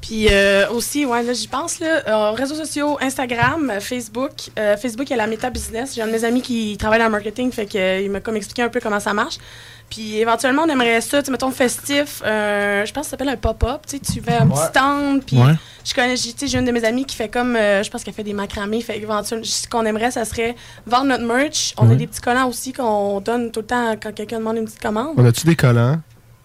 Puis euh, aussi, ouais, là, j'y pense, là, euh, réseaux sociaux, Instagram, Facebook. Euh, Facebook, il y a la Meta Business. J'ai un de mes amis qui travaille dans le marketing, fait qu'il m'a comme expliqué un peu comment ça marche. Puis éventuellement, on aimerait ça, tu mettons, festif. euh, je pense que ça s'appelle un pop-up. Tu sais, tu fais un Ouais. petit stand. Puis Ouais. je connais, j'ai tu sais, j'ai une de mes amies qui fait comme, euh, je pense qu'elle fait des macramés. Fait éventuellement, ce qu'on aimerait, ça serait vendre notre merch. On a des petits collants aussi qu'on donne tout le temps quand quelqu'un demande une petite commande. On a-tu des collants?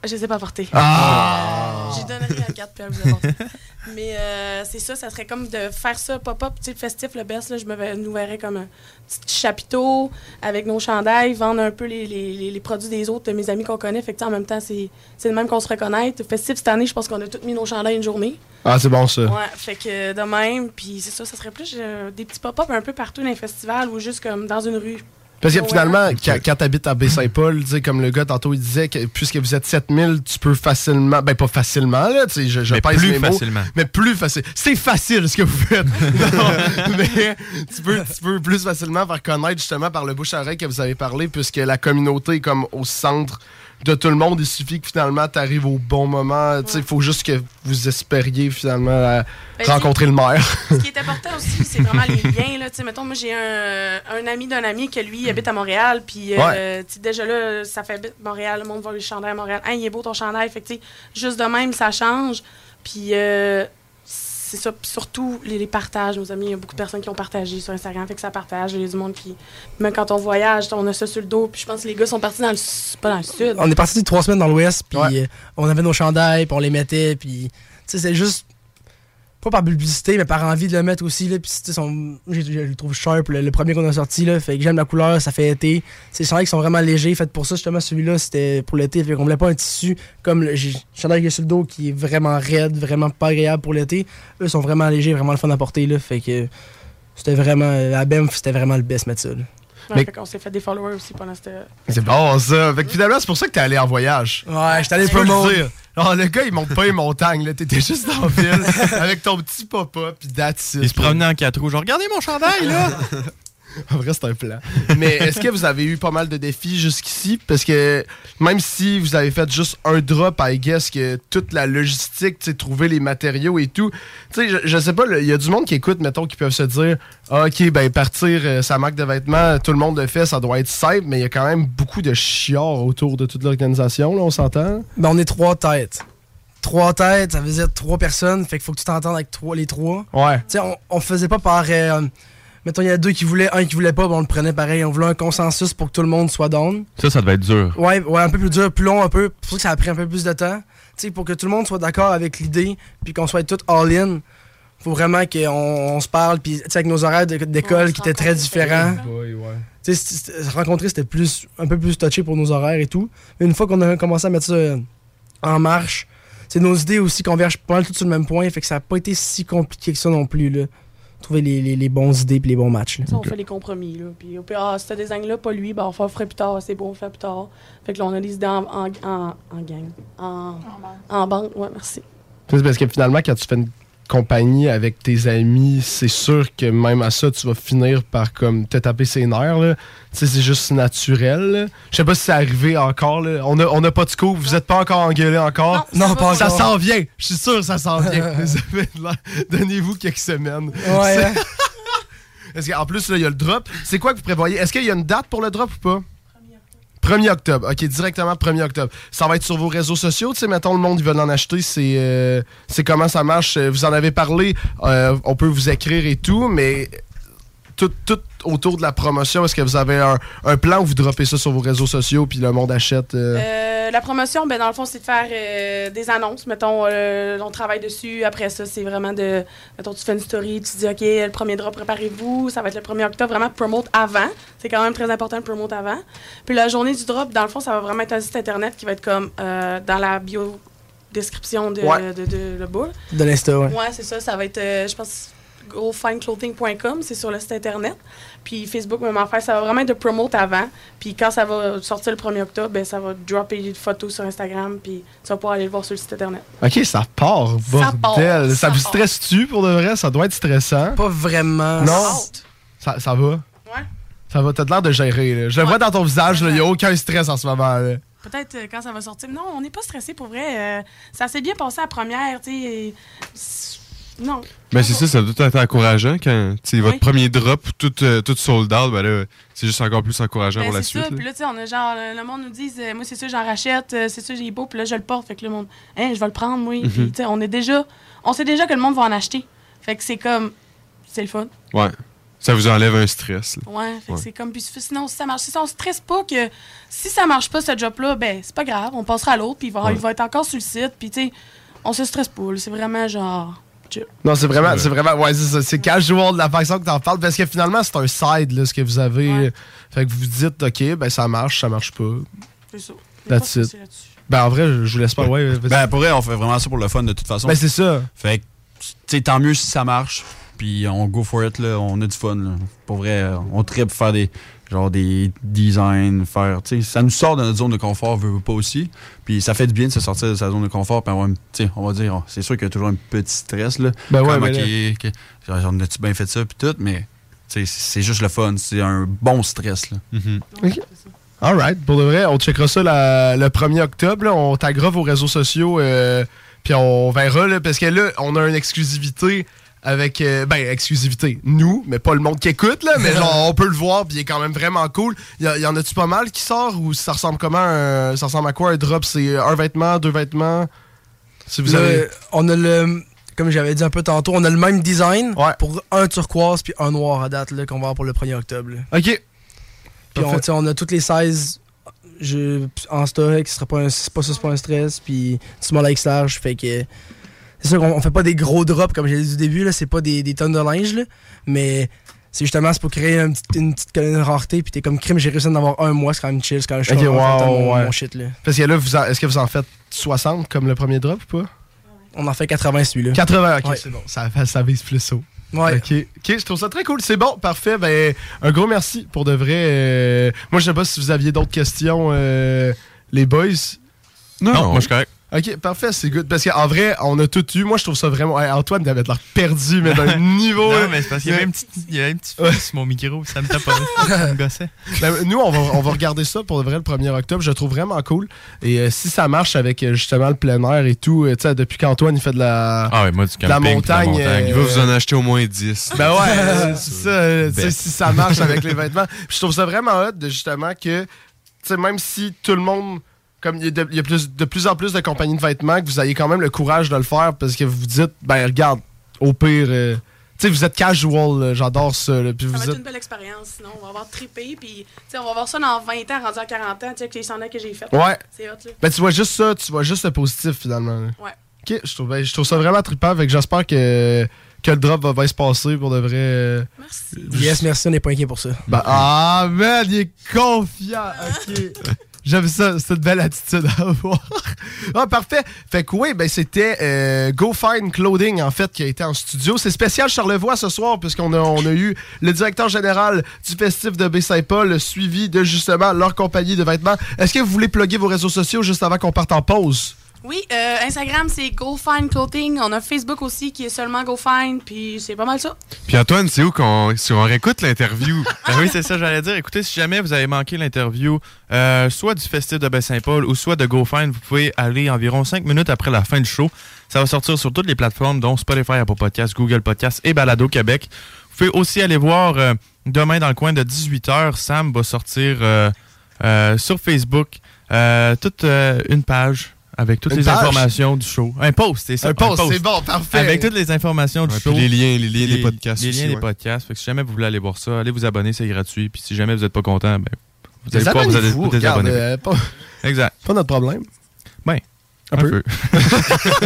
Je les ai pas portés. Ah! Euh, J'y donnerai à 4 puis elle vous a. Mais euh, c'est ça, ça serait comme de faire ça pop-up, tu sais, festif, le best, là, je me nous verrais comme un petit chapiteau avec nos chandails, vendre un peu les, les- produits des autres, de mes amis qu'on connaît. Fait que, en même temps, c'est le même qu'on se reconnaît. Le festif, cette année, je pense qu'on a tous mis nos chandails une journée. Ah, c'est bon, ça. Ouais, fait que de même, puis c'est ça, ça serait plus euh, des petits pop-up un peu partout dans les festivals ou juste comme dans une rue. Parce que Ouais. finalement, quand, quand tu habites à Baie-Saint-Paul, tu sais, comme le gars tantôt il disait, que, puisque vous êtes 7000, tu peux facilement, ben pas facilement, là, tu sais, je, je Mais pèse plus mes mots, facilement. mais plus facile. C'est facile ce que vous faites. Non, mais tu peux, tu peux plus facilement faire connaître justement par le bouche à oreille que vous avez parlé, puisque la communauté est comme au centre de tout le monde. Il suffit que finalement tu arrives au bon moment. Il faut juste que vous espériez finalement Ben, rencontrer le maire. Ce qui est important aussi, c'est vraiment les liens. Là. Mettons, moi, j'ai un, un ami d'un ami que lui, il habite à Montréal. Puis, euh, déjà là, ça fait Montréal. Le monde va les chandail à Montréal. Hein, il est beau ton chandail. Fait que, juste de même, ça change. Puis, euh, c'est ça. Puis surtout, les, les partages. Nos amis, il y a beaucoup de personnes qui ont partagé sur Instagram. Fait que ça partage. Il y a du monde qui. Même quand on voyage, on a ça sur le dos. Puis, je pense que les gars sont partis dans le. Pas dans le sud. On est parti trois semaines dans l'Ouest, puis euh, on avait nos chandails, puis on les mettait, puis tu sais, c'est juste pas par publicité, mais par envie de le mettre aussi. Là, puis, son- je le trouve sharp, le, premier qu'on a sorti, là, fait que j'aime la couleur, ça fait été. C'est des qui sont vraiment légers, fait pour ça, justement, celui-là, c'était pour l'été, fait qu'on voulait pas un tissu comme le qui est sur le dos qui est vraiment raide, vraiment pas agréable pour l'été. Eux sont vraiment légers, vraiment le fun à porter, là, fait que c'était vraiment, à Bem, c'était vraiment le best mettre ça. Ouais, Fait qu'on s'est fait des followers aussi pendant cette. C'est bon, ça. Fait que finalement, c'est pour ça que t'es allé en voyage. Ouais, j'étais allé promo. le. Non, le gars, il monte pas les montagnes, là. T'étais juste dans la ville avec ton petit papa, puis that's it. Il se promenait en quatre roues. Genre, regardez mon chandail, là! En vrai, c'est un plan. Mais est-ce que vous avez eu pas mal de défis jusqu'ici? Parce que même si vous avez fait juste un drop, I guess que toute la logistique, tu sais, trouver les matériaux et tout, tu sais, je, je sais pas, il y a du monde qui écoute, mettons, qui peuvent se dire, Ah, OK, ben partir euh, sa marque de vêtements, tout le monde le fait, ça doit être simple, mais il y a quand même beaucoup de chiards autour de toute l'organisation, là, on s'entend? Ben, on est trois têtes. Trois têtes, ça veut dire trois personnes, fait qu'il faut que tu t'entendes avec trois, les trois. Ouais. Tu sais, on, on faisait pas par. euh, mettons, il y a deux qui voulaient, un qui voulait pas, ben on le prenait pareil. On voulait un consensus pour que tout le monde soit down. Ça, ça devait être dur. Ouais, ouais, un peu plus dur, plus long, un peu. C'est pour ça que ça a pris un peu plus de temps. Tu sais, pour que tout le monde soit d'accord avec l'idée, puis qu'on soit tout all-in, faut vraiment qu'on on se parle, puis tu sais, avec nos horaires d'école qui étaient très différents. Se rencontrer, c'était plus, un peu plus touché pour nos horaires et tout. Mais une fois qu'on a commencé à mettre ça euh, en marche, c'est nos idées aussi convergent pas mal toutes sur le même point, fait que ça n'a pas été si compliqué que ça non plus, là. Trouver les, les, les bonnes idées puis les bons matchs. là. Ça, on fait des compromis. Là. Puis, ah, ce design-là, pas lui, ben, on va le faire plus tard. C'est bon, on fait plus tard. Fait que là, on a des idées en, en, en, en gang. En, en banque, ouais, merci. C'est parce que finalement, quand tu fais une compagnie avec tes amis, c'est sûr que même à ça, tu vas finir par comme te taper ses nerfs. là. Tu sais, c'est juste naturel. Je sais pas si c'est arrivé encore. là. On n'a on a pas de coup. Vous êtes pas encore engueulé encore. Non, pas Ça encore. s'en vient. Je suis sûr que ça s'en vient. Donnez-vous quelques semaines. Ouais. Est-ce qu'en plus, il y a le drop. C'est quoi que vous prévoyez? Est-ce qu'il y a une date pour le drop ou pas? 1er octobre. OK, directement 1er octobre. Ça va être sur vos réseaux sociaux. Tu sais, mettons, le monde, ils veulent en acheter. C'est euh, comment ça marche. Vous en avez parlé. Euh, on peut vous écrire et tout, mais tout, tout autour de la promotion, est-ce que vous avez un, un plan où vous droppez ça sur vos réseaux sociaux puis le monde achète? euh? Euh, la promotion, ben, dans le fond, c'est de faire euh, des annonces. Mettons, euh, on travaille dessus. Après ça, c'est vraiment de. Mettons, tu fais une story, tu dis, OK, le premier drop, préparez-vous. Ça va être le 1er octobre. Vraiment, promote avant. C'est quand même très important de promote avant. Puis la journée du drop, dans le fond, ça va vraiment être un site internet qui va être comme euh, dans la bio description de, Ouais. de, de, le boule. De l'Insta, ouais. Ouais, c'est ça. Ça va être, euh, je pense, gofindclothing.com, c'est sur le site internet. Puis Facebook, même affaire, ça va vraiment être de promote avant. Puis quand ça va sortir le 1er octobre, ben, ça va dropper des photos sur Instagram. Puis tu vas pouvoir aller le voir sur le site internet. OK, ça part, part, bordel. Ça, ça vous part. stresse-tu pour de vrai? Ça doit être stressant. Pas vraiment. Non? Ça, ça va? Ouais. Ça va, t'as l'air de gérer. là. Je le vois dans ton visage, il n'y a aucun stress en ce moment. là. Peut-être euh, quand ça va sortir. Non, on n'est pas stressé pour vrai. Euh, ça s'est bien passé à la première, tu sais. et- s- Non. Ben c'est ça, ça doit être encourageant quand c'est votre Oui. premier drop, tout, euh, tout sold out, ben là, c'est juste encore plus encourageant Ben, pour la c'est suite. ça. Puis là, tu sais, on a genre, le, monde nous dit, euh, moi, c'est ça, j'en rachète, euh, c'est ça, j'ai beau, puis là, je le porte. Fait que le monde, hein, je vais le prendre. Puis, tu sais, on est déjà, on sait déjà que le monde va en acheter. Fait que c'est comme, c'est le fun. Ouais. Ça vous enlève un stress. là. Ouais, fait que Ouais. c'est comme, puis sinon, si ça marche, si on stresse pas que si ça marche pas, ce job-là, ben, c'est pas grave, on passera à l'autre, puis il va, Ouais. il va être encore sur le site, puis tu sais, on se stresse pas, c'est vraiment genre, Non, c'est vraiment, c'est vraiment, ouais, c'est ça. C'est casual de la façon que t'en parles, parce que finalement, c'est un side, là, ce que vous avez. Fait que vous vous dites, OK, ben ça marche, ça marche pas. C'est ça. That's it. Ben, en vrai, je vous laisse pas, ouais. Ben, pour vrai, on fait vraiment ça pour le fun de toute façon. Ben, c'est ça. Fait que, tu sais, tant mieux si ça marche. Puis on go for it, là. On a du fun, là. Pour vrai, on tripe faire des, genre des designs, faire, tu sais, ça nous sort de notre zone de confort, veut, veut pas aussi. Puis ça fait du bien de se sortir de sa zone de confort. Puis sais, on va dire, c'est sûr qu'il y a toujours un petit stress, là. Ben ouais, mais on a-tu bien fait ça, puis tout, mais, tu sais, c'est juste le fun. C'est un bon stress, là. OK. Alright, pour de vrai, on checkera ça la- le 1er octobre. là. On taguera vos réseaux sociaux, euh, puis on verra, là, parce que là, on a une exclusivité avec. euh, ben, exclusivité, nous, mais pas le monde qui écoute, là, mais genre, on peut le voir, puis il est quand même vraiment cool. Il y, en a-tu pas mal qui sort ou ça ressemble comment un- Ça ressemble à quoi un drop? C'est un vêtement, deux vêtements? Si vous Le- avez. On a le. Comme j'avais dit un peu tantôt, on a le même design pour un turquoise puis un noir à date là, qu'on va avoir pour le 1er octobre. là. OK. Puis on, on a toutes les 16 je, en stock, ce sera pas un, pas ça, c'est pas un stress. Puis small avec large, fait que. C'est sûr qu'on on fait pas des gros drops comme j'ai dit au début, là, c'est pas des, des tonnes de linge, là, mais c'est justement c'est pour créer une petite, une petite colonie de rareté. Puis t'es comme crime, j'ai réussi à en avoir un mois, c'est quand même chill, c'est quand même Ok, chaud, en fait, wow, mon, ouais. mon shit. Là. Parce que là, vous en- est-ce que vous en faites 60 comme le premier drop ou pas? On en fait 80 celui-là. 80, ok, Ouais. c'est bon. Ça, ça vise plus haut. Ouais. Ok, ok, je trouve ça très cool. C'est bon, parfait. Ben, un gros merci pour de vrai. euh, moi, je sais pas si vous aviez d'autres questions, euh, les boys. Non, moi, je suis correct. Ok, parfait, c'est good. Parce qu'en vrai, on a tout eu. Moi, je trouve ça vraiment. Hey, Antoine, t'avais l'air perdu, mais d'un niveau. Non, mais c'est parce qu'il y avait un petit, il y avait un petit fil sur mon micro, ça me taponnait, ça me gossait. Ben, nous, on va, on va regarder ça pour de vrai le 1er octobre. Je le trouve vraiment cool. Et euh, si ça marche avec euh, justement le plein air et tout, euh, tu sais, depuis qu'Antoine il fait de la, Ah ouais, moi, du de la camping, puis de la montagne. Il va vous en acheter au moins 10. Ben ouais, c'est ça. tu sais, Bête. si ça marche avec les vêtements. Puis je trouve ça vraiment hot de justement que, tu sais, même si tout le monde. Comme il y a, de, il y a plus, de plus en plus de compagnies de vêtements, que vous ayez quand même le courage de le faire parce que vous vous dites, ben regarde, au pire, euh, tu sais, vous êtes casual, j'adore ça. là, puis Ça vous va être une belle expérience, sinon on va avoir trippé, puis on va voir ça dans 20 ans, rendu à 40 ans, tu sais, avec les sondages que j'ai fait. Ouais. C'est hot, là. Ben, tu vois juste ça, tu vois juste le positif finalement. là. Ouais. Ok, je trouve, ben, je trouve ça vraiment trippant. Fait que j'espère que, que le drop va bien se passer pour de vrai. euh, Yes, merci, on n'est pas inquiet pour ça. Ben, ah, man, il est confiant. OK. J'aime ça. C'est une belle attitude à avoir. ah, parfait. Fait que oui, ben, c'était euh, Go Find Clothing, en fait, qui a été en studio. C'est spécial Charlevoix ce soir, puisqu'on a, a eu le directeur général du festif de Baie-Saint-Paul, suivi de, justement, leur compagnie de vêtements. Est-ce que vous voulez plugger vos réseaux sociaux juste avant qu'on parte en pause? Oui, euh, Instagram, c'est GoFind Clothing. On a Facebook aussi qui est seulement GoFind, puis c'est pas mal ça. Puis Antoine, c'est où qu'on si on réécoute l'interview? Ben oui, c'est ça, j'allais dire. Écoutez, si jamais vous avez manqué l'interview, euh, soit du Festif de Baie-Saint-Paul ou soit de GoFind, vous pouvez aller environ 5 minutes après la fin du show. Ça va sortir sur toutes les plateformes, dont Spotify, Apple Podcasts, Google Podcasts et Balado Québec. Vous pouvez aussi aller voir euh, demain dans le coin de 18h, Sam va sortir euh, euh, sur Facebook euh, toute euh, une page avec toutes Une les page? informations du show. Un post, c'est ça. Un post, c'est bon, parfait. Avec toutes les informations du Ouais, show. puis les liens- les liens des podcasts Les aussi, liens des podcasts. Fait que si jamais vous voulez aller voir ça, allez vous abonner, c'est gratuit. Puis si jamais vous n'êtes pas content, ben, vous allez pouvoir vous allez vous désabonner. euh, pas, Exact. pas notre problème. Ben, Un, un peu. peu.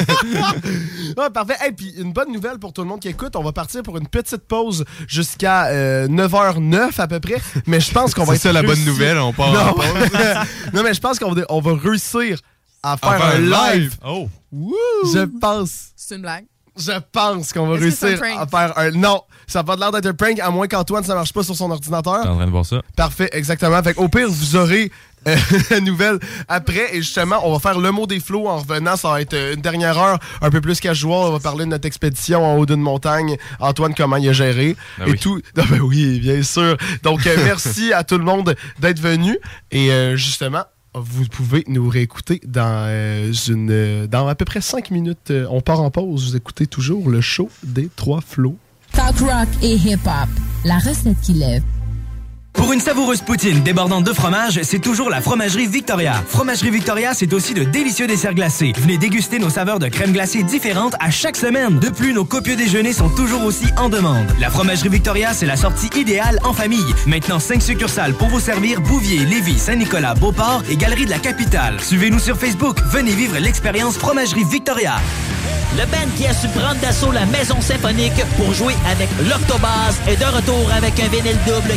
Ouais, parfait. Et puis une bonne nouvelle pour tout le monde qui écoute, on va partir pour une petite pause jusqu'à euh, 9h09 à peu près, mais je pense qu'on va C'est ça, la bonne nouvelle, on part en pause. non, mais je pense qu'on va, on va réussir à faire, faire un live. Oh. Je pense. C'est une blague. Je pense qu'on va réussir à faire un. Non, ça n'a pas l'air d'être un prank, à moins qu'Antoine, ça marche pas sur son ordinateur. T'es en train de voir ça? Parfait, exactement. Fait au pire, vous aurez euh, la nouvelle après. Et justement, on va faire le mot des flots en revenant. Ça va être euh, une dernière heure un peu plus casual. On va parler de notre expédition en haut d'une montagne. Antoine, comment il a géré. Ben et oui. tout. Non, ben oui, bien sûr. Donc, euh, merci à tout le monde d'être venu. Et euh, justement, vous pouvez nous réécouter dans, euh, une, euh, dans à peu près 5 minutes. Euh, on part en pause. Vous écoutez toujours le show des trois flots. Talk rock et hip-hop. La recette qui lève. Pour une savoureuse poutine débordante de fromage, c'est toujours la Fromagerie Victoria. Fromagerie Victoria, c'est aussi de délicieux desserts glacés. Venez déguster nos saveurs de crème glacée différentes à chaque semaine. De plus, nos copieux déjeuners sont toujours aussi en demande. La Fromagerie Victoria, c'est la sortie idéale en famille. Maintenant, 5 succursales pour vous servir Bouvier, Lévis, Saint-Nicolas, Beauport et Galerie de la Capitale. Suivez-nous sur Facebook. Venez vivre l'expérience Fromagerie Victoria. Le band qui a su prendre d'assaut la maison symphonique pour jouer avec l'Octobase est de retour avec un vinyle double.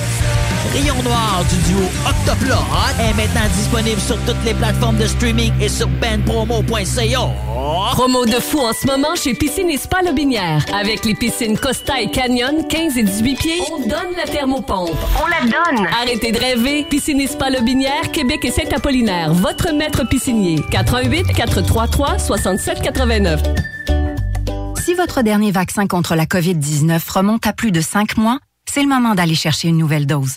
Rayon Noir du duo Octoplot est maintenant disponible sur toutes les plateformes de streaming et sur bandpromo.ca. Promo de fou en ce moment chez Piscine et Spa Lobinière. Avec les piscines Costa et Canyon, 15 et 18 pieds, on donne la thermopompe. On la donne! Arrêtez de rêver. Piscine et Spa Lobinière, Québec et Saint-Apollinaire. Votre maître piscinier. 88 433 67 89. Si votre dernier vaccin contre la COVID-19 remonte à plus de cinq mois, c'est le moment d'aller chercher une nouvelle dose.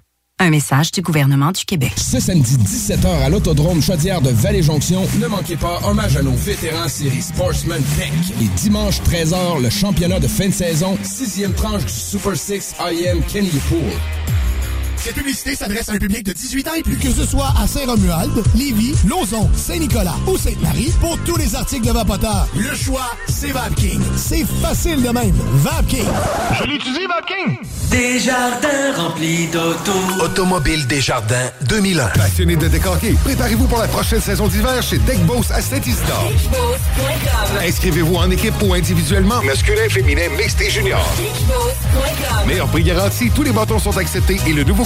Un message du gouvernement du Québec. Ce samedi 17h à l'Autodrome Chaudière de Vallée-Jonction, ne manquez pas hommage à nos vétérans série Sportsman Tech. Et dimanche 13h, le championnat de fin de saison, sixième tranche du Super 6 IM Kenny Pool. Cette publicité s'adresse à un public de 18 ans et plus. Que ce soit à Saint-Romuald, Lévis, Lauson, Saint-Nicolas ou Sainte-Marie, pour tous les articles de Vapoteur, le choix, c'est VapKing. C'est facile de même. VapKing. Je l'utilise, VapKing. Desjardins remplis d'auto. Automobile Desjardins 2001. Passionné de décorquer, préparez-vous pour la prochaine saison d'hiver chez Deck Boss à Saint-Isidore. Inscrivez-vous en équipe ou individuellement. Masculin, féminin, mixte et junior. Meilleur prix garanti, tous les bâtons sont acceptés et le nouveau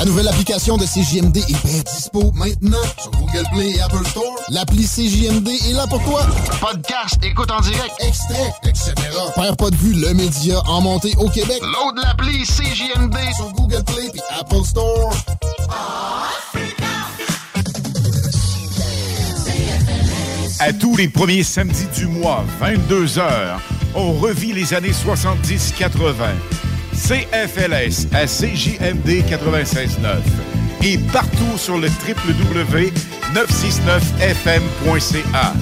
La nouvelle application de CJMD est bien dispo maintenant sur Google Play et Apple Store. L'appli CJMD est là pour toi. Podcast, écoute en direct, extrait, etc. Perds pas de vue, le média en montée au Québec. Load l'appli CJMD sur Google Play et Apple Store. À tous les premiers samedis du mois, 22h, on revit les années 70-80. CFLS à CJMD 96.9 et partout sur le www.969fm.ca.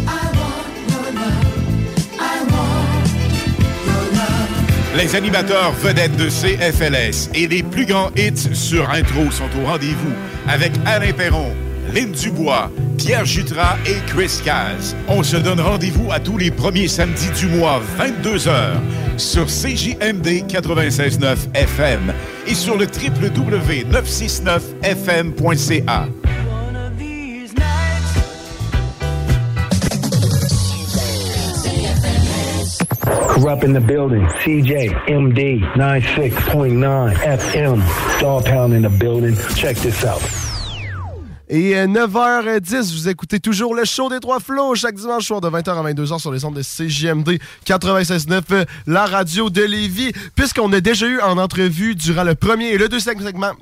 Les animateurs vedettes de CFLS et les plus grands hits sur intro sont au rendez-vous avec Alain Perron, Lynn Dubois, Pierre Jutras et Chris Caz. On se donne rendez-vous à tous les premiers samedis du mois, 22h, sur CJMD 96.9 FM et sur le www.969fm.ca. Corrupt in the building. CJ MD 96.9 FM. Dog Pound in the building. Check this out. Et euh, 9h10, vous écoutez toujours le show des Trois Flots chaque dimanche soir de 20h à 22h sur les ondes de CJMD 96.9, euh, la radio de Lévis. Puisqu'on a déjà eu en entrevue durant le premier et le deuxième segment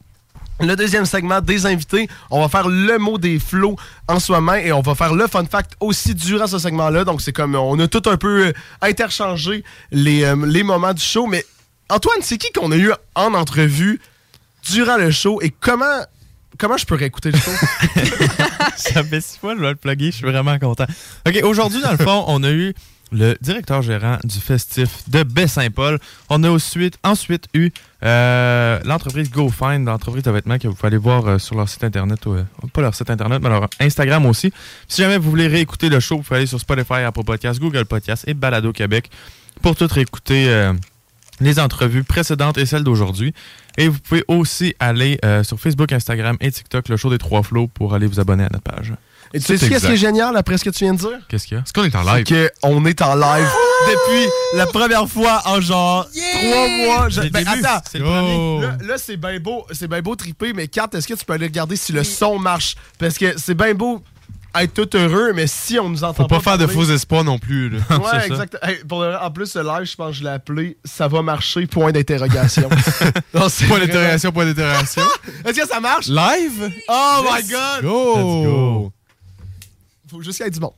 le deuxième segment des invités, on va faire le mot des flots en soi-même et on va faire le fun fact aussi durant ce segment-là. Donc c'est comme on a tout un peu euh, interchangé les, euh, les moments du show. Mais Antoine, c'est qui qu'on a eu en entrevue durant le show et comment comment je peux réécouter le show? Ça fait six fois, je vais le plugger, je suis vraiment content. OK, aujourd'hui, dans le fond, on a eu le directeur gérant du festif de Baie-Saint-Paul. On a ensuite, ensuite eu euh, l'entreprise GoFind, l'entreprise de vêtements que vous pouvez aller voir euh, sur leur site internet, euh, pas leur site internet, mais leur Instagram aussi. Si jamais vous voulez réécouter le show, vous pouvez aller sur Spotify, Apple Podcasts, Google Podcasts et Balado Québec pour tout réécouter les entrevues précédentes et celles d'aujourd'hui. Et vous pouvez aussi aller euh, sur Facebook, Instagram et TikTok, le show des trois flots, pour aller vous abonner à notre page. Et tu sais ce qui est génial après ce que tu viens de dire? Qu'est-ce qu'il y a? Est-ce qu'on est en live? C'est qu'on est en live depuis la première fois en genre trois mois. Je- C'est ben, attends, C'est le premier. là, là, c'est bien beau, c'est bien beau triper, mais Kat, est-ce que tu peux aller regarder si le son marche? Parce que c'est bien beau être tout heureux, mais si on nous entend Faut pas faire de faux espoirs non plus. Là. Ouais, exact. Hey, pour le- en plus, ce live, je pense que je l'ai appelé Ça va marcher, point d'interrogation. Non, c'est Point d'interrogation, point d'interrogation. Est-ce que ça marche? Live? Oh my Let's god! go! Faut juste qu'il y ait du monde.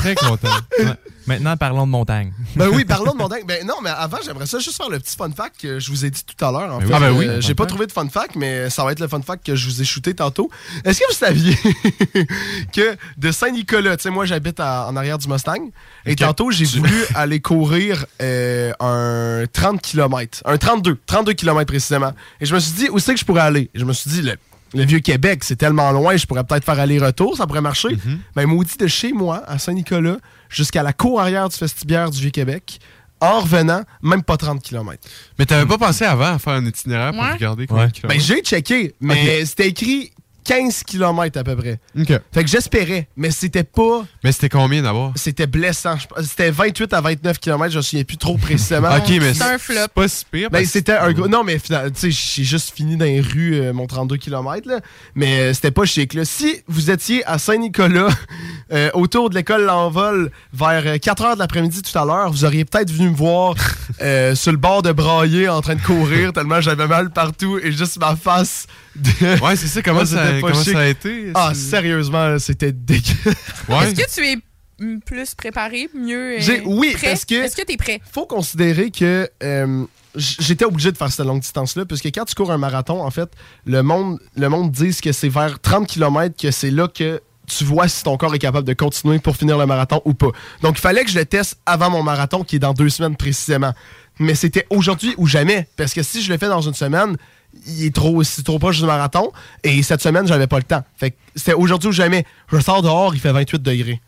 Très content. Ouais. Maintenant, parlons de montagne. Ben oui, parlons de montagne. Ben non, mais avant, j'aimerais ça juste faire le petit fun fact que je vous ai dit tout à l'heure. en Ben fait. oui. Ah ben oui, Euh, J'ai pas trouvé de fun fact, mais ça va être le fun fact que je vous ai shooté tantôt. Est-ce que vous saviez que de Saint-Nicolas, tu sais, moi j'habite en arrière du Mustang, et tantôt j'ai voulu aller courir euh, un 30 km, un 32, 32 km précisément. Et je me suis dit, où c'est que je pourrais aller? Et je me suis dit, le, le Vieux-Québec, c'est tellement loin, je pourrais peut-être faire aller-retour, ça pourrait marcher. Mm-hmm. Ben, maudit de chez moi, à Saint-Nicolas, jusqu'à la cour arrière du vestibiaire du Vieux-Québec, en revenant, même pas 30 km. Mais t'avais pas pensé avant à faire un itinéraire pour Ouais. regarder combien de Ben, kilomètres? j'ai checké, mais c'était écrit 15 km à peu près. OK. Fait que j'espérais, mais c'était pas. Mais c'était combien d'abord? C'était blessant. C'était 28 à 29 km, je me souviens plus trop précisément. Ok, mais C'est un flop. c'est pas si pire. Ben, c'était un gros. Non, mais finalement, tu sais, j'ai juste fini dans les rues euh, mon 32 km, là. Mais euh, c'était pas chic, là. Si vous étiez à Saint-Nicolas, euh, autour de l'école L'Envol, vers euh, 4 h de l'après-midi tout à l'heure, vous auriez peut-être venu me voir euh, sur le bord de Brailler en train de courir, tellement j'avais mal partout et juste ma face. Ouais, c'est ça, comment ça- c'était pas comment ça a été? Ah, sérieusement, c'était dégueu. Est-ce que tu es plus préparé, mieux euh, J'ai- oui, prêt? parce que- Est-ce que tu es prêt? faut considérer que euh, j'étais obligé de faire cette longue distance-là, parce que quand tu cours un marathon, en fait, le monde, le monde dit que c'est vers 30 km que c'est là que tu vois si ton corps est capable de continuer pour finir le marathon ou pas. Donc, il fallait que je le teste avant mon marathon, qui est dans deux semaines précisément. Mais c'était aujourd'hui ou jamais, parce que si je le fais dans une semaine, il est trop, c'est trop proche du marathon, et cette semaine, j'avais pas le temps. Fait que c'était aujourd'hui ou jamais. Je sors dehors, il fait 28 degrés.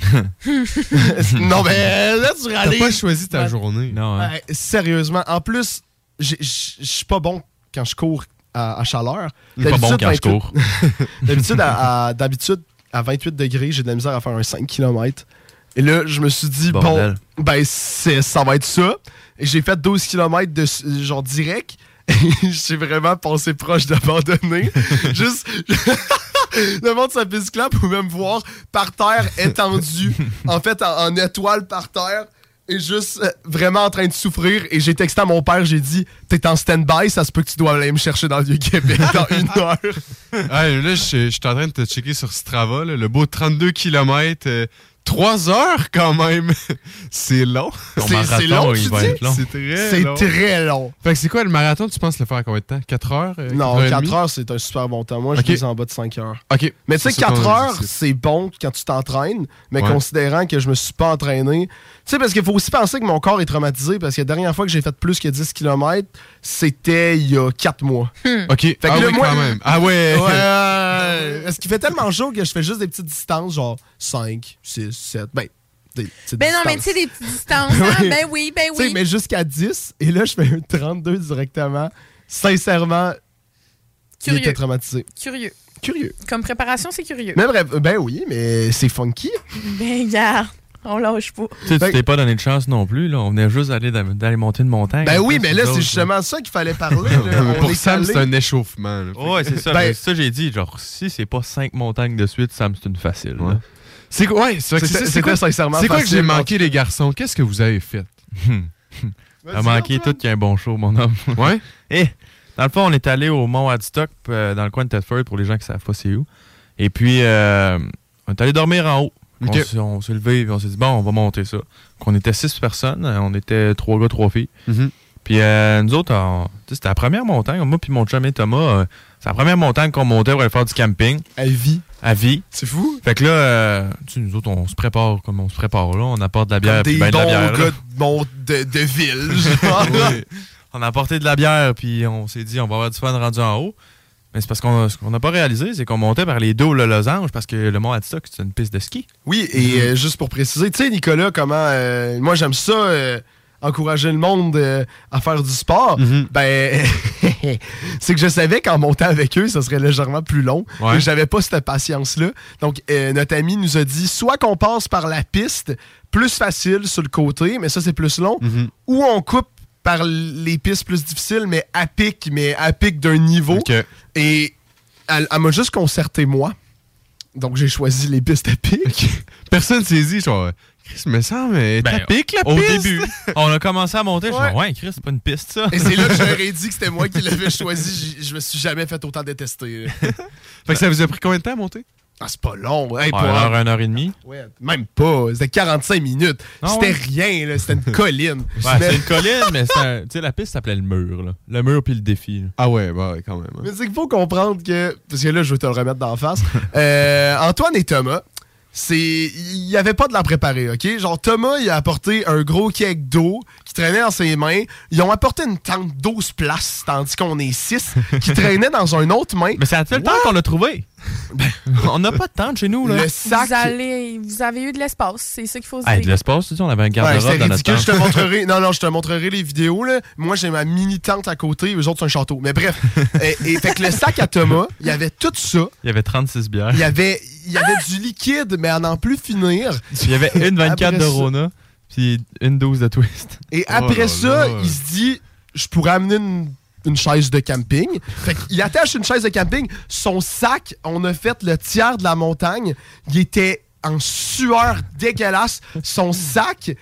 non, mais là, tu T'as réalises. pas choisi ta Ouais. journée. Non, hein. Ouais, sérieusement. En plus, je je suis pas bon quand je cours à, à chaleur. Il est pas bon D'habitude, quand je 28 cours. D'habitude, à, à- d'habitude, à 28 degrés, j'ai de la misère à faire un 5 km. Et là, je me suis dit, Bordel. bon, ben, c'est- ça va être ça. Et j'ai fait 12 km de genre direct. J'ai vraiment passé proche d'abandonner. Juste. Le monde de sa piste clap ou même voir par terre étendu, en fait en, en étoile par terre, et juste euh, vraiment en train de souffrir. Et j'ai texté à mon père, j'ai dit T'es en stand-by, ça se peut que tu dois aller me chercher dans le Vieux-Québec dans une heure. Là, je je suis en train de te checker sur Strava, là, le beau 32 km. Trois heures quand même. c'est long. C'est- c'est long, tu dis? C'est très C'est long. très long. Fait que c'est quoi le marathon? Tu penses le faire en combien de temps? 4 heures? euh, Non, quatre et 4 demie? heures, c'est un super bon temps. Moi, je dis en bas de 5 heures. OK. Mais tu sais, C'est ça 4 qu'on a heures, c'est bon quand tu t'entraînes, mais Ouais. considérant que je me suis pas entraîné. Tu sais, parce qu'il faut aussi penser que mon corps est traumatisé, parce que la dernière fois que j'ai fait plus que 10 km, c'était il y a 4 mois. OK. Fait que ah là, oui, moi- quand même. Ah ouais. Ouais. Parce qu'il fait tellement chaud que je fais juste des petites distances, genre 5, 6, 7. Ben, des petites Ben non, mais tu sais, des petites distances. hein? Oui. Ben oui, ben Tu sais, oui. mais jusqu'à 10, et là, je fais un 32 directement. Sincèrement, il Curieux. était traumatisé. Curieux. Curieux. Comme préparation, c'est curieux. Mais bref, ben oui, mais c'est funky. Ben, regarde, on lâche pas. Tu sais, tu t'es pas donné de chance non plus. Là. On venait juste d'aller d'aller monter une montagne. Ben oui, mais là, c'est justement ça qu'il fallait parler. là. Pour Sam, c'est un échauffement. là. Ouais, c'est ça. Ben- ça, j'ai dit, genre, si c'est pas cinq montagnes de suite, Sam, c'est une facile. là. C'est quoi? Ouais, c'est vrai que C'était- sincèrement c'est quoi que j'ai manqué, les garçons? Qu'est-ce que vous avez fait? T'as manqué tout qu'il y a un bon show, mon homme. Ouais? Et, dans le fond, on est allé au Mont Adstock, euh, dans le coin de Thetford, pour les gens qui savent pas c'est où. Et puis, euh, on est allé dormir en haut. On s'est- levé et on s'est dit, bon, on va monter ça. Donc, on était six personnes. euh, On était trois gars, trois filles. Mhm. Puis, euh, nous autres, c'était la première montagne. Moi, puis mon chum et Thomas, euh, c'est la première montagne qu'on montait pour aller faire du camping. À vie. À vie. C'est fou. Fait que là, euh, tu sais, nous autres, on se prépare comme on se prépare là. On apporte de la bière. Des ben de la bière, là. gars de, mon- de, de ville. Oui. On a apporté de la bière, puis on s'est dit, on va avoir du fun rendu en haut. Mais c'est parce qu'on ce qu'on n'a pas réalisé, c'est qu'on montait par les dos le losange, parce que le Mont Adstock, c'est une piste de ski. Oui, et euh, juste pour préciser, tu sais, Nicolas, comment. euh, moi, j'aime ça. euh, encourager le monde euh, à faire du sport, ben c'est que je savais qu'en montant avec eux, ça serait légèrement plus long. Ouais. Et j'avais pas cette patience-là. Donc euh, notre ami nous a dit soit qu'on passe par la piste, plus facile sur le côté, mais ça c'est plus long, ou on coupe par les pistes plus difficiles, mais à pic, mais à pic d'un niveau. Et elle, elle m'a juste concerté moi. Donc j'ai choisi les pistes à pic. Personne s'est dit, genre, Chris, me semble, mais Ben, t'as pique la au piste? début, on a commencé à monter. Je Ouais. suis ouais, Chris, c'est pas une piste, ça. Et c'est là que j'aurais dit que c'était moi qui l'avais choisi. J- Je me suis jamais fait autant détester. Fait que ça vous a pris combien de temps à monter? Ah, c'est pas long. Hey, Ouais, pour une un- heure, une heure et demie. Ouais, même pas. C'était 45 minutes. Ah c'était ouais? rien. là. C'était une colline. Ouais, c'est une colline, mais c'est un- tu sais, la piste s'appelait le mur. Là. Le mur puis le défi. là. Ah ouais, bah ouais, quand même. hein. Mais c'est qu'il faut comprendre que. Parce que là, je vais te le remettre d'en face. Euh, Antoine et Thomas, c'est. Il n'y avait pas de la préparer, OK? Genre, Thomas, il a apporté un gros cake d'eau qui traînait dans ses mains. Ils ont apporté une tente 12 places, tandis qu'on est 6, qui traînait dans une autre main. Mais c'est à le temps qu'on l'a trouvé. On n'a pas de tente chez nous. Là. Le sac. Vous, allez, vous avez eu de l'espace, c'est ça qu'il faut se Hey, dire. de l'espace, tu sais, on avait un Ouais, garde-robe c'est dans notre ridicule. tente. Je te montrerai. Non, non, je te montrerai les vidéos. Là. Moi, j'ai ma mini tente à côté. Eux autres, c'est un château. Mais bref. et, et fait que le sac à Thomas, il y avait tout ça. Il y avait 36 bières. Il y avait, il y avait du liquide, mais à n'en plus finir. Il y avait une 24 Après de Rona, puis une 12 de Twist. Et Oh après là ça, là. il se dit je pourrais amener une, une chaise de camping. Qu'il attache une chaise de camping. Son sac, on a fait le tiers de la montagne. Il était en sueur dégueulasse. Son sac,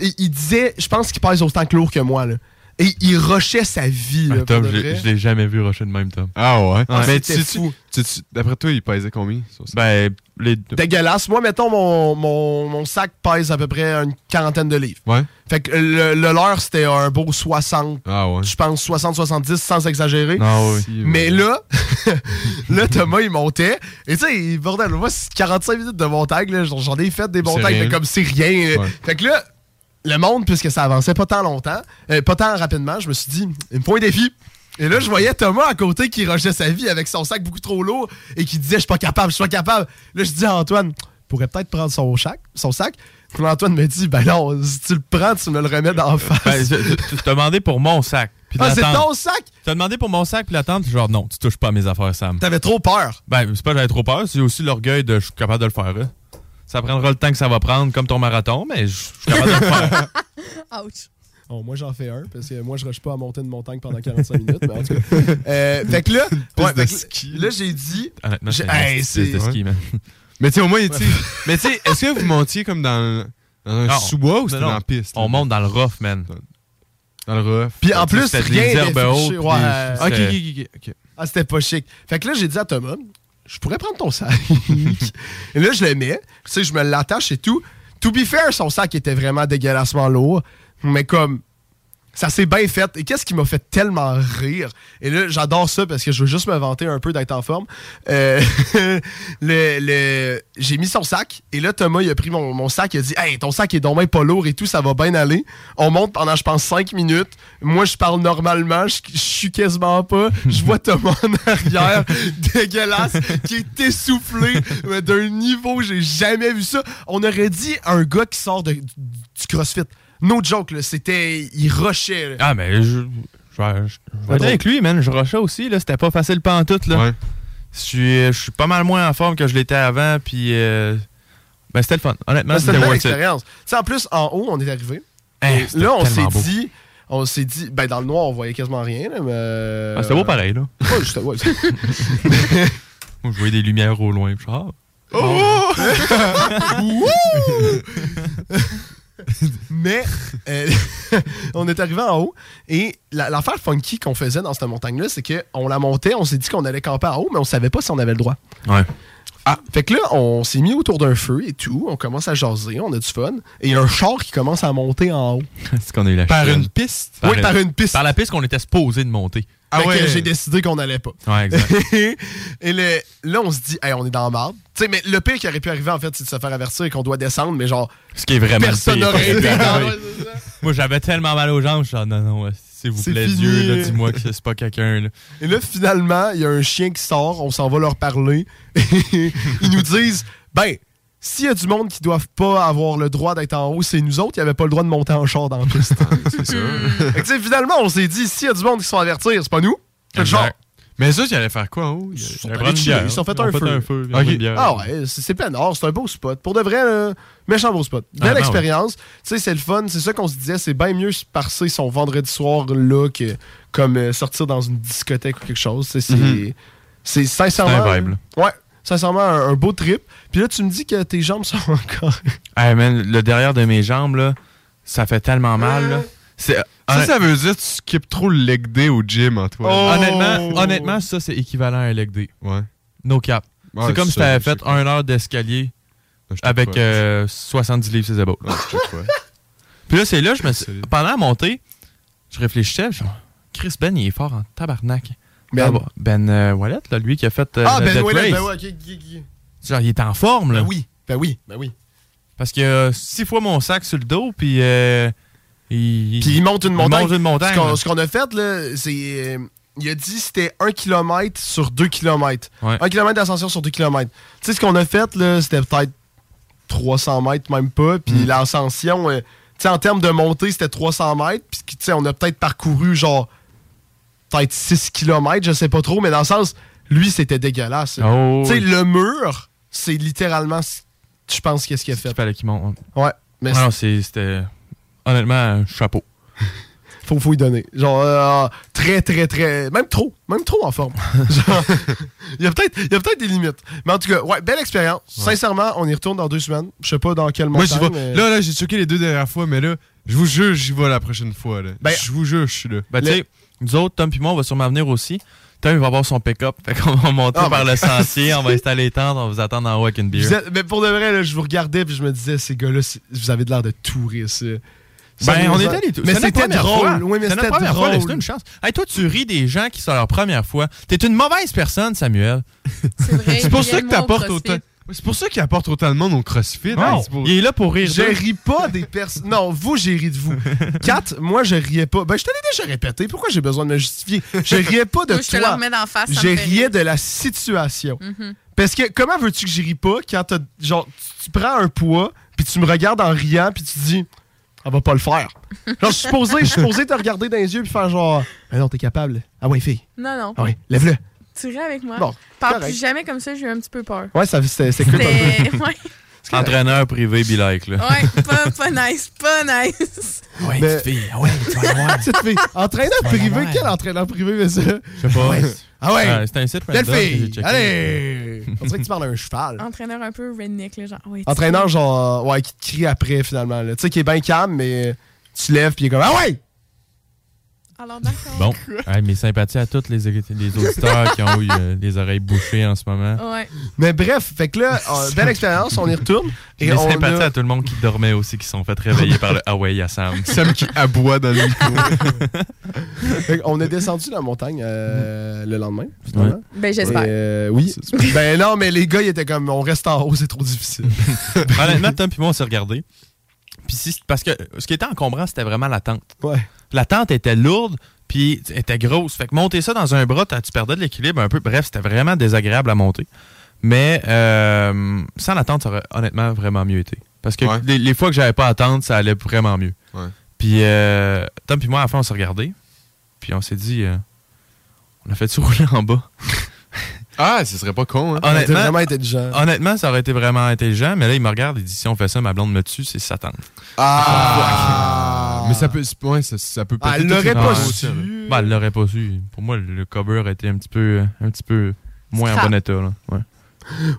il il disait je pense qu'il pèse autant que lourd que moi. Là. Et il rushait sa vie. là, Ah, Tom, pour de je l'ai jamais vu rusher de même, Tom. Ah ouais? Ah, mais c'était tu, fou. tu- tu- d'après toi, il pesait combien? ça? Ben, les deux. Dégueulasse. Moi, mettons, mon, mon, mon sac pèse à peu près une quarantaine de livres. Ouais. Fait que le, le leur, c'était un beau 60, Ah ouais. je pense 60-70 sans exagérer. Ah oui. Si, Mais ouais. là, là, Thomas, il montait. Et tu sais, bordel, moi, c'est 45 minutes de montagne, là, j'en ai fait des montagnes, mais comme c'est rien. Ouais. Fait que là, le monde, puisque ça avançait pas tant longtemps, euh, pas tant rapidement, je me suis dit, il me faut un défi. Et là, je voyais Thomas à côté qui rushait sa vie avec son sac beaucoup trop lourd et qui disait, je suis pas capable, je suis pas capable. Là, je dis à Antoine, pourrait peut-être prendre son sac. Son sac. Puis Antoine me dit, ben non, si tu le prends, tu me le remets d'en face. Ben, tu t'as demandé pour mon sac. puis ah, c'est ton sac? Tu as demandé pour mon sac puis la tente, genre non, tu touches pas à mes affaires, Sam. T'avais trop peur. Ben, c'est pas que j'avais trop peur, c'est aussi l'orgueil de je suis capable de le faire. là. Ça prendra le temps que ça va prendre, comme ton marathon, mais je suis capable de le faire. Ouch. Bon, moi, j'en fais un, parce que moi, je rush pas à monter une montagne pendant 45 minutes. Mais en tout cas. Euh, fait que là, ouais, de fait que ski. là, j'ai dit. Honnêtement, c'est Hey, de ski, man. Mais tu sais, au moins, tu mais tu sais, est-ce que vous montiez comme dans, dans un sous-bois ou c'était dans la piste? On monte dans le rough, man. Dans le rough. Puis en plus, C'était rien des herbes hautes, Ouais. c'était- ok, ok, ok. Ah, c'était pas chic. Fait que là, j'ai dit à Thomas, je pourrais prendre ton sac. et là, je le mets. Tu sais, je me l'attache et tout. To be fair, son sac était vraiment dégueulassement lourd. Mais comme, ça s'est bien fait. Et qu'est-ce qui m'a fait tellement rire? Et là, j'adore ça parce que je veux juste me vanter un peu d'être en forme. Euh, le, le- J'ai mis son sac. Et là, Thomas, il a pris mon, mon sac. Il a dit Hey, ton sac est donc pas lourd et tout, ça va bien aller. On monte pendant, je pense, 5 minutes. Moi, je parle normalement. Je je suis quasiment pas. Je vois Thomas en arrière, dégueulasse, qui est essoufflé mais d'un niveau, j'ai jamais vu ça. On aurait dit un gars qui sort de- du CrossFit. No joke. C'était. Il rushait. là. Ah, mais je. Je vais je avec lui, man. Je rushais aussi, là. C'était pas facile pantoute, là. Je suis, je suis pas mal moins en forme que je l'étais avant, puis. euh, Ben, c'était le fun. Honnêtement, Ben, C'était c'était une expérience. Tu sais, en plus, en haut, on est arrivé. Hein, là, on s'est dit. On s'est dit. Ben, dans le noir, on voyait quasiment rien, là, mais. Ah, c'était beau pareil, là. Ouais. Moi, je voyais des lumières au loin, puis ah. Oh! Mais euh, on est arrivé en haut et la- l'affaire funky qu'on faisait dans cette montagne-là, c'est qu'on la montait, on s'est dit qu'on allait camper en haut, mais on savait pas si on avait le droit. Ouais. Ah, fait que là, on s'est mis autour d'un feu et tout, on commence à jaser, on a du fun, et il y a un char qui commence à monter en haut. C'est qu'on a eu la Par une piste? Oui, par une piste. Par la piste qu'on était supposé de monter. Fait que j'ai décidé qu'on n'allait pas. Ouais, exact. et le- là, on se dit, hey, on est dans la marde. Tu sais, mais le pire qui aurait pu arriver, en fait, c'est de se faire avertir et qu'on doit descendre, mais genre. Ce qui est vraiment Personne le pire. n'aurait été dans- Ouais. Moi, j'avais tellement mal aux jambes, je suis genre, non, non, ouais, s'il vous plaît, fini. Dieu, dis-moi que c'est pas quelqu'un. Et là, finalement, il y a un chien qui sort, on s'en va leur parler. Ils nous disent, ben, s'il y a du monde qui ne doivent pas avoir le droit d'être en haut, c'est nous autres qui n'avaient pas le droit de monter en char dans la piste. c'est ça. Fait finalement, on s'est dit, s'il y a du monde qui se sont avertir, c'est pas nous. C'est le Exact. genre? Mais ça, il allait faire quoi en haut? Ils sont allés. Ils se sont fait Ils ont un fait feu. un feu, ils. Ah ouais, c'est plein nord, c'est un beau spot. Pour de vrai, méchant beau spot. Belle Ah, expérience. Tu sais, c'est le fun. C'est ça qu'on se disait, c'est bien mieux se passer son vendredi soir là que comme euh, sortir dans une discothèque ou quelque chose. C'est c'est sincèrement. C'est un vibe, Ouais, sincèrement, un, un beau trip. Puis là, tu me dis que tes jambes sont encore. Hey, man, le derrière de mes jambes, là, ça fait tellement mal, là. C'est- Ça, ça veut dire que tu skippes trop le leg day au gym, Antoine. Oh! Honnêtement, honnêtement, ça, c'est équivalent à un leg day. Ouais. No cap. Ouais, c'est comme si ça, t'avais je fait un heure d'escalier te avec crois. euh, 70 livres ses épaules. Puis là, c'est là, je me suis- pendant la montée, je réfléchissais, je suis genre, Chris Ben, il est fort en tabarnak. Ben. Ah, bon, Ben euh, Wallet, là, lui qui a fait euh, ah, ben Death Race. ben ouais, ok, ok, ok. Genre, il est en forme, là. Ben oui, ben oui, ben oui. Parce que euh, six fois mon sac sur le dos, puis euh, il, Puis il monte une montagne. monte une montagne. Ce qu'on- a fait, là, c'est. il a dit que c'était 1 km sur 2 km. Ouais. 1 km d'ascension sur 2 km. Tu sais, ce qu'on a fait, là, c'était peut-être 300 mètres, même pas. Puis Mm. l'ascension, tu sais, en termes de montée, c'était 300 mètres. Puis, tu sais, on a peut-être parcouru, genre, peut-être 6 km, je sais pas trop. Mais dans le sens, lui, c'était dégueulasse. Oh, tu sais, le mur, c'est littéralement, je pense, qu'est-ce qu'il a fait. Il fallait qu'il monte. Ouais. Mais non, c'était. Honnêtement, un chapeau. faut, faut y donner. Genre, euh, très, très, très. Même trop. Même trop en forme. Genre, il y a peut-être peut-être des limites. Mais en tout cas, ouais, belle expérience. Sincèrement, on y retourne dans deux semaines. Je sais pas dans quel Moi, mais- Là, là, j'ai choqué les deux dernières fois, mais là, je vous jure, j'y vais la prochaine fois. Ben- je vous jure, je suis là. Ben, tu sais, nous autres, Tom et moi, on va sûrement venir aussi. Tom, il va avoir son pick-up. Fait qu'on va monter Ah, par ben- le sentier, on va installer les tentes, on va vous attendre en haut avec une bière. Vous êtes- mais pour de vrai, là, je vous regardais puis je me disais, ces gars-là, vous avez de l'air de touristes. Ben, on était tous. Mais C'était c'était drôle. fois. Oui, mais C'était notre c'était première fois, drôle. laisse-toi une chance. Hey, toi, tu ris des gens qui sont leur première fois. T'es une mauvaise personne, Samuel. C'est vrai. C'est pour ça que t'apportes autant. C'est pour ça qu'il apporte autant de monde au CrossFit. Non, hein, pour- il est là pour rire. Je ris pas des personnes. Non, vous, j'ai ri de vous. Kat, moi, je riais pas. Ben, je te l'ai déjà répété. Pourquoi j'ai besoin de me justifier? Je riais pas de Moi, je te le toi. remets d'en face, Je riais rire. de la situation. Mhm. Parce que comment veux-tu que j'y ris pas quand t'as- genre, tu, tu prends un poids, puis tu me regardes en riant, puis tu te dis, on va pas le faire. Genre, je suis supposé, je suis supposé te regarder dans les yeux, puis faire genre, mais non, t'es capable. Ah ouais, fille. Non, non. Ah ouais, lève-le. Tu ris avec moi. Bon, Parle correct. plus jamais comme ça, j'ai eu un petit peu peur. Ouais, ça, c'était c'est cool. Ouais. Entraîneur privé, be like, là. Ouais, pas, pas nice, pas nice. Ouais, Mais- petite fille. Ouais, tu vas voir. Petite fille. Entraîneur privé, quel entraîneur privé fait ça? Je sais pas. Ouais. Ah ouais. Ah, C'était un site Belle random que j'ai fille. Allez. On dirait que tu parles à un cheval. Entraîneur un peu redneck, là, genre. Ouais, Entraîneur, genre, ouais, qui te crie après, finalement. Tu sais, qui est bien calme, mais tu lèves, puis il est comme, ah ouais! Alors, d'accord. Bon, Hey, mes sympathies à tous les, les auditeurs qui ont eu euh, les oreilles bouchées en ce moment. Ouais. Mais bref, fait que là, euh, belle expérience, on y retourne. Et mes on sympathies a- à tout le monde qui dormait aussi, qui se sont fait réveiller par le Hawaii à Sam. Sam qui aboie dans le micro. Fait qu'on est descendu la montagne euh, le lendemain, finalement. Ouais. Ben, j'espère. Euh, oui. ben non, mais les gars, ils étaient comme, on reste en haut, c'est trop difficile. Honnêtement, Tom puis moi, on s'est regardé. Puis si- parce que ce qui était encombrant, c'était vraiment la tente. Ouais. La tente était lourde, puis était grosse. Fait que monter ça dans un bras, t'as- tu perdais de l'équilibre un peu. Bref, c'était vraiment désagréable à monter. Mais euh, sans la tente, ça aurait honnêtement vraiment mieux été. Parce que Ouais. les, les fois que j'avais pas à tente, ça allait vraiment mieux. Ouais. Puis euh, Tom puis moi, à la fin, on s'est regardé. Puis on s'est dit, euh, on a fait-tu rouler en bas? Ah, ce serait pas con, hein? Honnêtement, vraiment intelligent. Honnêtement, ça aurait été vraiment intelligent, mais là, il me regarde et dit si on fait ça, ma blonde me tue, c'est Satan. Ah! Mais ça peut, ouais, ça, ça peut Ah, elle l'aurait pas su. Ben, elle l'aurait pas su. Pour moi, le cover était un petit peu, un petit peu moins Scrap. en bon état. Là. Ouais.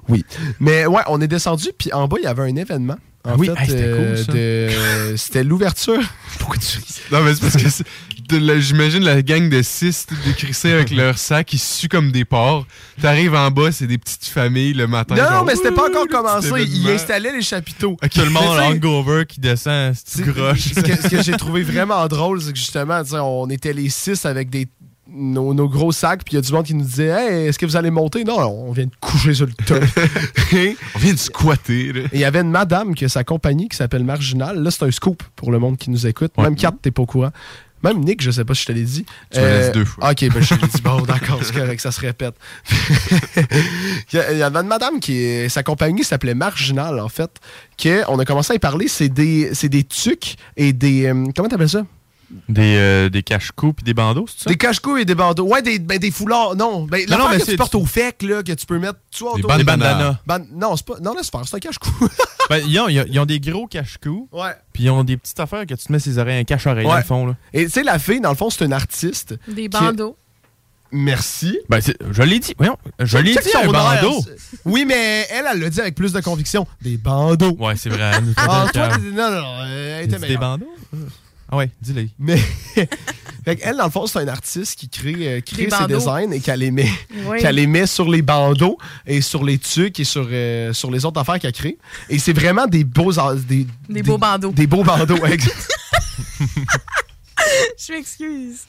Oui. Mais ouais, on est descendu, puis en bas, il y avait un événement. En oui, fait, hey, c'était euh, cool, ça. de- C'était l'ouverture. Pourquoi tu ris? Non, mais c'est parce que j'imagine la gang de six tout décrissés avec leur sac, ils suent comme des porcs. T'arrives en bas, c'est des petites familles le matin. Non, non, genre, mais c'était pas encore commencé. Il événement. installait les chapiteaux. Tout le monde hangover qui descend, c'est groche. Ce que, ce que j'ai trouvé vraiment drôle, c'est que justement, on était les six avec des nos, nos gros sacs, puis il y a du monde qui nous disait Hey, est-ce que vous allez monter? Non, on vient de coucher sur le top. on vient de squatter. il y avait une madame qui a sa compagnie qui s'appelle Marginal. Là, c'est un scoop pour le monde qui nous écoute. Même Kat, t'es pas au courant. Même Nick, je sais pas si je te l'ai dit. Tu me laisses deux fois. Ok, ben je te dit. Bon, d'accord, c'est correct, ça se répète. il y a- il y avait une madame qui, sa compagnie s'appelait Marginal, en fait, que on a commencé à y parler. C'est des, c'est des tucs et des. euh, comment t'appelles ça? Des, euh, des cache-coups puis des bandeaux, c'est ça? Des cache-coups et des bandeaux. Ouais, des, ben, des foulards. Non, ben, Non, mais que tu portes au fec, là, que tu peux mettre. Tu vois, Des autour- bandanas. Ban- non, c'est pas. Non, laisse faire, c'est un cache-cou. Ben, ils, ont, ils ont- des gros cache-coups. Ouais. Puis ils ont des petites affaires que tu te mets ses oreilles, un cache-oreille dans Ouais. le fond. Là. Et tu sais, la fille, dans le fond, c'est une artiste. Des qui- bandeaux. Merci. Ben, c'est- je l'ai dit. Voyons, je l'ai dit, un bandeau. Oui, mais elle, elle l'a dit avec plus de conviction. Des bandeaux. Ouais, c'est vrai. elle nous fait Ah, toi, non, non, non, elle était des bandeaux? Ah ouais, dis-le. Mais fait elle, dans le fond, c'est un artiste qui crée, euh, crée ses designs et qu'elle les met, Oui. qu'elle les met sur les bandeaux et sur les tucs et sur, euh, sur les autres affaires qu'elle crée. Et c'est vraiment des beaux, des, Des beaux bandeaux. Des beaux bandeaux, ouais, exact. Je m'excuse.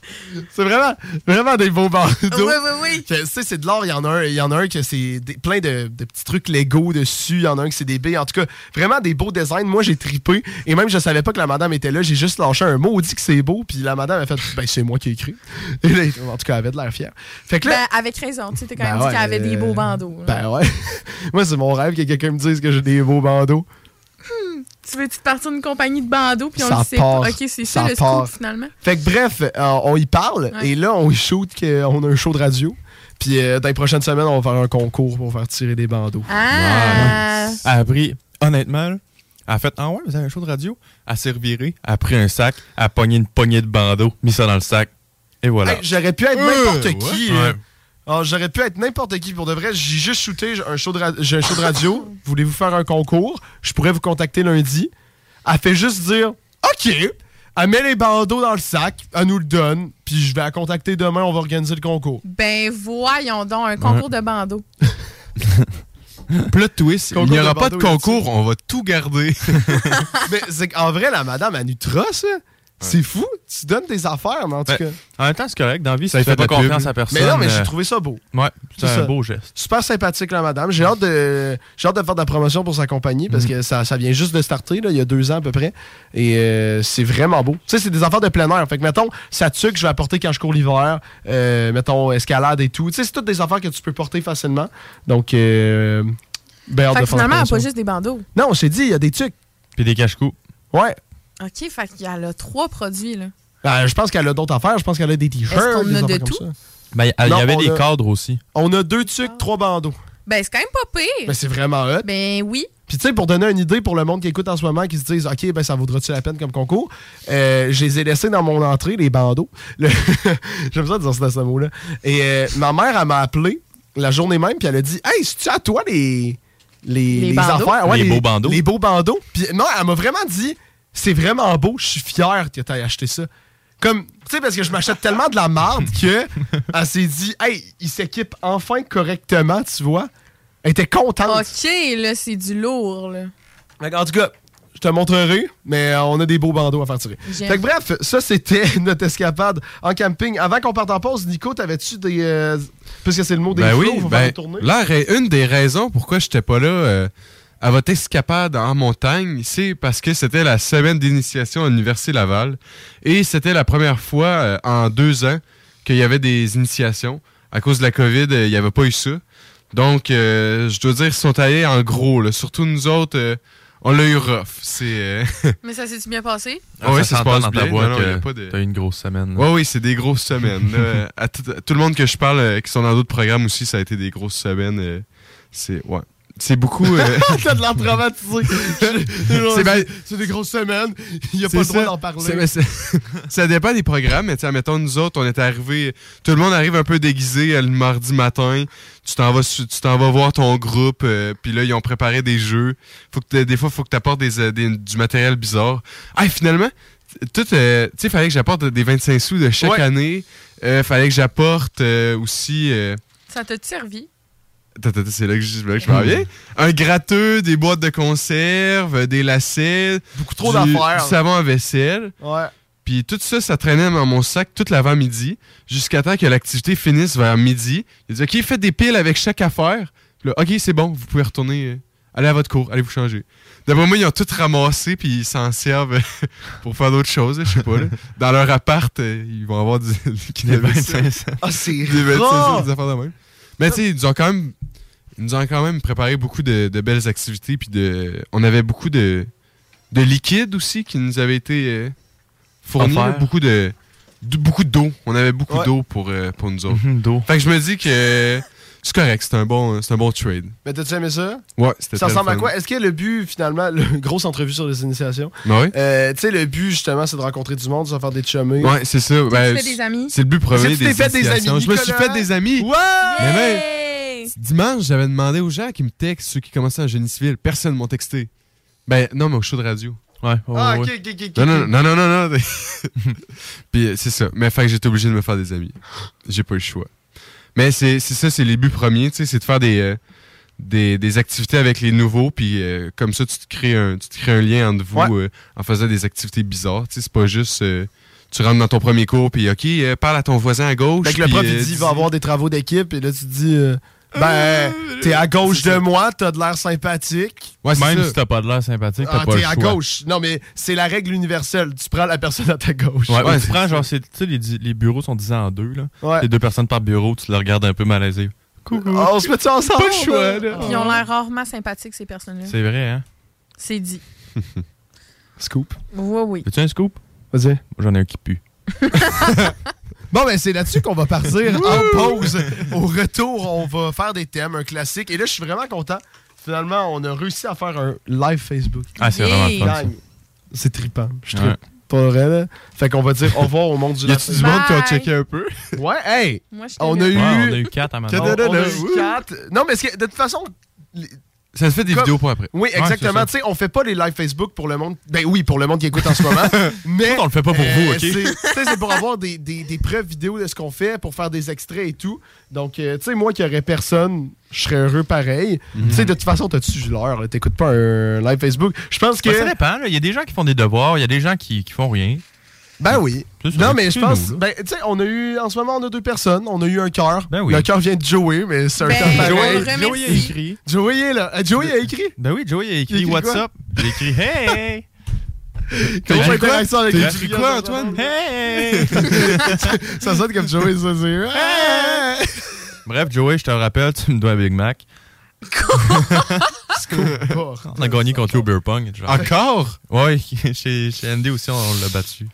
C'est vraiment, vraiment des beaux bandeaux. Oui, oui, oui. Tu sais, c'est de l'or. Il y en a un, il y en a un que c'est plein de, de petits trucs Lego dessus. Il y en a un que c'est des billes. En tout cas, vraiment des beaux designs. Moi, j'ai tripé. Et même, je savais pas que la madame était là. J'ai juste lâché un mot, dit que c'est beau. Puis la madame a fait, ben, c'est moi qui ai écrit. Et là, en tout cas, elle avait de l'air fière. Fait que là. Ben, avec raison. Tu sais, quand Ben même dit ouais, qu'elle avait des beaux bandeaux. là. Ben ouais. Moi, c'est mon rêve que quelqu'un me dise que j'ai des beaux bandeaux. Tu veux-tu te partir d'une compagnie de bandeaux puis on Ça le sait pas? Ok, c'est ça, Ça le part. scoop finalement. Fait que bref, euh, on y parle. Ouais. Et là, on y shoot qu'on a un show de radio. Puis euh, dans les prochaines semaines, on va faire un concours pour faire tirer des bandeaux. Ah! Elle a pris, honnêtement, là, elle a fait Ah ouais, vous avez un show de radio Elle s'est revirée, elle a pris un sac, elle a pogné une poignée de bandeaux, mis ça dans le sac, et voilà. Hey, J'aurais pu être Euh, n'importe ouais. qui. Ouais. Alors, J'aurais pu être n'importe qui pour de vrai. J'ai juste shooté un show de, ra- j'ai un show de radio. Voulez-vous faire un concours? Je pourrais vous contacter lundi. Elle fait juste dire OK. Elle met les bandeaux dans le sac, elle nous le donne, puis je vais la contacter demain, on va organiser le concours. Ben voyons donc, un concours de bandeaux. Plot twist, il n'y de aura pas de concours, on va tout garder. Mais c'est qu'en vrai, la madame, elle nous trosse, hein. C'est fou. Tu donnes tes affaires, mais en tout Ben, cas. En même temps, c'est correct. Dans la vie, Ça si tu fait fais pas confiance pub. à personne. Mais non, mais j'ai euh, trouvé ça beau. Ouais, c'est un ça. beau geste. Super sympathique, la madame. J'ai hâte, de, j'ai hâte de faire de la promotion pour sa compagnie Mhm. parce que ça, ça vient juste de starter, là, il y a deux ans à peu près. Et euh, c'est vraiment beau. Tu sais, c'est des affaires de plein air. Fait que, mettons, ça tue que je vais apporter quand je cours l'hiver. Euh, mettons, escalade et tout. Tu sais, c'est toutes des affaires que tu peux porter facilement. Donc, euh, ben, hâte Fait de que faire la finalement, pas juste des bandeaux. Non, je t'ai dit, il y a des trucs. Puis des cache-coups. Ouais. Ok, fait qu'il y a trois produits, là. Euh, je pense qu'elle a d'autres affaires. Je pense qu'elle a des t-shirts. Est-ce qu'on des a de tout? ça. Ben, il y Non, avait on des a- cadres aussi. On a deux tucs, trois bandeaux. Ben, c'est quand même pas pire. Ben, c'est vraiment hot. Ben oui. Puis tu sais, pour donner une idée pour le monde qui écoute en ce moment, qui se disent, OK, ben ça vaudra-tu la peine comme concours, euh, je les ai laissés dans mon entrée, les bandeaux. Le- J'aime ça dire ça, ce mot-là. Et euh, ma mère, elle m'a appelé la journée même, puis elle a dit, Hey, c'est-tu à toi les, les, Les les affaires? Les beaux bandeaux? Les beaux bandeaux. Puis non, elle m'a vraiment dit, c'est vraiment beau, je suis fier que tu aies acheté ça. Comme, tu sais, parce que je m'achète tellement de la marde que elle s'est dit, hey, il s'équipe enfin correctement, tu vois. Elle était contente. OK, là, c'est du lourd, là. Fait que, En tout cas, je te montrerai, mais euh, on a des beaux bandeaux à faire tirer. Fait que bref, ça c'était notre escapade en camping. Avant qu'on parte en pause, Nico, t'avais-tu des. euh, puisque c'est le mot des Ben flots, oui, on va ben, là, une des raisons pourquoi j'étais pas là euh, à votre escapade en montagne, c'est parce que c'était la semaine d'initiation à l'Université Laval. Et c'était la première fois euh, en deux ans qu'il y avait des initiations. À cause de la COVID, euh, il n'y avait pas eu ça. Donc, euh, je dois dire, ils sont allés en gros. là. Surtout nous autres, euh, on l'a eu rough. C'est... euh, Mais ça s'est-tu bien passé? Ah ouais, ça se passe dans ta bien. pas de- t'as eu une grosse semaine. Ouais, oui, c'est des grosses semaines. là. à, tout, à tout le monde que je parle, euh, qui sont dans d'autres programmes aussi, ça a été des grosses semaines. euh, c'est ouais, c'est beaucoup. euh, T'as de l'air traumatisé. C'est ben- des grosses semaines. Il n'y a pas le droit d'en parler. Ça dépend des programmes, mais mettons, nous autres, on est arrivés. Tout le monde arrive un peu déguisé euh, le mardi matin. Tu t'en vas, su- tu t'en vas voir ton groupe, euh, puis là, ils ont préparé des jeux. Faut que des fois, il faut que tu apportes des, euh, des- du matériel bizarre. Ah, et finalement, tout, euh, tu sais, fallait que j'apporte des 25 sous de chaque Ouais. année. Euh, fallait que j'apporte euh, aussi. euh, Ça t'a servi? Attends, attends, c'est là que je, là que je viens. Un gratteux, des boîtes de conserve, des lacets. Beaucoup trop du- d'affaires. Du savon à vaisselle. Ouais. Puis tout ça, ça traînait dans mon sac toute l'avant-midi, jusqu'à temps que l'activité finisse vers midi. Il dit OK, faites des piles avec chaque affaire. Puis là, OK, c'est bon, vous pouvez retourner. euh, allez à votre cours, allez vous changer. D'après moi, ils ont tout ramassé, puis ils s'en servent pour faire d'autres choses, je sais pas. là. Dans leur appart, euh, ils vont avoir du, Des vaisselle. 25 cents. Ah, c'est Des 25 rare. cents, des affaires de même. Mais tu sais, ils nous ont quand même, ils nous ont quand même préparé beaucoup de, de belles activités, puis de, on avait beaucoup de, de liquide aussi qui nous avait été euh, fourni, Offert. beaucoup de, de- beaucoup d'eau. On avait beaucoup Ouais. d'eau pour euh, pour nous autres. D'eau. Fait que je me dis que c'est correct, c'est un bon, c'est un bon trade. Mais t'as-tu aimé ça? Ouais, c'était Ça ressemble à quoi? Est-ce que le but, finalement, le grosse entrevue sur les initiations, Ben oui. euh, tu sais, le but, justement, c'est de rencontrer du monde, de se faire des chummés. Ouais, c'est ça. Tu Ben, fais des amis? C'est le but premier des t'es fait des amis. Je me suis fait des amis. Ouais! Mais même, Hey! Dimanche, j'avais demandé aux gens qui me textent, ceux qui commençaient en génie civil. Personne m'ont texté. Ben, non, mais au show de radio. Ouais, ouais, Ah, ouais. ok, ok, ok. ok. Non, non, non, non, non, non. Puis euh, c'est ça. Mais fait que j'étais obligé de me faire des amis. J'ai pas eu le choix. Mais c'est c'est ça, c'est les buts premiers, tu sais, c'est de faire des, euh, des, des activités avec les nouveaux, puis euh, comme ça, tu te crées un, tu te crées un lien entre vous Ouais. euh, en faisant des activités bizarres. Tu sais, c'est pas juste... euh, tu rentres dans ton premier cours, puis OK, euh, parle à ton voisin à gauche. Fait que le prof, euh, il dit, il va avoir des travaux d'équipe, et là, tu te dis, euh, ben, t'es à gauche de moi, t'as de l'air sympathique. Ouais, c'est Même ça. si t'as pas de l'air sympathique, t'as Ah, pas le t'es choix. à gauche. Non, mais c'est la règle universelle. Tu prends la personne à ta gauche. Ouais, Ouais, tu prends genre, c'est- tu sais, les, di- les bureaux sont divisés en deux, là. Ouais. Les deux personnes par bureau, tu les regardes un peu malaisés. Coucou. Ah, on se met-tu ensemble? Pas le choix, là. Puis ils ont l'air rarement sympathiques, ces personnes-là. C'est vrai, hein? C'est dit. Scoop. Oui, oui. As-tu un scoop? Vas-y. Moi, J'en ai un qui pue. Bon, ben, c'est là-dessus qu'on va partir en pause. Au retour, on va faire des thèmes, un classique. Et là, je suis vraiment content. Finalement, on a réussi à faire un live Facebook. Ah, c'est vraiment fun. C'est trippant. Je Ouais. Pas vrai, là. Fait qu'on va dire au revoir au monde du Y live a-tu du monde qui Bye. checké un peu? Ouais, hey! Moi, je On a eu... Ouais, on a eu quatre à on, maintenant. Quatre- on a eu Wouh. quatre. Non, mais que, de toute façon... Ça se fait des Comme- vidéos pour après. Oui, exactement. tu sais, on fait pas les live Facebook pour le monde. Ben oui, pour le monde qui écoute en ce moment. mais on le fait pas pour vous, ok? c'est- tu sais, c'est pour avoir des, des- des preuves vidéo de ce qu'on fait, pour faire des extraits et tout. Donc, euh, tu sais, moi qui aurais personne, je serais heureux pareil. Mhm. Tu sais, de toute façon, t'as-tu l'heure, t'écoutes pas un live Facebook? Je pense que. Ben, ça dépend, là. Il y a des gens qui font des devoirs, il y a des gens qui, qui font rien. Ben oui. Non, mais je pense. Ben, tu sais, on a eu. En ce moment, on a deux personnes. On a eu un cœur. Ben oui. Le cœur vient de Joey, mais c'est un Ben, cœur remercie. Joey a écrit. Joey est là. Euh, Joey a écrit? Ben oui, Joey a écrit écrit What's up? J'ai écrit Hey! Grosse écrit interaction avec les écrit quoi, Antoine? Hey! Ça sonne comme Joey, ça, c'est. Hey! Bref, Joey, je te rappelle, tu me dois un Big Mac. On a gagné contre lui au Beer Pong. genre. Encore? Ouais, chez, chez Andy aussi, on, l'a battu.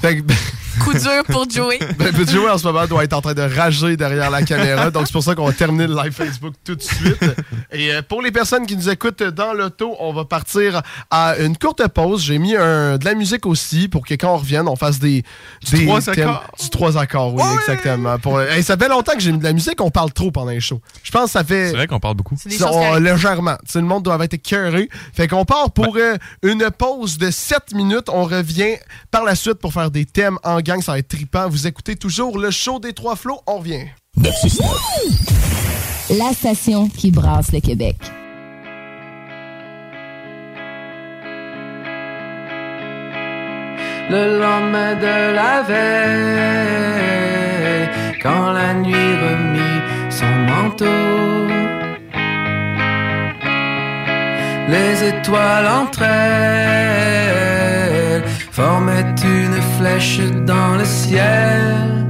Fait que, ben, Coup dur pour Joey. ben, Petit Joey en ce moment doit être en train de rager derrière la caméra. Donc, c'est pour ça qu'on va terminer le live Facebook tout de suite. Et euh, pour les personnes qui nous écoutent dans l'auto, on va partir à une courte pause. J'ai mis un, de la musique aussi pour que quand on revienne, on fasse des. des trois thèmes- accords? Du trois accords, oui, exactement. Pour, hey, ça fait longtemps que j'ai mis de la musique, on parle trop pendant les shows. Je pense que ça fait. C'est vrai qu'on parle beaucoup. C'est des choses on- légèrement. Tu sais, le monde doit être écœuré. Fait qu'on part pour euh, une pause de 7 minutes. On revient par la suite pour faire des thèmes en gang, ça va être trippant. Vous écoutez toujours le show des trois flots. On revient. La station qui brasse le Québec. le lendemain de la veille, quand la nuit remit son manteau. Les étoiles entre elles formaient une flèche dans le ciel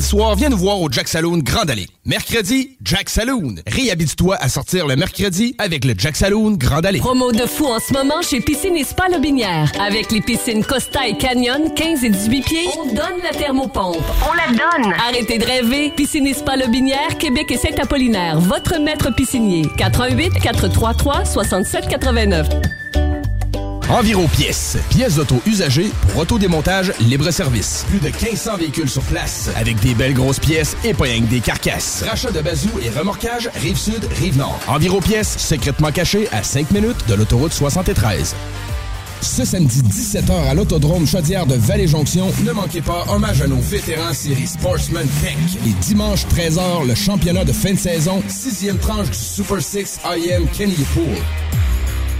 Soirs, viens nous voir au Jack Saloon Grande Allée. Mercredi, Jack Saloon. Réhabite-toi à sortir le mercredi avec le Jack Saloon Grande Allée. Promo de fou en ce moment chez Piscine et Spa Lobinière. Avec les piscines Costa et Canyon, 15 et 18 pieds, on donne la thermopompe. On la donne! Arrêtez de rêver. Piscine et Spa Lobinière, Québec et Saint-Apollinaire. Votre maître piscinier. 88 433 67 89. Enviro Pièces. Pièces d'auto usagées pour autodémontage libre-service. Plus de 1500 véhicules sur place. Avec des belles grosses pièces et pas des carcasses. Rachat de bazou et remorquage Rive-Sud, Rive-Nord. Enviro Pièces, secrètement caché à 5 minutes de l'autoroute 73. Ce samedi 17h à l'Autodrome Chaudière de Vallée-Jonction, ne manquez pas hommage à nos vétérans série Sportsman Tech. Et dimanche 13h, le championnat de fin de saison, sixième tranche du Super 6 IM Kenny Pool.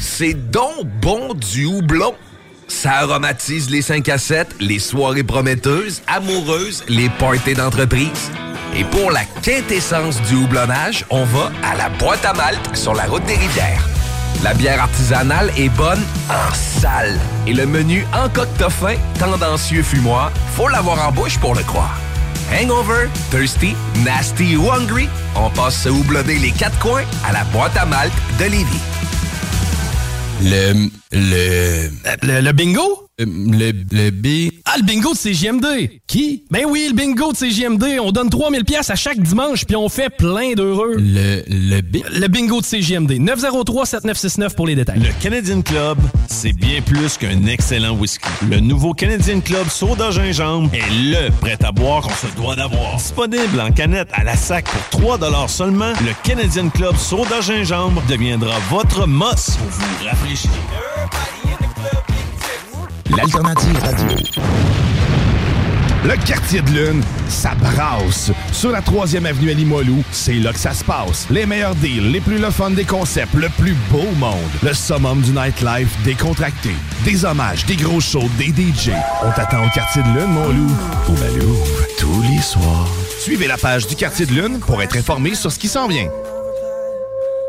C'est donc bon du houblon. Ça aromatise les 5 à 7, les soirées prometteuses, amoureuses, les parties d'entreprise. Et pour la quintessence du houblonnage, on va à la boîte à malte sur la route des rivières. La bière artisanale est bonne en salle. Et le menu en fin, tendancieux fumoir, faut l'avoir en bouche pour le croire. Hangover, thirsty, nasty ou hungry, on passe se houblonner les quatre coins à la boîte à malte de. Le. Le. Le, le bingo? Le, le B. Ah, le bingo de CGMD! Qui? Ben oui, le bingo de CGMD. On donne 3000 pièces à chaque dimanche, puis on fait plein d'heureux. Le, le B? Le bingo de CGMD. 903-7969 pour les détails. Le Canadian Club, c'est bien plus qu'un excellent whisky. Le nouveau Canadian Club Soda Gingembre est le prêt à boire qu'on se doit d'avoir. Disponible en canette à la sac pour 3 seulement, le Canadian Club Soda Gingembre deviendra votre must pour vous rafraîchir. L'alternative radio. Le quartier de lune, ça brasse. Sur la 3e avenue à Limoilou, c'est là que ça se passe. Les meilleurs deals, les plus le fun des concepts, le plus beau monde. Le summum du nightlife décontracté. Des hommages, des gros shows, des DJ. On t'attend au quartier de lune, mon loup. Au Malou, tous les soirs. Suivez la page du quartier de lune pour être informé sur ce qui s'en vient.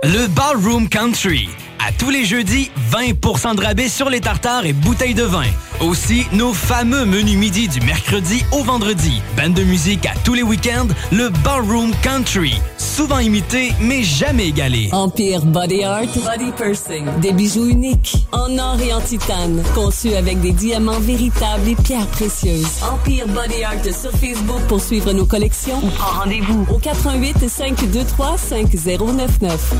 Le Ballroom Country. À tous les jeudis, 20% de rabais sur les tartares et bouteilles de vin. Aussi, nos fameux menus midi du mercredi au vendredi. Bande de musique à tous les week-ends, le Ballroom Country. Souvent imité, mais jamais égalé. Empire Body Art, Body Pursing. Des bijoux uniques, en or et en titane. Conçus avec des diamants véritables et pierres précieuses. Empire Body Art sur Facebook pour suivre nos collections. Ou prends rendez-vous au 88 523 5099.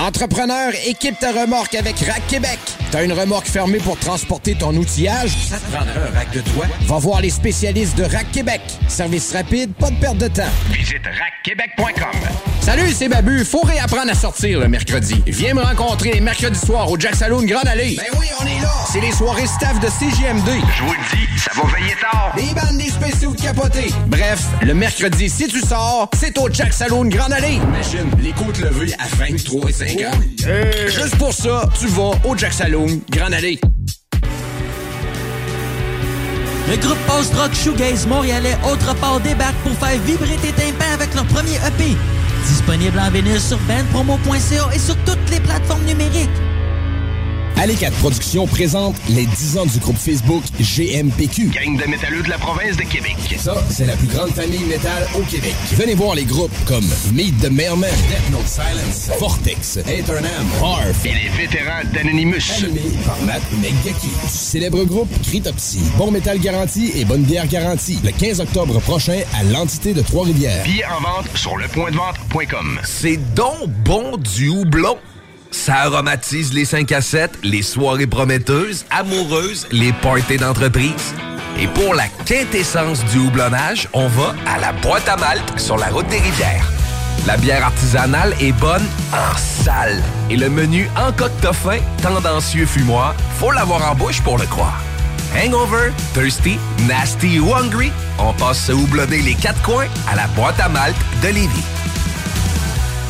Entrepreneur, équipe ta remorque avec Rack Québec. T'as une remorque fermée pour transporter ton outillage? Ça te prendra un rack de toi? Va voir les spécialistes de Rack Québec. Service rapide, pas de perte de temps. Visite rackquebec.com. Salut, c'est Babu. Faut réapprendre à sortir le mercredi. Viens me rencontrer les mercredis soirs au Jack Saloon Grande Allée. Ben oui, on est là. C'est les soirées staff de CGMD. Je vous le dis, ça va veiller tard. Des bandes, des spéciaux de capotés. Bref, le mercredi, si tu sors, c'est au Jack Saloon Grande Allée. Imagine, les côtes levées à 23 et 50. Juste pour ça, tu vas au Jack Saloon Grande Allée. Le groupe post-rock shoegaze montréalais Autre part débarque pour faire vibrer tes tympans avec leur premier EP. Disponible en vinyle sur bandpromo.ca et sur toutes les plateformes numériques. Allez 4 Productions présente les 10 ans du groupe Facebook GMPQ. Gang de métalleux de la province de Québec. Ça, c'est la plus grande famille métal au Québec. Venez voir les groupes comme Meet the Mailman, Death Note Silence, Vortex, Eternam, Harf Et les vétérans d'Anonymous. Animé par Matt McGucky. Du célèbre groupe Critopsy. Bon métal garanti et bonne bière garantie. Le 15 octobre prochain à l'entité de Trois-Rivières. Billets en vente sur lepointdevente.com. C'est donc bon du houblon. Ça aromatise les 5 à 7, les soirées prometteuses, amoureuses, les parties d'entreprise. Et pour la quintessence du houblonnage, on va à la boîte à malte sur la route des rivières. La bière artisanale est bonne en salle. Et le menu en fin, tendancieux fumoir, faut l'avoir en bouche pour le croire. Hangover, thirsty, nasty ou hungry, on passe se houblonner les quatre coins à la boîte à malte de.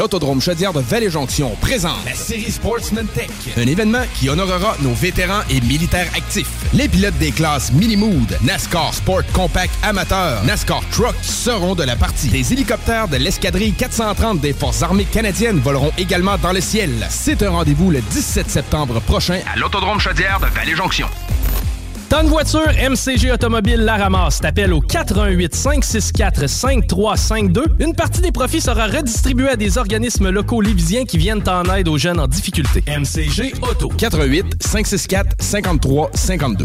L'Autodrome Chaudière de Vallée-Jonction présente la série Sportsman Tech, un événement qui honorera nos vétérans et militaires actifs. Les pilotes des classes Mini-Mood, NASCAR Sport Compact Amateur, NASCAR Truck seront de la partie. Des hélicoptères de l'escadrille 430 des Forces armées canadiennes voleront également dans le ciel. C'est un rendez-vous le 17 septembre prochain à l'Autodrome Chaudière de Vallée-Jonction. T'as une voiture, MCG Automobile la ramasse. T'appelles au 88 564 5352. Une partie des profits sera redistribuée à des organismes locaux lévisiens qui viennent en aide aux jeunes en difficulté. MCG Auto. 88 564 53 52.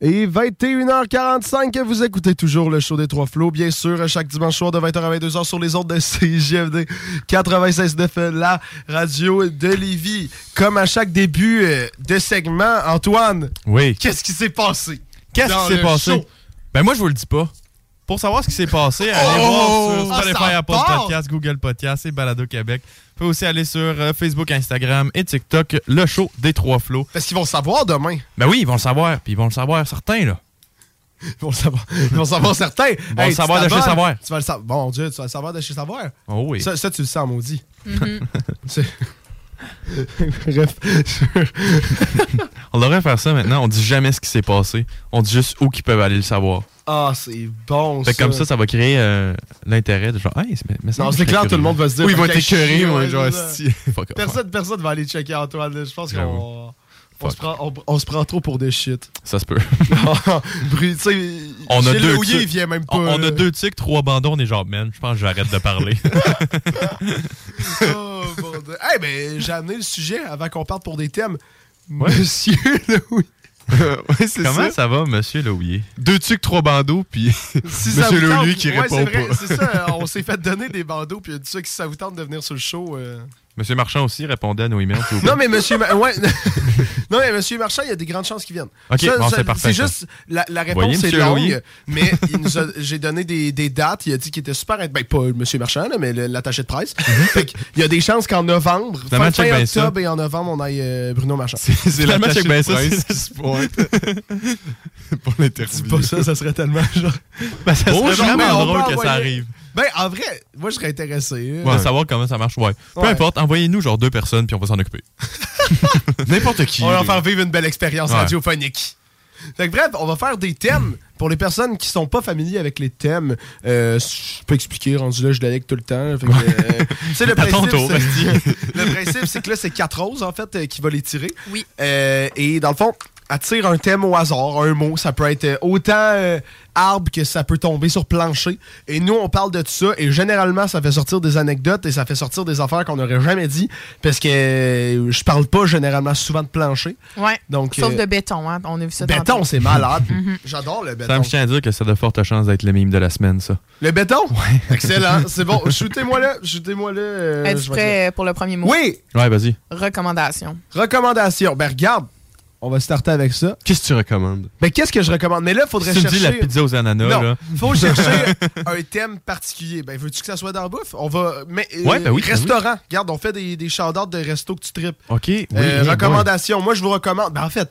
Et 21h45, vous écoutez toujours le show des Trois Flots, bien sûr, chaque dimanche soir de 20h à 22h sur les ondes de CJFD 96.9, la radio de Lévis. Comme à chaque début euh, de segment, Antoine, Oui. qu'est-ce qui s'est passé? Qu'est-ce qui s'est passé? show? Ben moi, je vous le dis pas. Pour savoir ce qui s'est passé, allez Oh! voir sur Ah, Spotify, Apple! Podcast, Google Podcast et Balado Québec. Vous pouvez aussi aller sur euh, Facebook, Instagram et TikTok, le show des trois flots. Parce qu'ils vont le savoir demain. Ben oui, ils vont le savoir. Puis ils vont le savoir, certains, là. Ils vont le savoir, ils vont le savoir certains. Ils vont le savoir de chez Savoir. Tu vas le savoir. Bon Dieu, tu vas le savoir de chez Savoir. Oh oui. Ça, ça, tu le sens, maudit. Mhm. C'est- Bref. On devrait faire ça maintenant. On dit jamais ce qui s'est passé. On dit juste où qu'ils peuvent aller le savoir. Ah, c'est bon, Fait ça. comme ça, ça va créer euh, l'intérêt de genre, hey, c'est- mais ça, Non, je c'est serais clair, tout le monde va se dire. Oui, ils vont être écœurés, moi, genre. Fuck off. Personne, personne va aller checker Antoine. là. Je pense qu'on on se, prend, on, on se prend trop pour des shit. Ça se peut. Bru- tu sais, On a Gilles deux Louillet, il tics. vient même pas. On, on là. a deux tics, trois bandons, on est genre, man, je pense que j'arrête de parler. Oh, Dieu. Eh ben, j'ai amené le sujet avant qu'on parte pour des thèmes. Monsieur Louis. ouais, c'est Comment ça. ça va, monsieur Louis? Deux tucs, trois bandeaux, puis Si Monsieur Louis qui ouais, répond vrai, pas. C'est ça, on s'est fait donner des bandeaux, puis il a dit ça que si ça vous tente de venir sur le show. euh, Monsieur Marchand aussi répondait à nos emails. Non, mais monsieur, Ma- ouais. non, mais monsieur Marchand, il y a des grandes chances qu'il vienne. Ok, bon, c'est parfait, C'est juste, la, la Voyez, réponse est longue, Louis? mais il nous a- j'ai donné des, des dates. Il a dit qu'il était super. Ben, pas monsieur Marchand, là, mais l'attaché de presse. fait qu'il y a des chances qu'en novembre, fin, fin ça. octobre et en novembre, on aille euh, Bruno Marchand. c'est l'attaché de ça, presse c'est- qui se pointe pour l'interview. Dis pas ça, ça serait tellement genre. Ben, ça serait vraiment drôle que ça arrive. Ben, en vrai, moi, je serais intéressé. De savoir comment ça marche, ouais. Peu Ouais. importe, envoyez-nous genre deux personnes, puis on va s'en occuper. N'importe qui. On va leur faire vivre une belle expérience Ouais. radiophonique. Fait que bref, on va faire des thèmes. Pour les personnes qui sont pas familiers avec les thèmes, euh, je peux expliquer, rendu là, je l'ai tout le temps. Fait que, euh, tu sais, le principe, tour, c'est- le principe, c'est que là, c'est quatre roses, en fait, euh, qui va les tirer. Oui. Euh, et dans le fond, elle tire un thème au hasard, un mot. Ça peut être euh, autant euh, arbre que ça peut tomber sur plancher. Et nous, on parle de tout ça. Et généralement, ça fait sortir des anecdotes et ça fait sortir des affaires qu'on n'aurait jamais dit. Parce que euh, je parle pas généralement souvent de plancher. Ouais. Donc, Sauf euh, de béton, hein. On a vu ça Béton, c'est malade. Mhm. J'adore le Ça béton. me tient à dire que ça a de fortes chances d'être le mime de la semaine, ça. Le béton? Excellent. C'est bon. Shootez-moi là. Shootez-moi là. euh, Es-tu prêt pour le premier mot? Oui! Ouais, vas-y. Recommandation. Recommandation. Ben, regarde. On va starter avec ça. Qu'est-ce que tu recommandes? Ben, qu'est-ce que je recommande? Mais là, il faudrait Si tu chercher... dis la pizza aux ananas, non, là. faut chercher un thème particulier. Ben, veux-tu que ça soit dans la bouffe? On va... Mais, euh, Ouais, ben oui, ben Restaurant. Regarde, on fait des, des de resto que tu tripes. OK, oui. Euh, oui, recommandation. Moi, je vous recommande... Ben, en fait,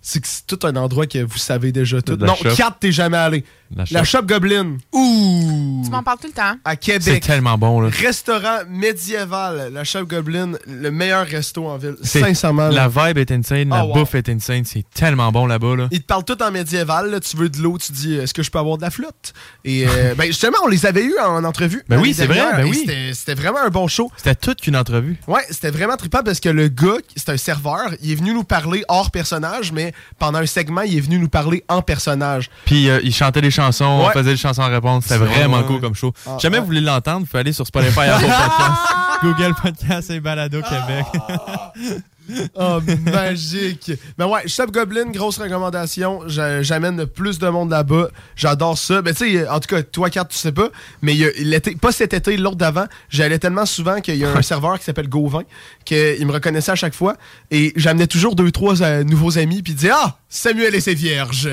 c'est que c'est tout un endroit que vous savez déjà tout. Non, shop. 4, t'es jamais allé. La La shop. shop Goblin. Ouh! Tu m'en parles tout le temps. À C'est Québec. tellement bon, là. Restaurant médiéval, la Chef Goblin, le meilleur resto en ville. C'est- Sincèrement. là. La vibe est insane, la Ah, wow. bouffe est insane, c'est tellement bon là-bas, là. Ils te parlent tout en médiéval. là. Tu veux de l'eau, tu dis est-ce que je peux avoir de la flotte? Et euh, ben, justement, on les avait eus en entrevue. Ben oui, c'est vrai, ben oui. c'était- C'était vraiment un bon show. C'était toute qu'une entrevue. Ouais, c'était vraiment trippant parce que le gars, c'est un serveur, il est venu nous parler hors personnage, mais pendant un segment, il est venu nous parler en personnage. Puis euh, il chantait des chansons chansons, on faisait des chansons à répondre. C'était vraiment vrai. cool comme show. Ah, Jamais vous voulez l'entendre, vous pouvez aller sur Spotify, Apple Podcast, Google Podcast et Balado Québec. Oh, magique. Ben ouais, Chef Goblin, grosse recommandation. J'a- J'amène plus de monde là-bas. J'adore ça. Ben tu sais, en tout cas, toi, Kat, tu sais pas, mais l'été, pas cet été, l'autre d'avant, j'allais tellement souvent qu'il y a un serveur qui s'appelle Gauvin, qu'il me reconnaissait à chaque fois. Et j'amenais toujours deux, trois euh, nouveaux amis, puis il disait Ah, Samuel et ses vierges.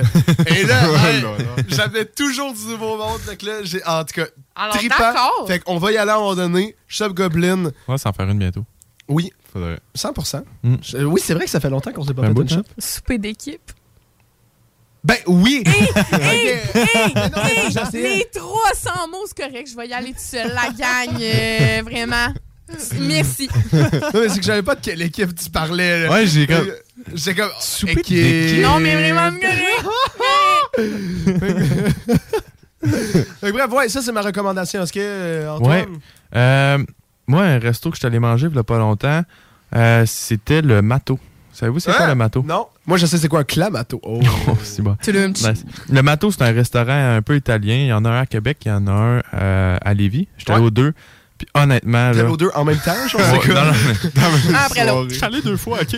et là, là. j'amenais toujours du nouveau monde. Que là, j'ai, en tout cas, Alors. Fait qu'on va y aller à un moment donné. Chef Goblin. On va s'en faire une bientôt. Oui. Faudrait. 100%. Mm. Je- oui, c'est vrai que ça fait longtemps qu'on s'est pas Un fait bout une de shot. Souper d'équipe. Ben oui! Hey, hey, non, hey, les 300 mots, c'est correct. Je vais y aller tout seul. La gang, euh, vraiment. Merci. non, mais c'est que j'avais pas de quelle équipe tu parlais. là. Ouais, j'ai comme- Euh, J'ai comme. Souper d'équipe. Non, mais vraiment, c'est correct. Bref, ouais, ça c'est ma recommandation. Est-ce que, euh, Antoine? Ouais. Euh, moi, un resto que je suis allé manger il y a pas longtemps, euh, c'était le Mato. Savez-vous c'est quoi Hein? le Mato? Non. Moi, je sais c'est quoi un clamato. Oh. Oh, c'est bon. Ben, le Mato, c'est un restaurant un peu italien. Il y en a un à Québec, il y en a un euh, à Lévis. J'étais allé Ouais. aux deux. Puis honnêtement, T'es là, aux deux en même temps, je pense. Ouais, c'est non, mais- après l'autre. Je suis allé deux fois, OK?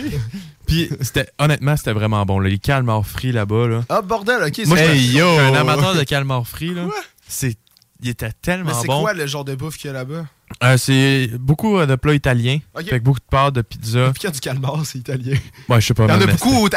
Puis c'était honnêtement, c'était vraiment bon. là. Les calmars frits là-bas, là. Ah, bordel, ok. Moi, c'est- suis yo! un amateur de calmars frits, là. C'est il était Mais tellement c'est bon. quoi le genre de bouffe qu'il y a là-bas? Euh, c'est beaucoup euh, de plats italiens. Fait que beaucoup de pâtes, de pizza. Puis qu'il y a du calmar, c'est italien. Ouais, je sais pas. Il y en a beaucoup, tu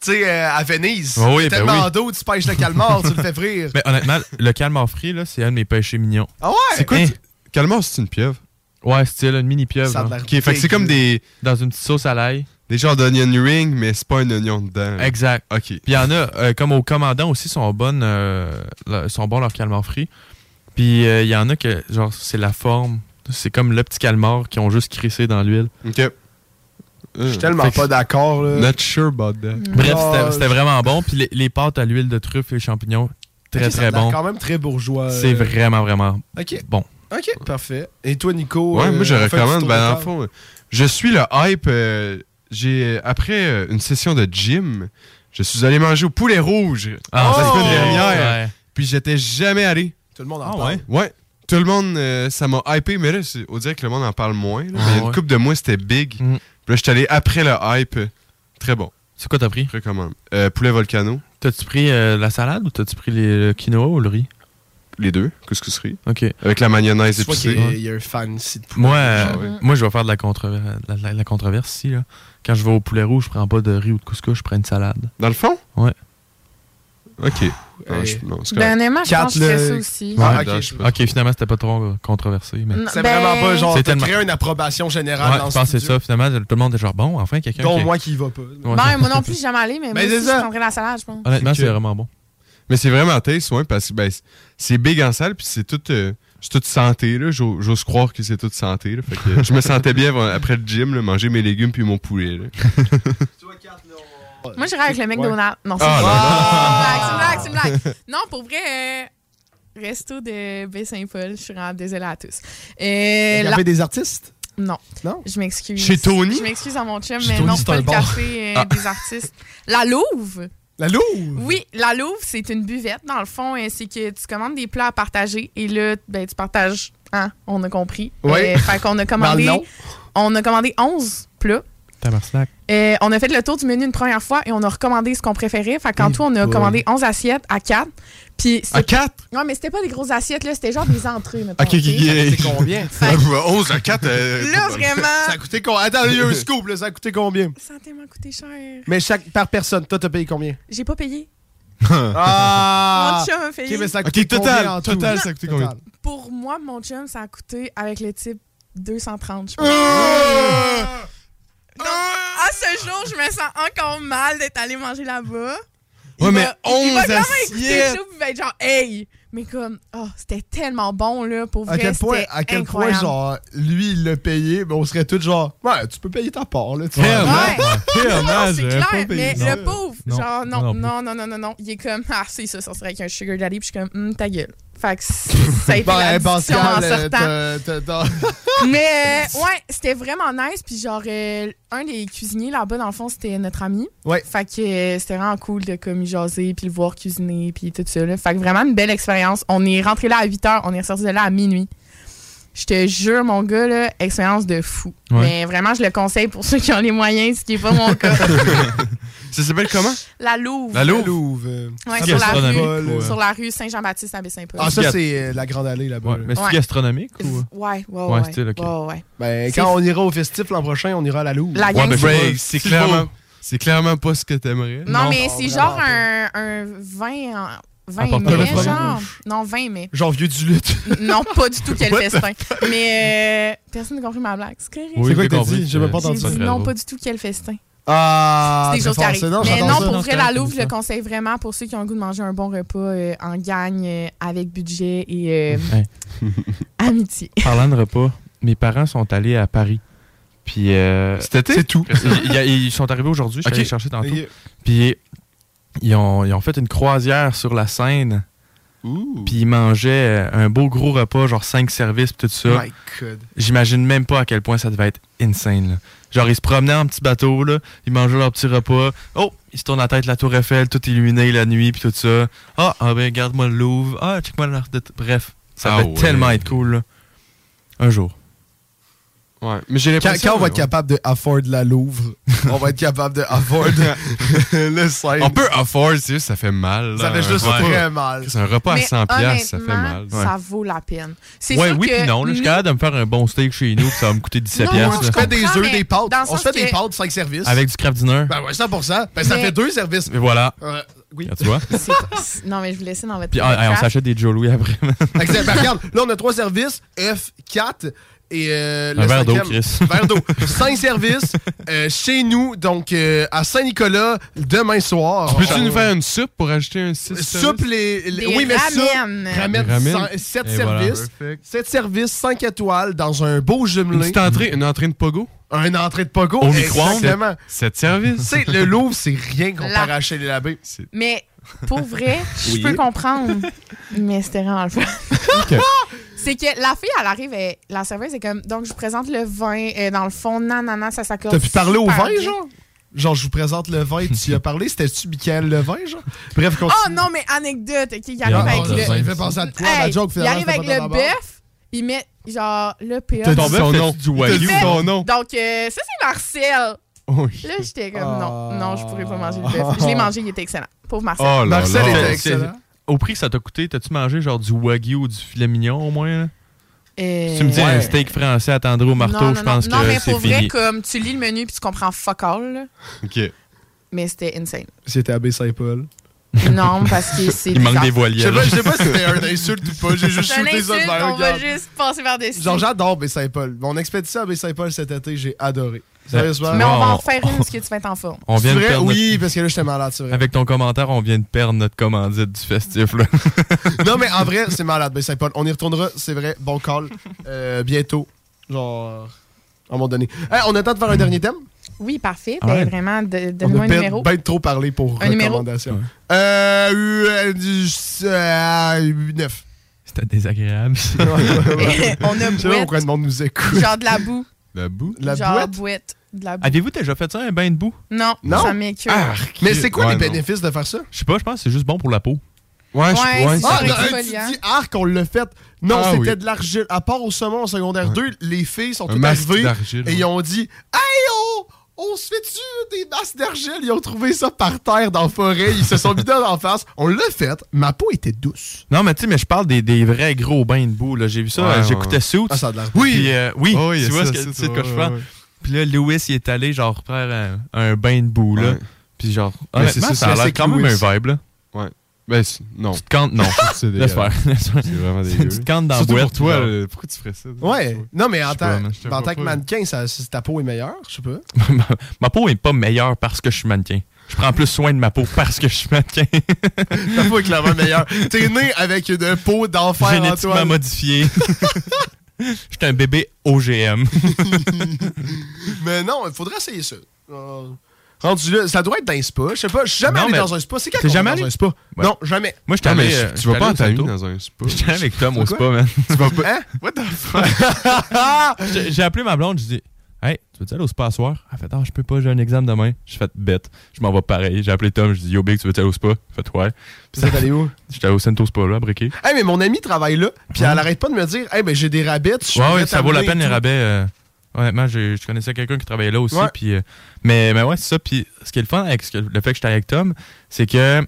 sais, euh, à Venise. Oh oui, Il y a ben tellement oui. d'eau, tu pêches le calmar, tu le fais frire. Mais honnêtement, le calmar frit, là, c'est un de mes péchés mignons. Ah ouais? C'est quoi? Hein? tu- Calmar, c'est une pieuvre? Ouais, style une mini pieuvre. Ça a fait que c'est comme des, Dans une petite sauce à l'ail. des genres d'onion ring, mais c'est pas un oignon dedans. Exact. Ok. Puis il y en a, euh, comme au commandant aussi, sont bonnes, euh, sont bons leurs calmars frits. Puis euh, il y en a que, genre, c'est la forme. C'est comme le petit calmar qui ont juste crissé dans l'huile. Ok. Je suis tellement Fait que- pas d'accord. Not sure about that. Bref, Ah, c'était- je- vraiment bon. Puis les, les pâtes à l'huile de truffe et les champignons, très très bon. quand même très bourgeois. C'est euh, vraiment, vraiment Ok. bon. Ok, parfait. Et toi, Nico? Ouais, euh, moi je un petit recommande. Ben, de dans le table? fond, euh, je suis le hype. euh, j'ai après euh, une session de gym, je suis allé manger au poulet rouge Ah, la c'est semaine cool. dernière. Ouais. Puis j'étais jamais allé. Tout le monde en Ah, parle. ouais? Ouais. Tout le monde, euh, ça m'a hypé, mais là, c'est- on dirait que le monde en parle moins. là. Mais il y a Ah, une ouais. couple de mois, c'était big. Mm. Puis là, j'étais allé après le hype. Très bon. C'est quoi t'as pris? Je recommande. Euh, poulet volcano, T'as-tu pris euh, la salade ou t'as-tu pris les, le quinoa ou le riz? les deux, couscouserie. Ok. Avec la mayonnaise épicée. y a- il y a un fancy de poulet. Moi, euh, Ah ouais. moi, je vais faire de la, controver- la, la- la controverse ici. Là. Quand je vais au poulet rouge, je prends pas de riz ou de couscous, je prends une salade. Dans le fond? Ouais. Ok. Non, je- non, c'est Ben, correct. honnêtement, je Quatre, pense que je le- ça aussi. Ah, Ouais, ok. je finalement, c'était pas trop controversé. Mais... C'est ben, vraiment pas genre, C'est tellement- créé une approbation générale Ouais, dans je ce pense que c'est ça. Finalement, tout le monde est genre, bon, enfin, quelqu'un Dont qui... moi qui y va pas. Ouais. Ben, moi non plus, j'ai jamais allé, mais moi Ben, aussi, c'est je ça. prendrais la salade, je pense. Honnêtement, c'est vraiment bon. Mais c'est vraiment taste, ouais, parce que ben, c'est- c'est big en salle, puis c'est tout, euh, c'est toute santé, là. J'ose croire que c'est toute santé, là. Fait que je me sentais bien après le gym, là, manger mes légumes puis mon poulet, là. Moi, j'irais avec le McDonald's. Non, c'est Ah, une blague, c'est une blague, c'est une blague. Non, pour vrai, euh, resto de Baie-Saint-Paul, je suis vraiment désolée à tous. Euh, Il y la- avait des artistes? Non. Non? Je m'excuse. Chez Tony? Je m'excuse à mon chum, Chez mais Tony, non, c'est pas le café euh, Ah. des artistes. La Louve. La Louve? Oui, la Louve, c'est une buvette. Dans le fond, c'est que tu commandes des plats à partager et là, ben, tu partages. Hein, on a compris. Ouais. Euh, fait qu'on a commandé. nom. On a commandé 11 plats. Tabarnak. Euh, on a fait le tour du menu une première fois et on a recommandé ce qu'on préférait. Fait qu'en tout, on a commandé 11 assiettes à 4. Puis À c'est- 4? Ouais, mais c'était pas des grosses assiettes, là. C'était genre des entrées, mettons. Ok, ok, tu sais. ok. C'est combien? Fait- 11 à 4. euh, Là, vraiment. Ça a coûté combien? Attends, il y a un scoop, là. Ça a coûté combien? Ça a tellement coûté cher. Mais chaque, par personne, toi, t'as payé combien? J'ai pas payé. Ah! Mon chum a payé. Ok, mais ça a Ok, coûté total, combien en tout? total, ça a coûté combien? Pour moi, mon chum, ça a coûté avec le type 230, je pense. Ah! Non. À ce jour, je me sens encore mal d'être allé manger là-bas. Ouais, mais 11 va assiettes! Écouter le show, il va être genre, hey! Mais comme, oh, c'était tellement bon, là, pour vrai, À quel point, à quel point genre, lui, il l'a payé, mais on serait tous genre, ouais, tu peux payer ta part, là. Tu Tellement! Ouais. C'est clair, mais le pauvre, genre, non, non, non, non, non, non, il est comme, ah, c'est ça, ça serait avec un sugar daddy, puis je suis comme, hum, ta gueule. Fait que ça a été bon, la Pascal, en sortant. Mais euh, ouais, c'était vraiment nice. Puis genre, euh, un des cuisiniers là-bas, dans le fond, c'était notre ami. Ouais. Fait que euh, c'était vraiment cool de comme jaser, puis le voir cuisiner, puis tout ça. Là. Fait que vraiment une belle expérience. On est rentré là à 8 h, on est ressorti de là à minuit. Je te jure, mon gars, là, expérience de fou. Ouais. Mais vraiment, je le conseille pour ceux qui ont les moyens, ce qui n'est pas mon cas. Ça s'appelle comment? La Louve. La Louve. La euh, euh? sur, la rue, Saint-Jean-Baptiste à Baie-Saint-Paul. Ah, ça, c'est euh, la Grande Allée là-bas. Mais c'est gastronomique ou? Ouais, ouais, ouais. Ben, quand on ira au festif l'an prochain, on ira à la Louve. La gang ben, C'est clairement, clairement pas ce que t'aimerais. Non, non, mais c'est genre un, un, vin en... 20 mai, genre. Non, 20 mai. Genre vieux du lutte. non, pas du tout quel festin. Mais personne n'a compris ma blague. C'est c'est quoi que t'as dit? J'ai pas entendu ça. Non, pas du tout quel festin. Ah, c'est des choses qui arrivent. Mais non, pour vrai, la Louvre, je le conseille vraiment pour ceux qui ont le goût de manger un bon repas euh, en gagne, euh, avec budget et euh, amitié. Parlant de repas, mes parents sont allés à Paris. Puis. C'était tout. ils, sont arrivés aujourd'hui, je suis okay. allé chercher tantôt. Ils ont, fait une croisière sur la Seine. Puis ils mangeaient un beau gros repas, genre cinq services, tout ça. J'imagine même pas à quel point ça devait être insane. Genre, ils se promenaient en petit bateau, là, ils mangeaient leur petit repas. Oh, ils se tournent la tête, la tour Eiffel, tout illuminé la nuit, puis tout ça. Ah, ah ben, garde-moi le Louvre. Ah, check-moi l'art de... Bref, ça ah va tellement être cool, là. Un jour. Ouais. Mais j'ai l'impression. Quand, on va être capable de afford la Louvre, on va être capable de afford le Seine. On peut afford, c'est juste ça fait mal. Ça fait juste ouais. très mal. C'est un repas à 100$, ça fait mal. Ça vaut la peine. C'est ouais, oui, que non. Là, je suis capable de me faire un bon steak chez nous, puis ça va me coûter 17$. Non, on se fait des œufs, des pâtes. On se fait des pâtes, 5 services. Avec du crab dinner. Ben ouais, 100%. Ben, ça fait deux services. Mais voilà. Euh, oui. Ah, tu vois? Non, mais je vous laisse dans votre. Puis, ah, on s'achète des Joe Louis après. Ben, regarde, là, on a trois services F, 4. Et, euh, un verre d'eau, Chris. Verre d'eau. Cinq services euh, chez nous, donc euh, à Saint-Nicolas, demain soir. Peux-tu nous faire une soupe pour ajouter un 6 Soupe les, les Oui, mais ça. 7 services. Voilà. 7 services, 5 étoiles dans un beau jumelé. Une entrée, une entrée de pogo? Un entrée de pogo. Au Exactement. Cette service. Tu le Louvre, c'est rien comparé à chez les labés. Mais pour vrai, je peux comprendre. Mais c'était vraiment le fun. c'est que la fille, elle arrive, elle, la serveuse est comme, donc je vous présente le vin, euh, dans le fond, nanana, ça s'accorde. T'as pu parler au vin, genre? Genre, je vous présente le vin, tu y as parlé, c'était-tu Michael Levin, genre? Bref, continue. Oh non, mais anecdote, il arrive avec le... Il fait penser à la joke, Il arrive avec le bœuf, il met, genre, le PA. T'as son nom, du ton nom. Donc, euh, ça, c'est Marcel. Oui. Là, j'étais comme, non, non, je pourrais pas manger le bœuf. Je l'ai ah. mangé, il était excellent. Pauvre Marcel. Marcel était excellent au prix ça t'a coûté, t'as-tu mangé genre du wagyu ou du filet mignon au moins? Euh, tu me dis un steak français attendré au marteau, je pense que c'est fini. Non, mais pour vrai, comme tu lis le menu puis tu comprends fuck all. OK. Mais c'était insane. C'était à Baie-Saint-Paul. Non, parce que c'est. Il manque des voilières. Je sais pas, si c'était un insulte ou pas. J'ai juste shooté ça vers On va juste passer par des Genre, j'adore Baie-Saint-Paul. Mon expédition à Baie-Saint-Paul cet été, j'ai adoré. Mais on va en faire une parce que tu vas être en forme. On vient de Oui, parce que là, j'étais malade, c'est vrai. Avec ton commentaire, on vient de perdre notre commandite du festif. Là. non, mais en vrai, c'est malade, ben, mais Saint-Paul. On y retournera, c'est vrai. Bon call. Euh, bientôt. Genre, à un moment donné. On attend de faire un dernier thème? Oui, parfait. Ah ben. Vraiment, donne-moi un numéro. Ben trop parlé pour un recommandation. Euh, 9. Euh, C'était désagréable. on a bouette. Je sais pas pourquoi le monde nous écoute. Genre de la boue. La boue? La Genre bouette? bouette. Avez-vous déjà fait ça, un bain de boue? Non, non? ça mais c'est quoi les bénéfices de faire ça? Je sais pas, je pense que c'est juste bon pour la peau. Ouais, je ouais, ah, un, arc, on l'a fait. Non, ah c'était de l'argile. À part au saumon en secondaire 2, les filles sont toutes arrivées et ils ont dit Hey, oh, on se fait-tu des masses d'argile? Ils ont trouvé ça par terre dans la forêt. Ils se sont vidés en face. On l'a fait. Ma peau était douce. Non, mais tu sais, mais je parle des, des, vrais gros bains de boue. J'ai vu ça. Euh, j'écoutais Suits. Ah, ça a de oui. Euh, oh, oui, tu vois ce que, tu de quoi je. Puis là, Lewis, il est allé, genre, faire un, un bain de boue, là. Puis genre, honnêtement, ça, ça a l'air quand même un vibe, là. Ouais. Ben, non. Tu te cantes, non. Laisse faire. Euh, c'est vraiment. Tu te cantes dans boîte. pour toi, pourquoi tu ferais ça? Ouais. Non, mais en tant, que mannequin, ça, ta peau est meilleure, je sais pas. ma, peau est pas meilleure parce que je suis mannequin. Je prends plus soin de ma peau parce que je suis mannequin. ta peau est clairement meilleure. T'es né avec une peau d'enfer, Génétiquement modifiée. J'étais un bébé OGM. Mais non, il faudrait essayer ça. Euh, ça doit être dans un spa. Je sais pas, je suis jamais Non, allé dans un spa. C'est quand t'es jamais euh, va dans un spa? Non, jamais. Moi, j'étais Non, mais allé. euh, tu vas pas en dans un spa. J'étais allé avec Tom au spa, man. tu vas pas. Hein? What the fuck? J'ai- appelé ma blonde, j'ai dit Hey, tu veux-tu aller au spa ce soir? Elle fait Ah, je peux pas, j'ai un examen demain. J'ai fait bête. Je m'en vais pareil. J'ai appelé Tom, je dis Yo, Big, tu veux-tu aller au spa? Il fait Ouais. Puis ça, t'allais où? J'étais allé au Santo Spa, là, à Briquet. Hey, mais mon ami travaille là, puis elle arrête pas de me dire, hey, ben j'ai des rabais. tu Ouais, ouais, ça vaut la peine les rabais. euh, honnêtement, je connaissais quelqu'un qui travaillait là aussi. Ouais. Puis, euh, mais, mais ouais, c'est ça. Puis ce qui est le fun avec que- le fait que j'étais avec Tom, c'est que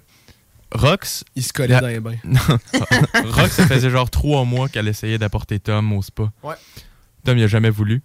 Rox. Il se collait la- dans les bains. Rox, ça faisait genre trois mois qu'elle essayait d'apporter Tom au spa. Ouais. Tom, il a jamais voulu.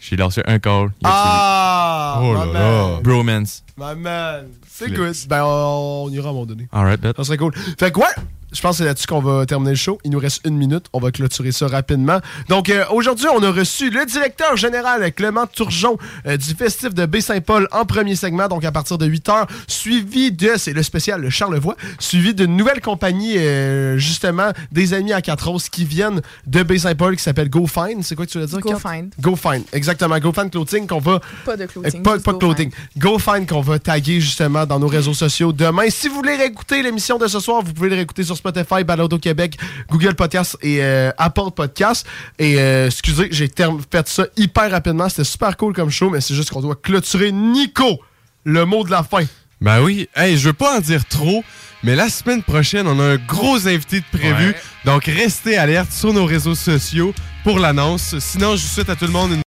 J'ai lancé un call. il a Ah! accepté. my man. Bromance. My man. C'est good. Ben, on, on ira à un moment donné. Alright, bet. Ça serait cool. Fait que ouais, je pense que c'est là-dessus qu'on va terminer le show. Il nous reste une minute. On va clôturer ça rapidement. Donc euh, aujourd'hui, on a reçu le directeur général Clément Turgeon euh, du festif de Baie-Saint-Paul en premier segment, donc à partir de 8 heures, suivi de, c'est le spécial le Charlevoix, suivi d'une nouvelle compagnie, euh, justement, des amis à Quatre-Roses qui viennent de Baie-Saint-Paul qui s'appelle GoFind. C'est quoi que tu veux dire? Go Kat? Find. GoFind, exactement. GoFind Clothing qu'on va Pas de clothing. Pas, de clothing. Go Find qu'on va taguer justement dans nos réseaux sociaux demain. Si vous voulez réécouter l'émission de ce soir, vous pouvez le réécouter sur Spotify, Balado Québec, Google Podcast et euh, Apple Podcast. Et euh, excusez, j'ai fait ça hyper rapidement. C'était super cool comme show, mais c'est juste qu'on doit clôturer. Nico, le mot de la fin. Ben oui. Hey, je veux pas en dire trop, mais la semaine prochaine, on a un gros invité de prévu. Ouais. Donc, restez alerte sur nos réseaux sociaux pour l'annonce. Sinon, je vous souhaite à tout le monde une